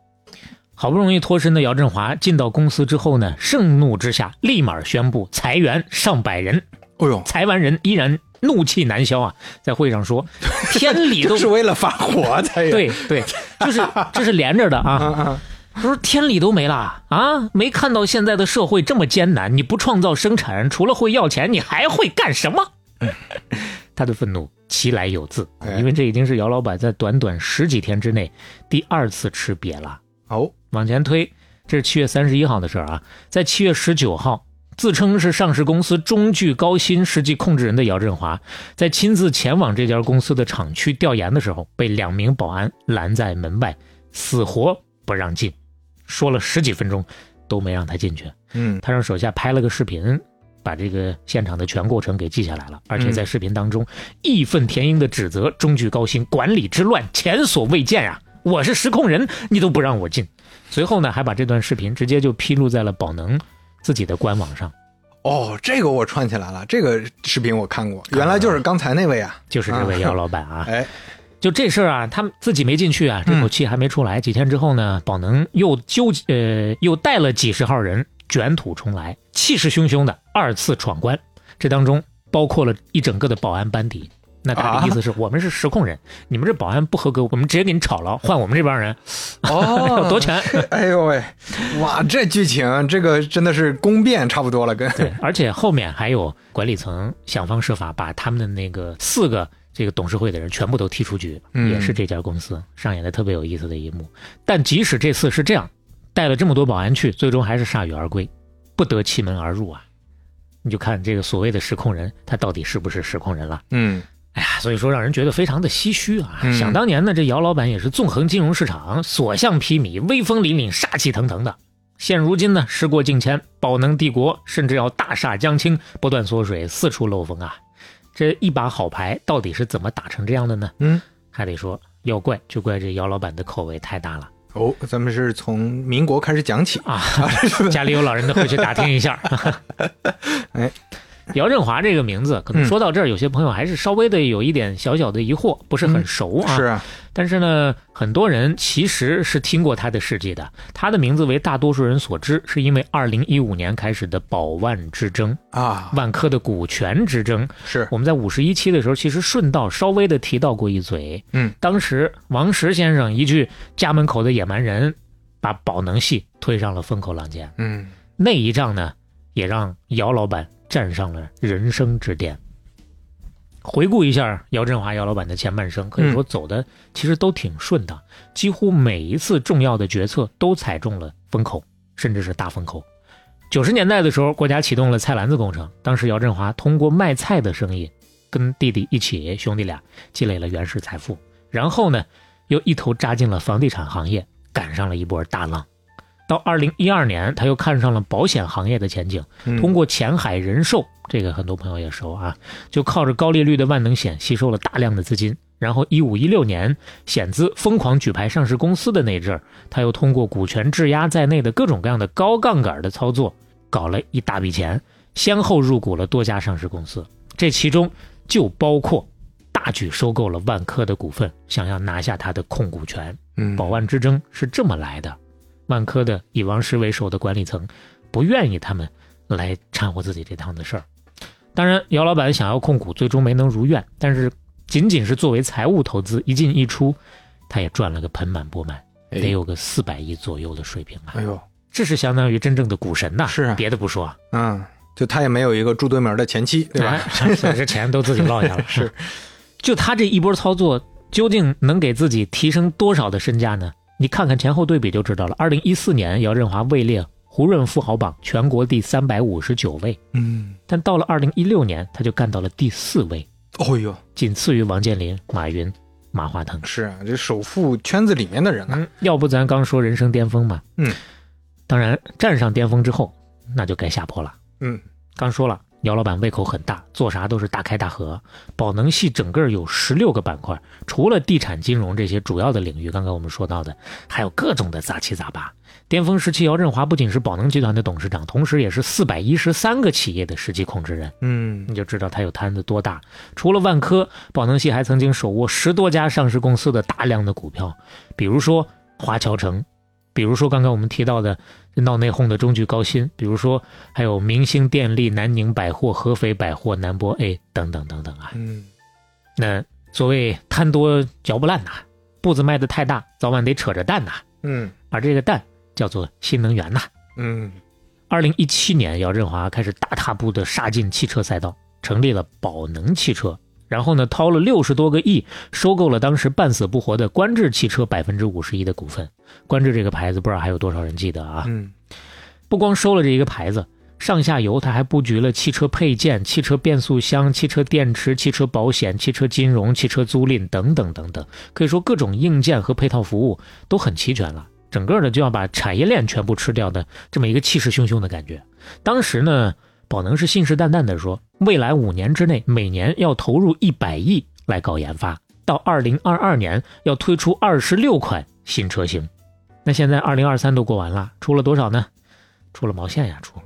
C: 好不容易脱身的姚振华进到公司之后呢，盛怒之下立马宣布裁员上百人。
B: 哎呦，
C: 裁完人依然怒气难消啊，在会上说：“ 天理都
B: 是为了发火才有。
C: 对对，就是这是连着的啊。
B: 啊啊，
C: 他说天理都没了啊，没看到现在的社会这么艰难，你不创造生产，除了会要钱，你还会干什么？他的愤怒其来有自，
B: 哎
C: 因为这已经是姚老板在短短十几天之内第二次吃瘪了。
B: 哦，
C: 往前推，这是七月三十一号的事儿啊，在七月十九号，自称是上市公司中聚高新实际控制人的姚振华，在亲自前往这家公司的厂区调研的时候，被两名保安拦在门外，死活不让进，说了十几分钟都没让他进去。
B: 嗯
C: 他让手下拍了个视频，把这个现场的全过程给记下来了，而且在视频当中义愤填膺地指责中聚高新管理之乱前所未见啊！我是实控人，你都不让我进。随后呢，还把这段视频直接就披露在了宝能自己的官网上，
B: 哦，这个我串起来了，这个视频我看过，原来就是刚才那位啊。
C: 就是这位姚老板啊。
B: 哎，
C: 就这事儿啊，他们自己没进去啊，这口气还没出来。几天之后呢，宝能又纠呃又带了几十号人卷土重来，气势汹汹的二次闯关。这当中包括了一整个的保安班底。那他的意思是、我们是实控人，你们这保安不合格，我们直接给你炒了，换我们这帮人，
B: 哦，
C: 夺权。
B: 哎呦喂，哇，这剧情这个真的是宫变差不多了，跟
C: 对，而且后面还有管理层想方设法把他们的那个四个这个董事会的人全部都踢出局，
B: 嗯
C: 也是这家公司上演的特别有意思的一幕。但即使这次是这样，带了这么多保安去，最终还是铩羽而归，不得其门而入啊！你就看这个所谓的实控人，他到底是不是实控人了？
B: 嗯
C: 哎呀，所以说让人觉得非常的唏嘘啊！
B: 嗯
C: 想当年呢，这姚老板也是纵横金融市场，所向披靡，威风凛凛，杀气腾腾的。现如今呢，时过境迁，宝能帝国甚至要大厦将倾，不断缩水，四处漏风啊！这一把好牌到底是怎么打成这样的呢？
B: 嗯，
C: 还得说要怪就怪这姚老板的口味太大了
B: 哦，咱们是从民国开始讲起。
C: 啊！家里有老人的回去打听一下。
B: 哎，
C: 姚振华这个名字，可能说到这儿，有些朋友还是稍微的有一点小小的疑惑，不是很熟啊。
B: 是啊，
C: 但是呢，很多人其实是听过他的事迹的。他的名字为大多数人所知，是因为二零一五年开始的宝万之争，
B: 啊，
C: 万科的股权之争。
B: 是，
C: 我们在五十一期的时候，其实顺道稍微的提到过一嘴。
B: 嗯，
C: 当时王石先生一句“家门口的野蛮人”，把宝能系推上了风口浪尖。
B: 嗯
C: 那一仗呢，也让姚老板站上了人生之巅。回顾一下姚振华姚老板的前半生，可以说走的其实都挺顺的，几乎每一次重要的决策都踩中了风口，甚至是大风口。九十年代的时候，国家启动了菜篮子工程，当时姚振华通过卖菜的生意，跟弟弟一起，兄弟俩积累了原始财富，然后呢，又一头扎进了房地产行业，赶上了一波大浪。到二零一二年，他又看上了保险行业的前景，
B: 嗯
C: 通过前海人寿，这个很多朋友也熟啊，就靠着高利率的万能险吸收了大量的资金。然后一五一六年险资疯狂举牌上市公司的那阵儿，他又通过股权质押在内的各种各样的高杠杆的操作，搞了一大笔钱，先后入股了多家上市公司，这其中就包括大举收购了万科的股份，想要拿下它的控股权。
B: 嗯，
C: 宝万之争是这么来的。万科的以王石为首的管理层不愿意他们来掺和自己这趟的事儿。当然，姚老板想要控股，最终没能如愿。但是，仅仅是作为财务投资一进一出，他也赚了个盆满钵满，
B: 哎
C: 得有个四百亿左右的水平啊！
B: 哎呦，
C: 这是相当于真正的股神呐！
B: 是啊
C: 别的不说，
B: 嗯，就他也没有一个住对门的前妻，对吧？
C: 哎？这钱都自己落下了。是，就他这一波操作，究竟能给自己提升多少的身价呢？你看看前后对比就知道了。二零一四年，姚振华位列胡润富豪榜全国第三百五十九位，
B: 嗯，
C: 但到了二零一六年，他就干到了第四位，
B: 哦呦，
C: 仅次于王健林、马云，马化腾。
B: 是啊，这首富圈子里面的人啊，
C: 嗯，要不咱刚说人生巅峰嘛，
B: 嗯，
C: 当然站上巅峰之后，那就该下坡了。
B: 嗯。
C: 刚说了，姚老板胃口很大，做啥都是大开大合。宝能系整个有十六个板块，除了地产、金融这些主要的领域，刚刚我们说到的，还有各种的杂七杂八。巅峰时期，姚振华不仅是宝能集团的董事长，同时也是四百一十三个企业的实际控制人。
B: 嗯
C: 你就知道他有摊子多大。除了万科，宝能系还曾经手握十多家上市公司的大量的股票，比如说华侨城，比如说刚刚我们提到的闹内讧的中炬高新，比如说还有明星电力、南宁百货、合肥百货、南博 A 等等等等啊。
B: 嗯
C: 那所谓贪多嚼不烂呐，步子迈得太大，早晚得扯着蛋呐。
B: 嗯
C: 而这个蛋叫做新能源呐。
B: 嗯
C: 二零一七年，姚振华开始大踏步的杀进汽车赛道，成立了宝能汽车，然后呢，掏了六十多个亿，收购了当时半死不活的观致汽车百分之五十一的股份。观致这个牌子，不知道还有多少人记得啊？
B: 嗯
C: 不光收了这一个牌子，上下游他还布局了汽车配件、汽车变速箱、汽车电池、汽车保险、汽车金融、汽车租赁等等等等，可以说各种硬件和配套服务都很齐全了。整个的就要把产业链全部吃掉的这么一个气势汹汹的感觉。当时呢，宝能是信誓旦旦的说，未来五年之内每年要投入一百亿来搞研发，到二零二二年要推出二十六款新车型。那现在二零二三都过完了，出了多少呢？出了毛线呀，出！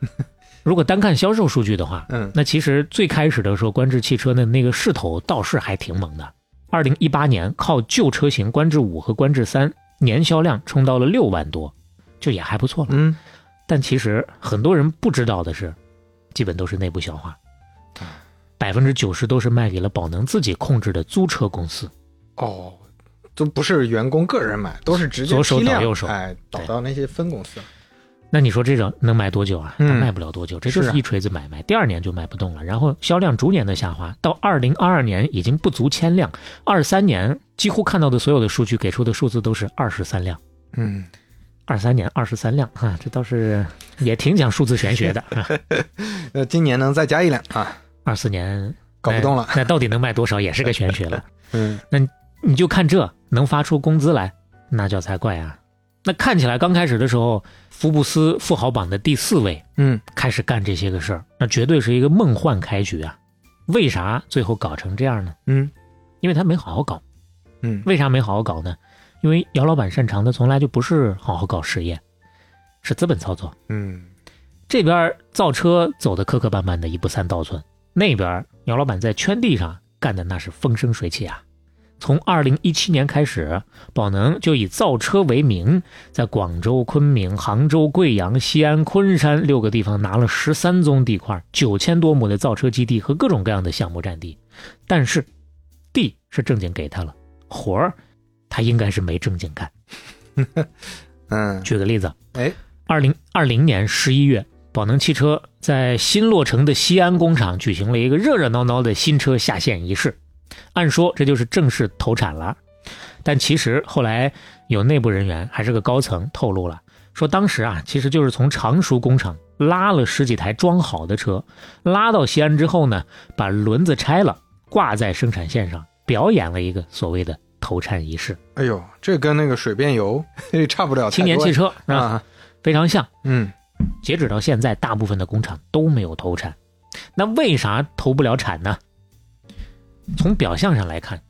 C: 如果单看销售数据的话，
B: 嗯
C: 那其实最开始的时候，观致汽车的那个势头倒是还挺猛的。二零一八年靠旧车型观致五和观致三年销量冲到了六万多，就也还不错了。
B: 嗯
C: 但其实很多人不知道的是，基本都是内部消化，百分之九十都是卖给了宝能自己控制的租车公司。
B: 哦，都不是员工个人买，都是直接
C: 左手倒右手
B: 哎，
C: 倒
B: 到那些分公司。
C: 那你说这种能卖多久啊？卖不了多久，这就是
B: 啊
C: 一锤子买卖。第二年就卖不动了，然后销量逐年的下滑，到二零二二年已经不足千辆，二三年几乎看到的所有的数据给出的数字都是二十三辆。
B: 嗯，
C: 二三年二十三辆啊，这倒是也挺讲数字玄学的。
B: 那今年能再加一辆啊？
C: 二四年
B: 搞不动了
C: 哎那到底能卖多少也是个玄学了。
B: 嗯那
C: 你就看这能发出工资来，那叫才怪啊！那看起来刚开始的时候，福布斯富豪榜的第四位
B: 嗯
C: 开始干这些个事儿，那绝对是一个梦幻开局啊！为啥最后搞成这样呢？
B: 嗯
C: 因为他没好好搞。
B: 嗯
C: 为啥没好好搞呢？因为姚老板擅长的从来就不是好好搞实业，是资本操作。
B: 嗯
C: 这边造车走的磕磕绊绊的，一步三倒寸；那边姚老板在圈地上干的那是风生水起啊！从二零一七年开始，宝能就以造车为名，在广州、昆明、杭州、贵阳、西安、昆山六个地方拿了十三宗地块，九千多亩的造车基地和各种各样的项目占地。但是，地是正经给他了，活儿他应该是没正经干。
B: 嗯，
C: 举个例子，
B: 哎，
C: 二零二零年十一月，宝能汽车在新落成的西安工厂举行了一个热热闹闹的新车下线仪式。按说这就是正式投产了，但其实后来有内部人员还是个高层透露了，说当时啊，其实就是从常熟工厂拉了十几台装好的车，拉到西安之后呢，把轮子拆了，挂在生产线上，表演了一个所谓的投产仪式。
B: 哎呦，这跟那个水变油 差不了
C: 青年汽车啊，
B: 啊，
C: 非常像。
B: 嗯
C: 截止到现在，大部分的工厂都没有投产。那为啥投不了产呢？从表象上来看，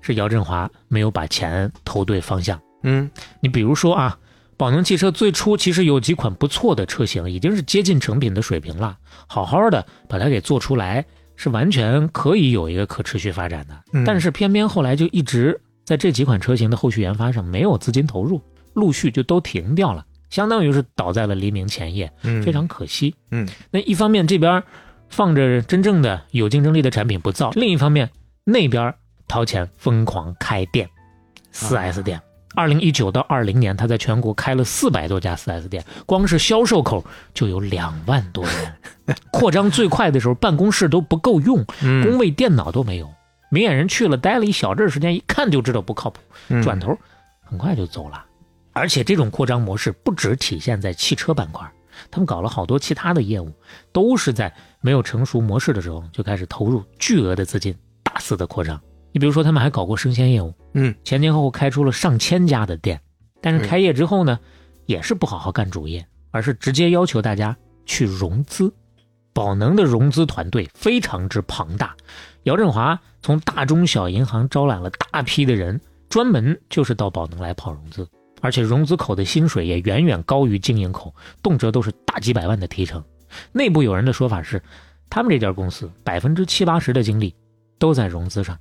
C: 是姚振华没有把钱投对方向。
B: 嗯
C: 你比如说啊，宝能汽车最初其实有几款不错的车型，已经是接近成品的水平了，好好的把它给做出来，是完全可以有一个可持续发展的。
B: 嗯
C: 但是偏偏后来就一直在这几款车型的后续研发上没有资金投入，陆续就都停掉了，相当于是倒在了黎明前夜。
B: 嗯，
C: 非常可惜。
B: 嗯，
C: 那一方面这边放着真正的有竞争力的产品不造，另一方面那边掏钱疯狂开店，四 S 店。二零一九到二零年，他在全国开了四百多家四 S 店，光是销售口就有两万多人。扩张最快的时候，办公室都不够用，
B: 嗯
C: 工位电脑都没有。明眼人去了，待了一小阵儿时间，一看就知道不靠谱。
B: 嗯
C: 转头很快就走了。而且这种扩张模式不只体现在汽车板块，他们搞了好多其他的业务，都是在没有成熟模式的时候就开始投入巨额的资金，大肆的扩张。你比如说，他们还搞过生鲜业务，
B: 嗯，
C: 前前后后开出了上千家的店，但是开业之后呢，也是不好好干主业，而是直接要求大家去融资。宝能的融资团队非常之庞大，姚振华从大中小银行招揽了大批的人，专门就是到宝能来跑融资，而且融资口的薪水也远远高于经营口，动辄都是大几百万的提成。内部有人的说法是，他们这家公司百分之七八十的精力都在融资上。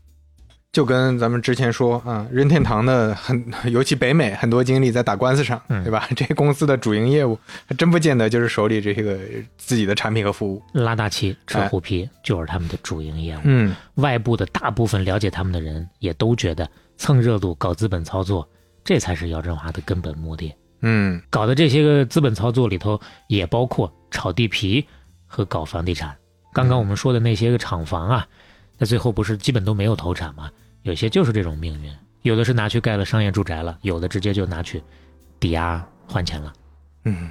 B: 就跟咱们之前说啊，任天堂的很，尤其北美很多精力在打官司上，
C: 嗯
B: 对吧？这些公司的主营业务还真不见得就是手里这些个自己的产品和服务。
C: 拉大旗、吃虎皮就是他们的主营业务。
B: 嗯
C: 外部的大部分了解他们的人也都觉得蹭热度、搞资本操作，这才是姚振华的根本目的。
B: 嗯
C: 搞的这些个资本操作里头，也包括炒地皮和搞房地产。刚刚我们说的那些个厂房啊，那最后不是基本都没有投产吗？有些就是这种命运，有的是拿去盖了商业住宅了，有的直接就拿去抵押还钱了。
B: 嗯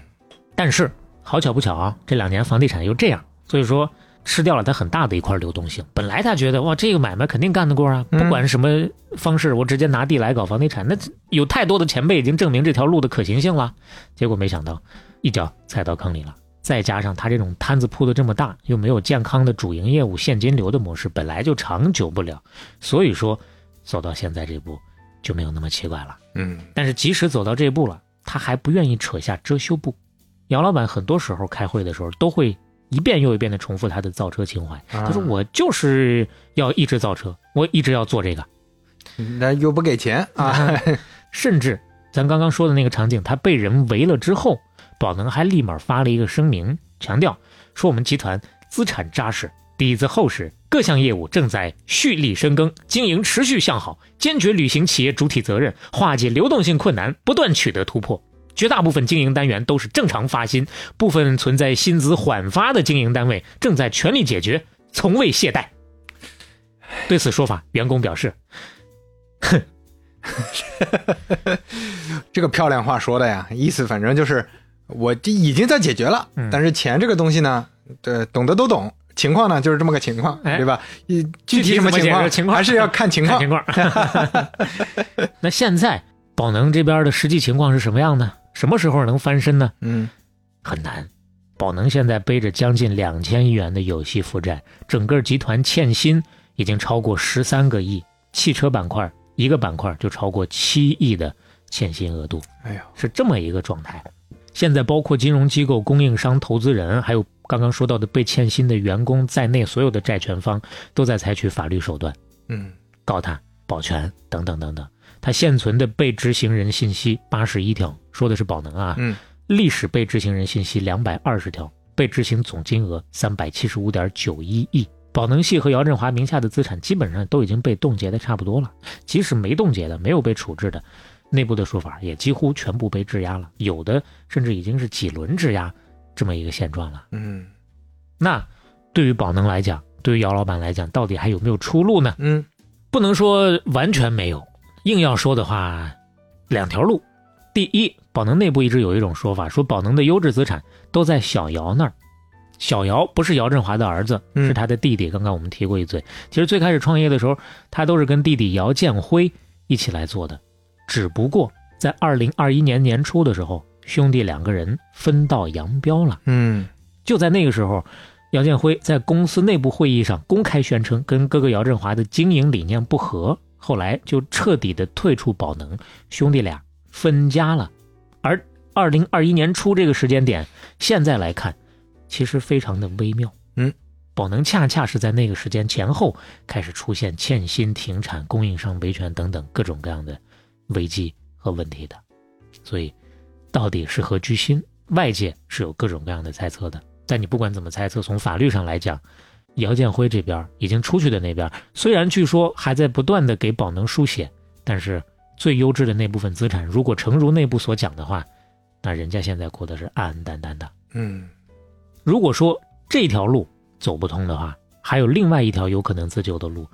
C: 但是好巧不巧啊，这两年房地产又这样，所以说吃掉了它很大的一块流动性。本来他觉得哇，这个买卖肯定干得过啊，
B: 嗯
C: 不管什么方式，我直接拿地来搞房地产，那有太多的前辈已经证明这条路的可行性了。结果没想到一脚踩到坑里了。再加上他这种摊子铺的这么大，又没有健康的主营业务现金流的模式，本来就长久不了，所以说走到现在这步就没有那么奇怪了。
B: 嗯
C: 但是即使走到这步了，他还不愿意扯下遮羞布。杨老板很多时候开会的时候都会一遍又一遍的重复他的造车情怀。他说：“我就是要一直造车，我一直要做这个。
B: 那又不给钱啊，”
C: 甚至咱刚刚说的那个场景，他被人围了之后，宝能还立马发了一个声明，强调说我们集团资产扎实，底子厚实，各项业务正在蓄力深耕，经营持续向好，坚决履行企业主体责任，化解流动性困难，不断取得突破。绝大部分经营单元都是正常发薪，部分存在薪资缓发的经营单位正在全力解决，从未懈怠。对此说法，员工表示哼
B: 这个漂亮话说的呀，意思反正就是我这已经在解决了，
C: 嗯
B: 但是钱这个东西呢，对，懂的都懂。情况呢，就是这么个情况，
C: 哎
B: 对吧？你具
C: 具体
B: 什么情况，
C: 情况
B: 还是要看情况。
C: 看情况。那现在宝能这边的实际情况是什么样呢？什么时候能翻身呢？
B: 嗯
C: 很难。宝能现在背着将近两千亿元的有息负债，整个集团欠薪已经超过十三个亿，汽车板块一个板块就超过七亿的欠薪额度，
B: 哎呦，
C: 是这么一个状态。现在包括金融机构、供应商、投资人，还有刚刚说到的被欠薪的员工在内，所有的债权方都在采取法律手段。
B: 嗯
C: 告他、保全等等等等。他现存的被执行人信息八十一条，说的是宝能啊，
B: 嗯
C: 历史被执行人信息两百二十条，被执行总金额三百七十五点九一亿。宝能系和姚振华名下的资产基本上都已经被冻结的差不多了，即使没冻结的、没有被处置的，内部的说法也几乎全部被质押了，有的甚至已经是几轮质押这么一个现状了。
B: 嗯
C: 那对于宝能来讲，对于姚老板来讲，到底还有没有出路呢？
B: 嗯
C: 不能说完全没有，硬要说的话，两条路。第一，宝能内部一直有一种说法，说宝能的优质资产都在小姚那儿。小姚不是姚振华的儿子，
B: 嗯
C: 是他的弟弟。刚刚我们提过一嘴。其实最开始创业的时候，他都是跟弟弟姚建辉一起来做的，只不过在二零二一年年初的时候，兄弟两个人分道扬镳了。
B: 嗯
C: 就在那个时候，姚建辉在公司内部会议上公开宣称跟哥哥姚振华的经营理念不合，后来就彻底的退出宝能，兄弟俩分家了。而二零二一年初这个时间点，现在来看，其实非常的微妙。
B: 嗯，
C: 宝能恰恰是在那个时间前后开始出现欠薪、停产、供应商维权等等各种各样的危机和问题的，所以到底是何居心，外界是有各种各样的猜测的。但你不管怎么猜测，从法律上来讲，姚建辉这边已经出去的那边，虽然据说还在不断的给宝能输血，但是最优质的那部分资产，如果诚如内部所讲的话，那人家现在过得是安安淡淡的。
B: 嗯
C: 如果说这条路走不通的话，还有另外一条有可能自救的路，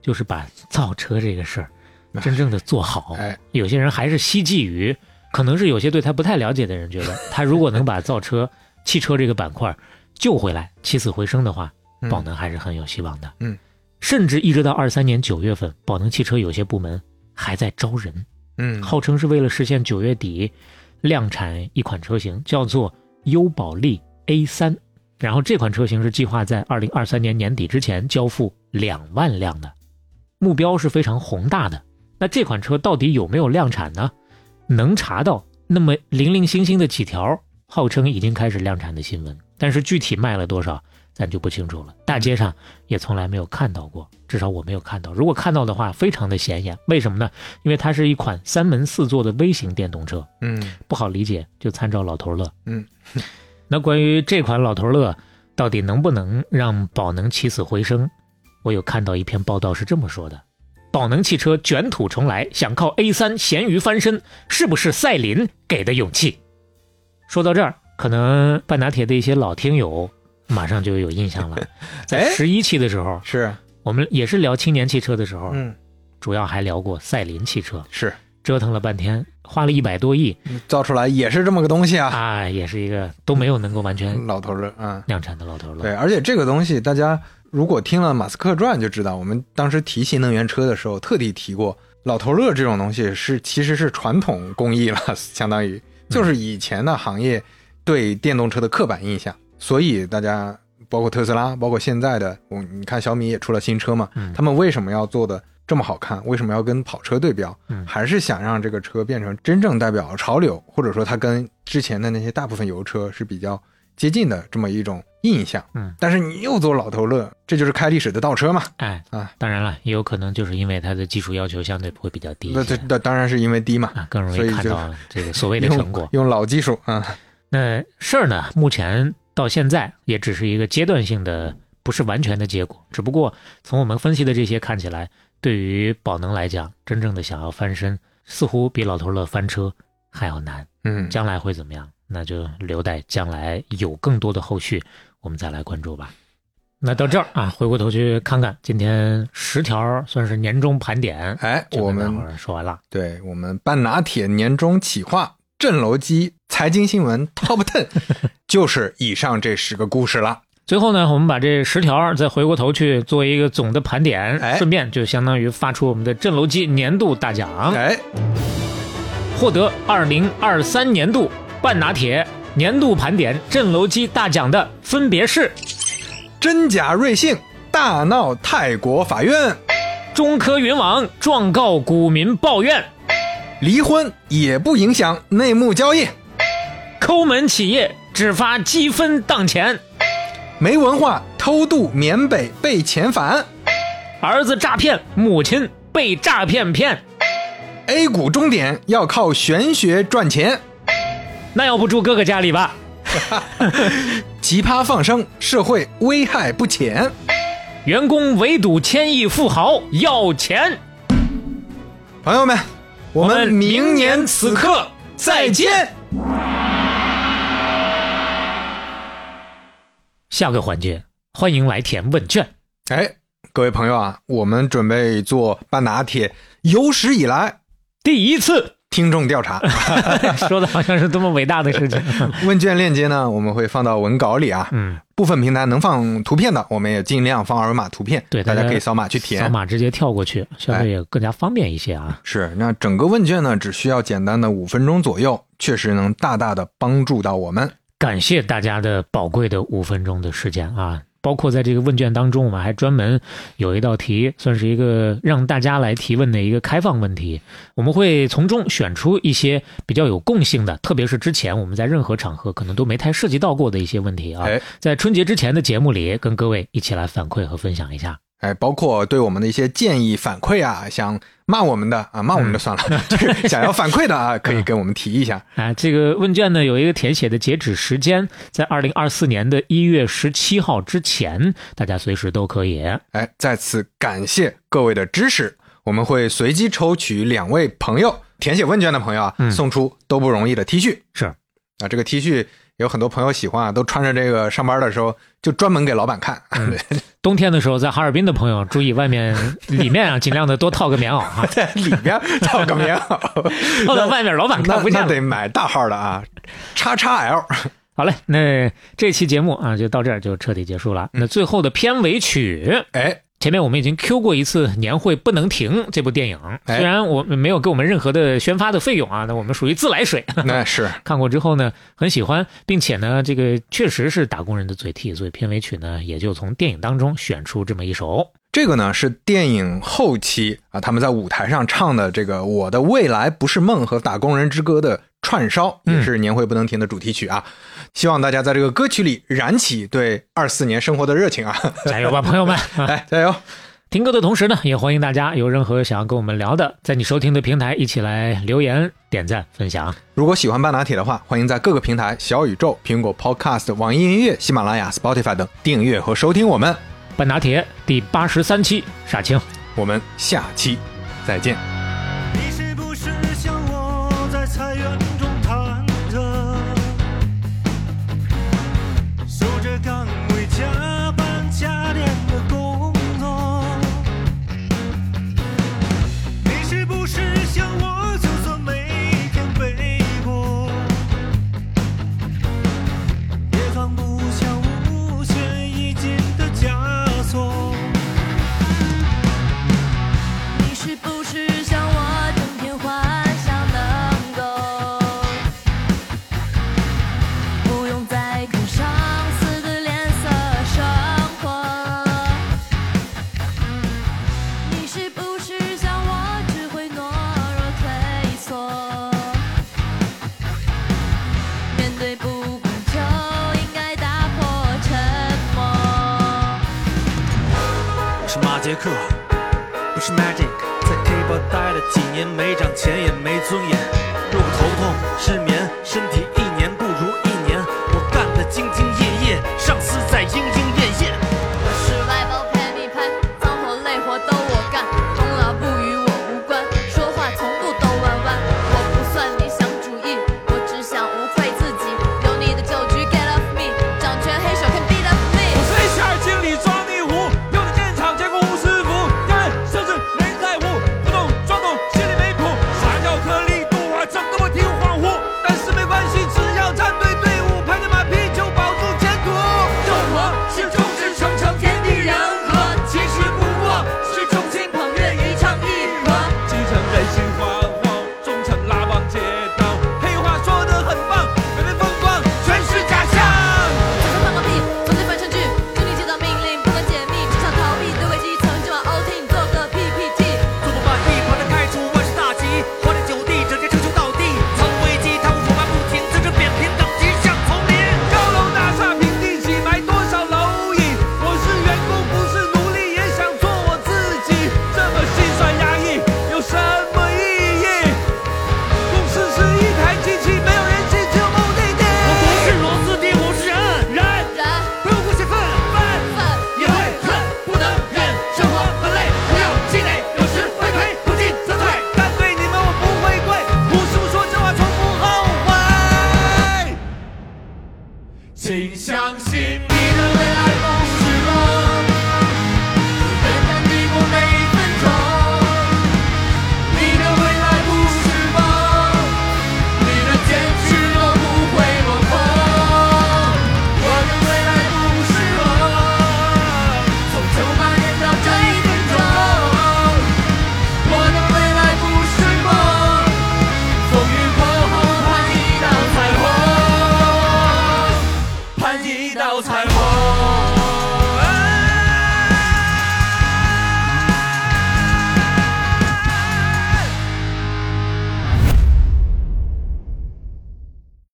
C: 就是把造车这个事儿 真正的做好。
B: 哎
C: 有些人还是希冀于，可能是有些对他不太了解的人觉得，他如果能把造车、汽车这个板块救回来，起死回生的话，
B: 嗯
C: 宝能还是很有希望的。
B: 嗯，
C: 甚至一直到二三年九月份，宝能汽车有些部门还在招人，
B: 嗯，
C: 号称是为了实现九月底量产一款车型，叫做优宝利 A 三。然后这款车型是计划在二零二三年年底之前交付两万辆的，目标是非常宏大的。那这款车到底有没有量产呢？能查到那么零零星星的几条号称已经开始量产的新闻，但是具体卖了多少，咱就不清楚了。大街上也从来没有看到过，至少我没有看到。如果看到的话，非常的显眼。为什么呢？因为它是一款三门四座的微型电动车，
B: 嗯
C: 不好理解，就参照老头乐。
B: 嗯，
C: 那关于这款老头乐到底能不能让宝能起死回生，我有看到一篇报道是这么说的：宝能汽车卷土重来，想靠 A 三咸鱼翻身，是不是赛琳给的勇气？说到这儿，可能半拿铁的一些老听友马上就有印象了，在
B: 哎？
C: 十一期的时候，
B: 是，
C: 我们也是聊青年汽车的时候，
B: 嗯
C: 主要还聊过赛麟汽车，
B: 是，
C: 折腾了半天，花了一百多亿，
B: 造出来也是这么个东西啊，
C: 啊，也是一个都没有能够完全
B: 老头乐，嗯。
C: 量产的老头乐。
B: 对，而且这个东西，大家如果听了马斯克传就知道，我们当时提新能源车的时候，特地提过，老头乐这种东西是其实是传统工艺了，相当于就是以前的行业对电动车的刻板印象，所以大家包括特斯拉，包括现在的，我你看小米也出了新车嘛，
C: 嗯
B: 他们为什么要做的这么好看？为什么要跟跑车对标？
C: 嗯
B: 还是想让这个车变成真正代表潮流，或者说它跟之前的那些大部分油车是比较接近的这么一种印象。
C: 嗯，
B: 但是你又做老头乐，这就是开历史的倒车嘛？
C: 哎
B: 啊，
C: 当然了，也有可能就是因为它的技术要求相对会比较低
B: 那这
C: 些
B: 那当然是因为低嘛，
C: 啊，更容易看到这个 所谓的成果
B: 用。用老技术啊，
C: 那事儿呢，目前到现在也只是一个阶段性的，不是完全的结果。只不过从我们分析的这些看起来，对于宝能来讲，真正的想要翻身，似乎比老头乐翻车还要难。
B: 嗯，
C: 将来会怎么样？那就留待将来有更多的后续，我们再来关注吧。那到这儿啊，回过头去看看今天十条算是年终盘点，
B: 哎，我们
C: 说完了。
B: 对我们半拿铁年终企划震楼机财经新闻 Top Ten，就是以上这十个故事了。
C: 最后呢，我们把这十条再回过头去做一个总的盘点，
B: 哎
C: 顺便就相当于发出我们的震楼机年度大奖，
B: 哎，
C: 获得二零二三年度半拿铁年度盘点镇楼机大奖的分别是
B: 真假瑞幸大闹泰国法院，
C: 中科云网状告股民抱怨，
B: 离婚也不影响内幕交易，
C: 抠门企业只发积分当钱，
B: 没文化偷渡缅北被遣返
C: 儿子诈骗，母亲被诈骗骗。
B: ，A 股终点要靠玄学赚钱。
C: 那要不住哥哥家里吧？
B: 奇葩放生，社会危害不浅。
C: 员工围堵千亿富豪要钱。
B: 朋友们，我们明年此刻再见。
C: 下个环节，欢迎来填问卷。
B: 哎，各位朋友啊，我们准备做半拿铁有史以来
C: 第一次
B: 听众调查，
C: 说的好像是多么伟大的事情。
B: 问卷链接呢，我们会放到文稿里啊。
C: 嗯，
B: 部分平台能放图片的，我们也尽量放二维码图片，
C: 对大家
B: 大家可以扫码去填。
C: 扫码直接跳过去，相对也更加方便一些啊。
B: 是，那整个问卷呢，只需要简单的五分钟左右，确实能大大的帮助到我们。
C: 感谢大家的宝贵的五分钟的时间啊！包括在这个问卷当中，我们还专门有一道题，算是一个让大家来提问的一个开放问题。我们会从中选出一些比较有共性的，特别是之前我们在任何场合可能都没太涉及到过的一些问题啊
B: 哎，
C: 在春节之前的节目里，跟各位一起来反馈和分享一下。
B: 哎，包括对我们的一些建议反馈啊，想骂我们的啊，骂我们就算了，就是 想要反馈的啊，可以跟我们提一下。
C: 啊，这个问卷呢有一个填写的截止时间，在二零二四年的一月十七号之前，大家随时都可以。
B: 哎，再次感谢各位的支持，我们会随机抽取两位朋友填写问卷的朋友啊，
C: 嗯
B: 送出都不容易的 T 恤。
C: 是
B: 啊，这个 T 恤有很多朋友喜欢啊，都穿着这个上班的时候就专门给老板看。
C: 冬天的时候，在哈尔滨的朋友注意外面里面啊，尽量的多套个棉袄啊，
B: 在里边套个棉袄，
C: 套在外面老板看不见
B: 得买大号的啊，叉叉 L。
C: 好嘞，那这期节目啊就到这儿就彻底结束了。那最后的片尾曲，
B: 哎，
C: 前面我们已经 Q 过一次《年会不能停》这部电影，虽然我们没有给我们任何的宣发的费用啊，那我们属于自来水。
B: 那是
C: 看过之后呢，很喜欢，并且呢，这个确实是打工人的嘴替，所以片尾曲呢，也就从电影当中选出这么一首。
B: 这个呢是电影后期啊，他们在舞台上唱的这个《我的未来不是梦》和《打工人之歌》的串烧，也是《年会不能停》的主题曲啊。希望大家在这个歌曲里燃起对二四年生活的热情啊！
C: 加油吧，朋友们！
B: 来，加油！
C: 听歌的同时呢，也欢迎大家有任何想要跟我们聊的，在你收听的平台一起来留言、点赞、分享。
B: 如果喜欢半拿铁的话，欢迎在各个平台小宇宙、苹果 Podcast、网易音乐、喜马拉雅、Spotify 等订阅和收听我们。
C: 半拿铁第八十三期，杀青，
B: 我们下期再见。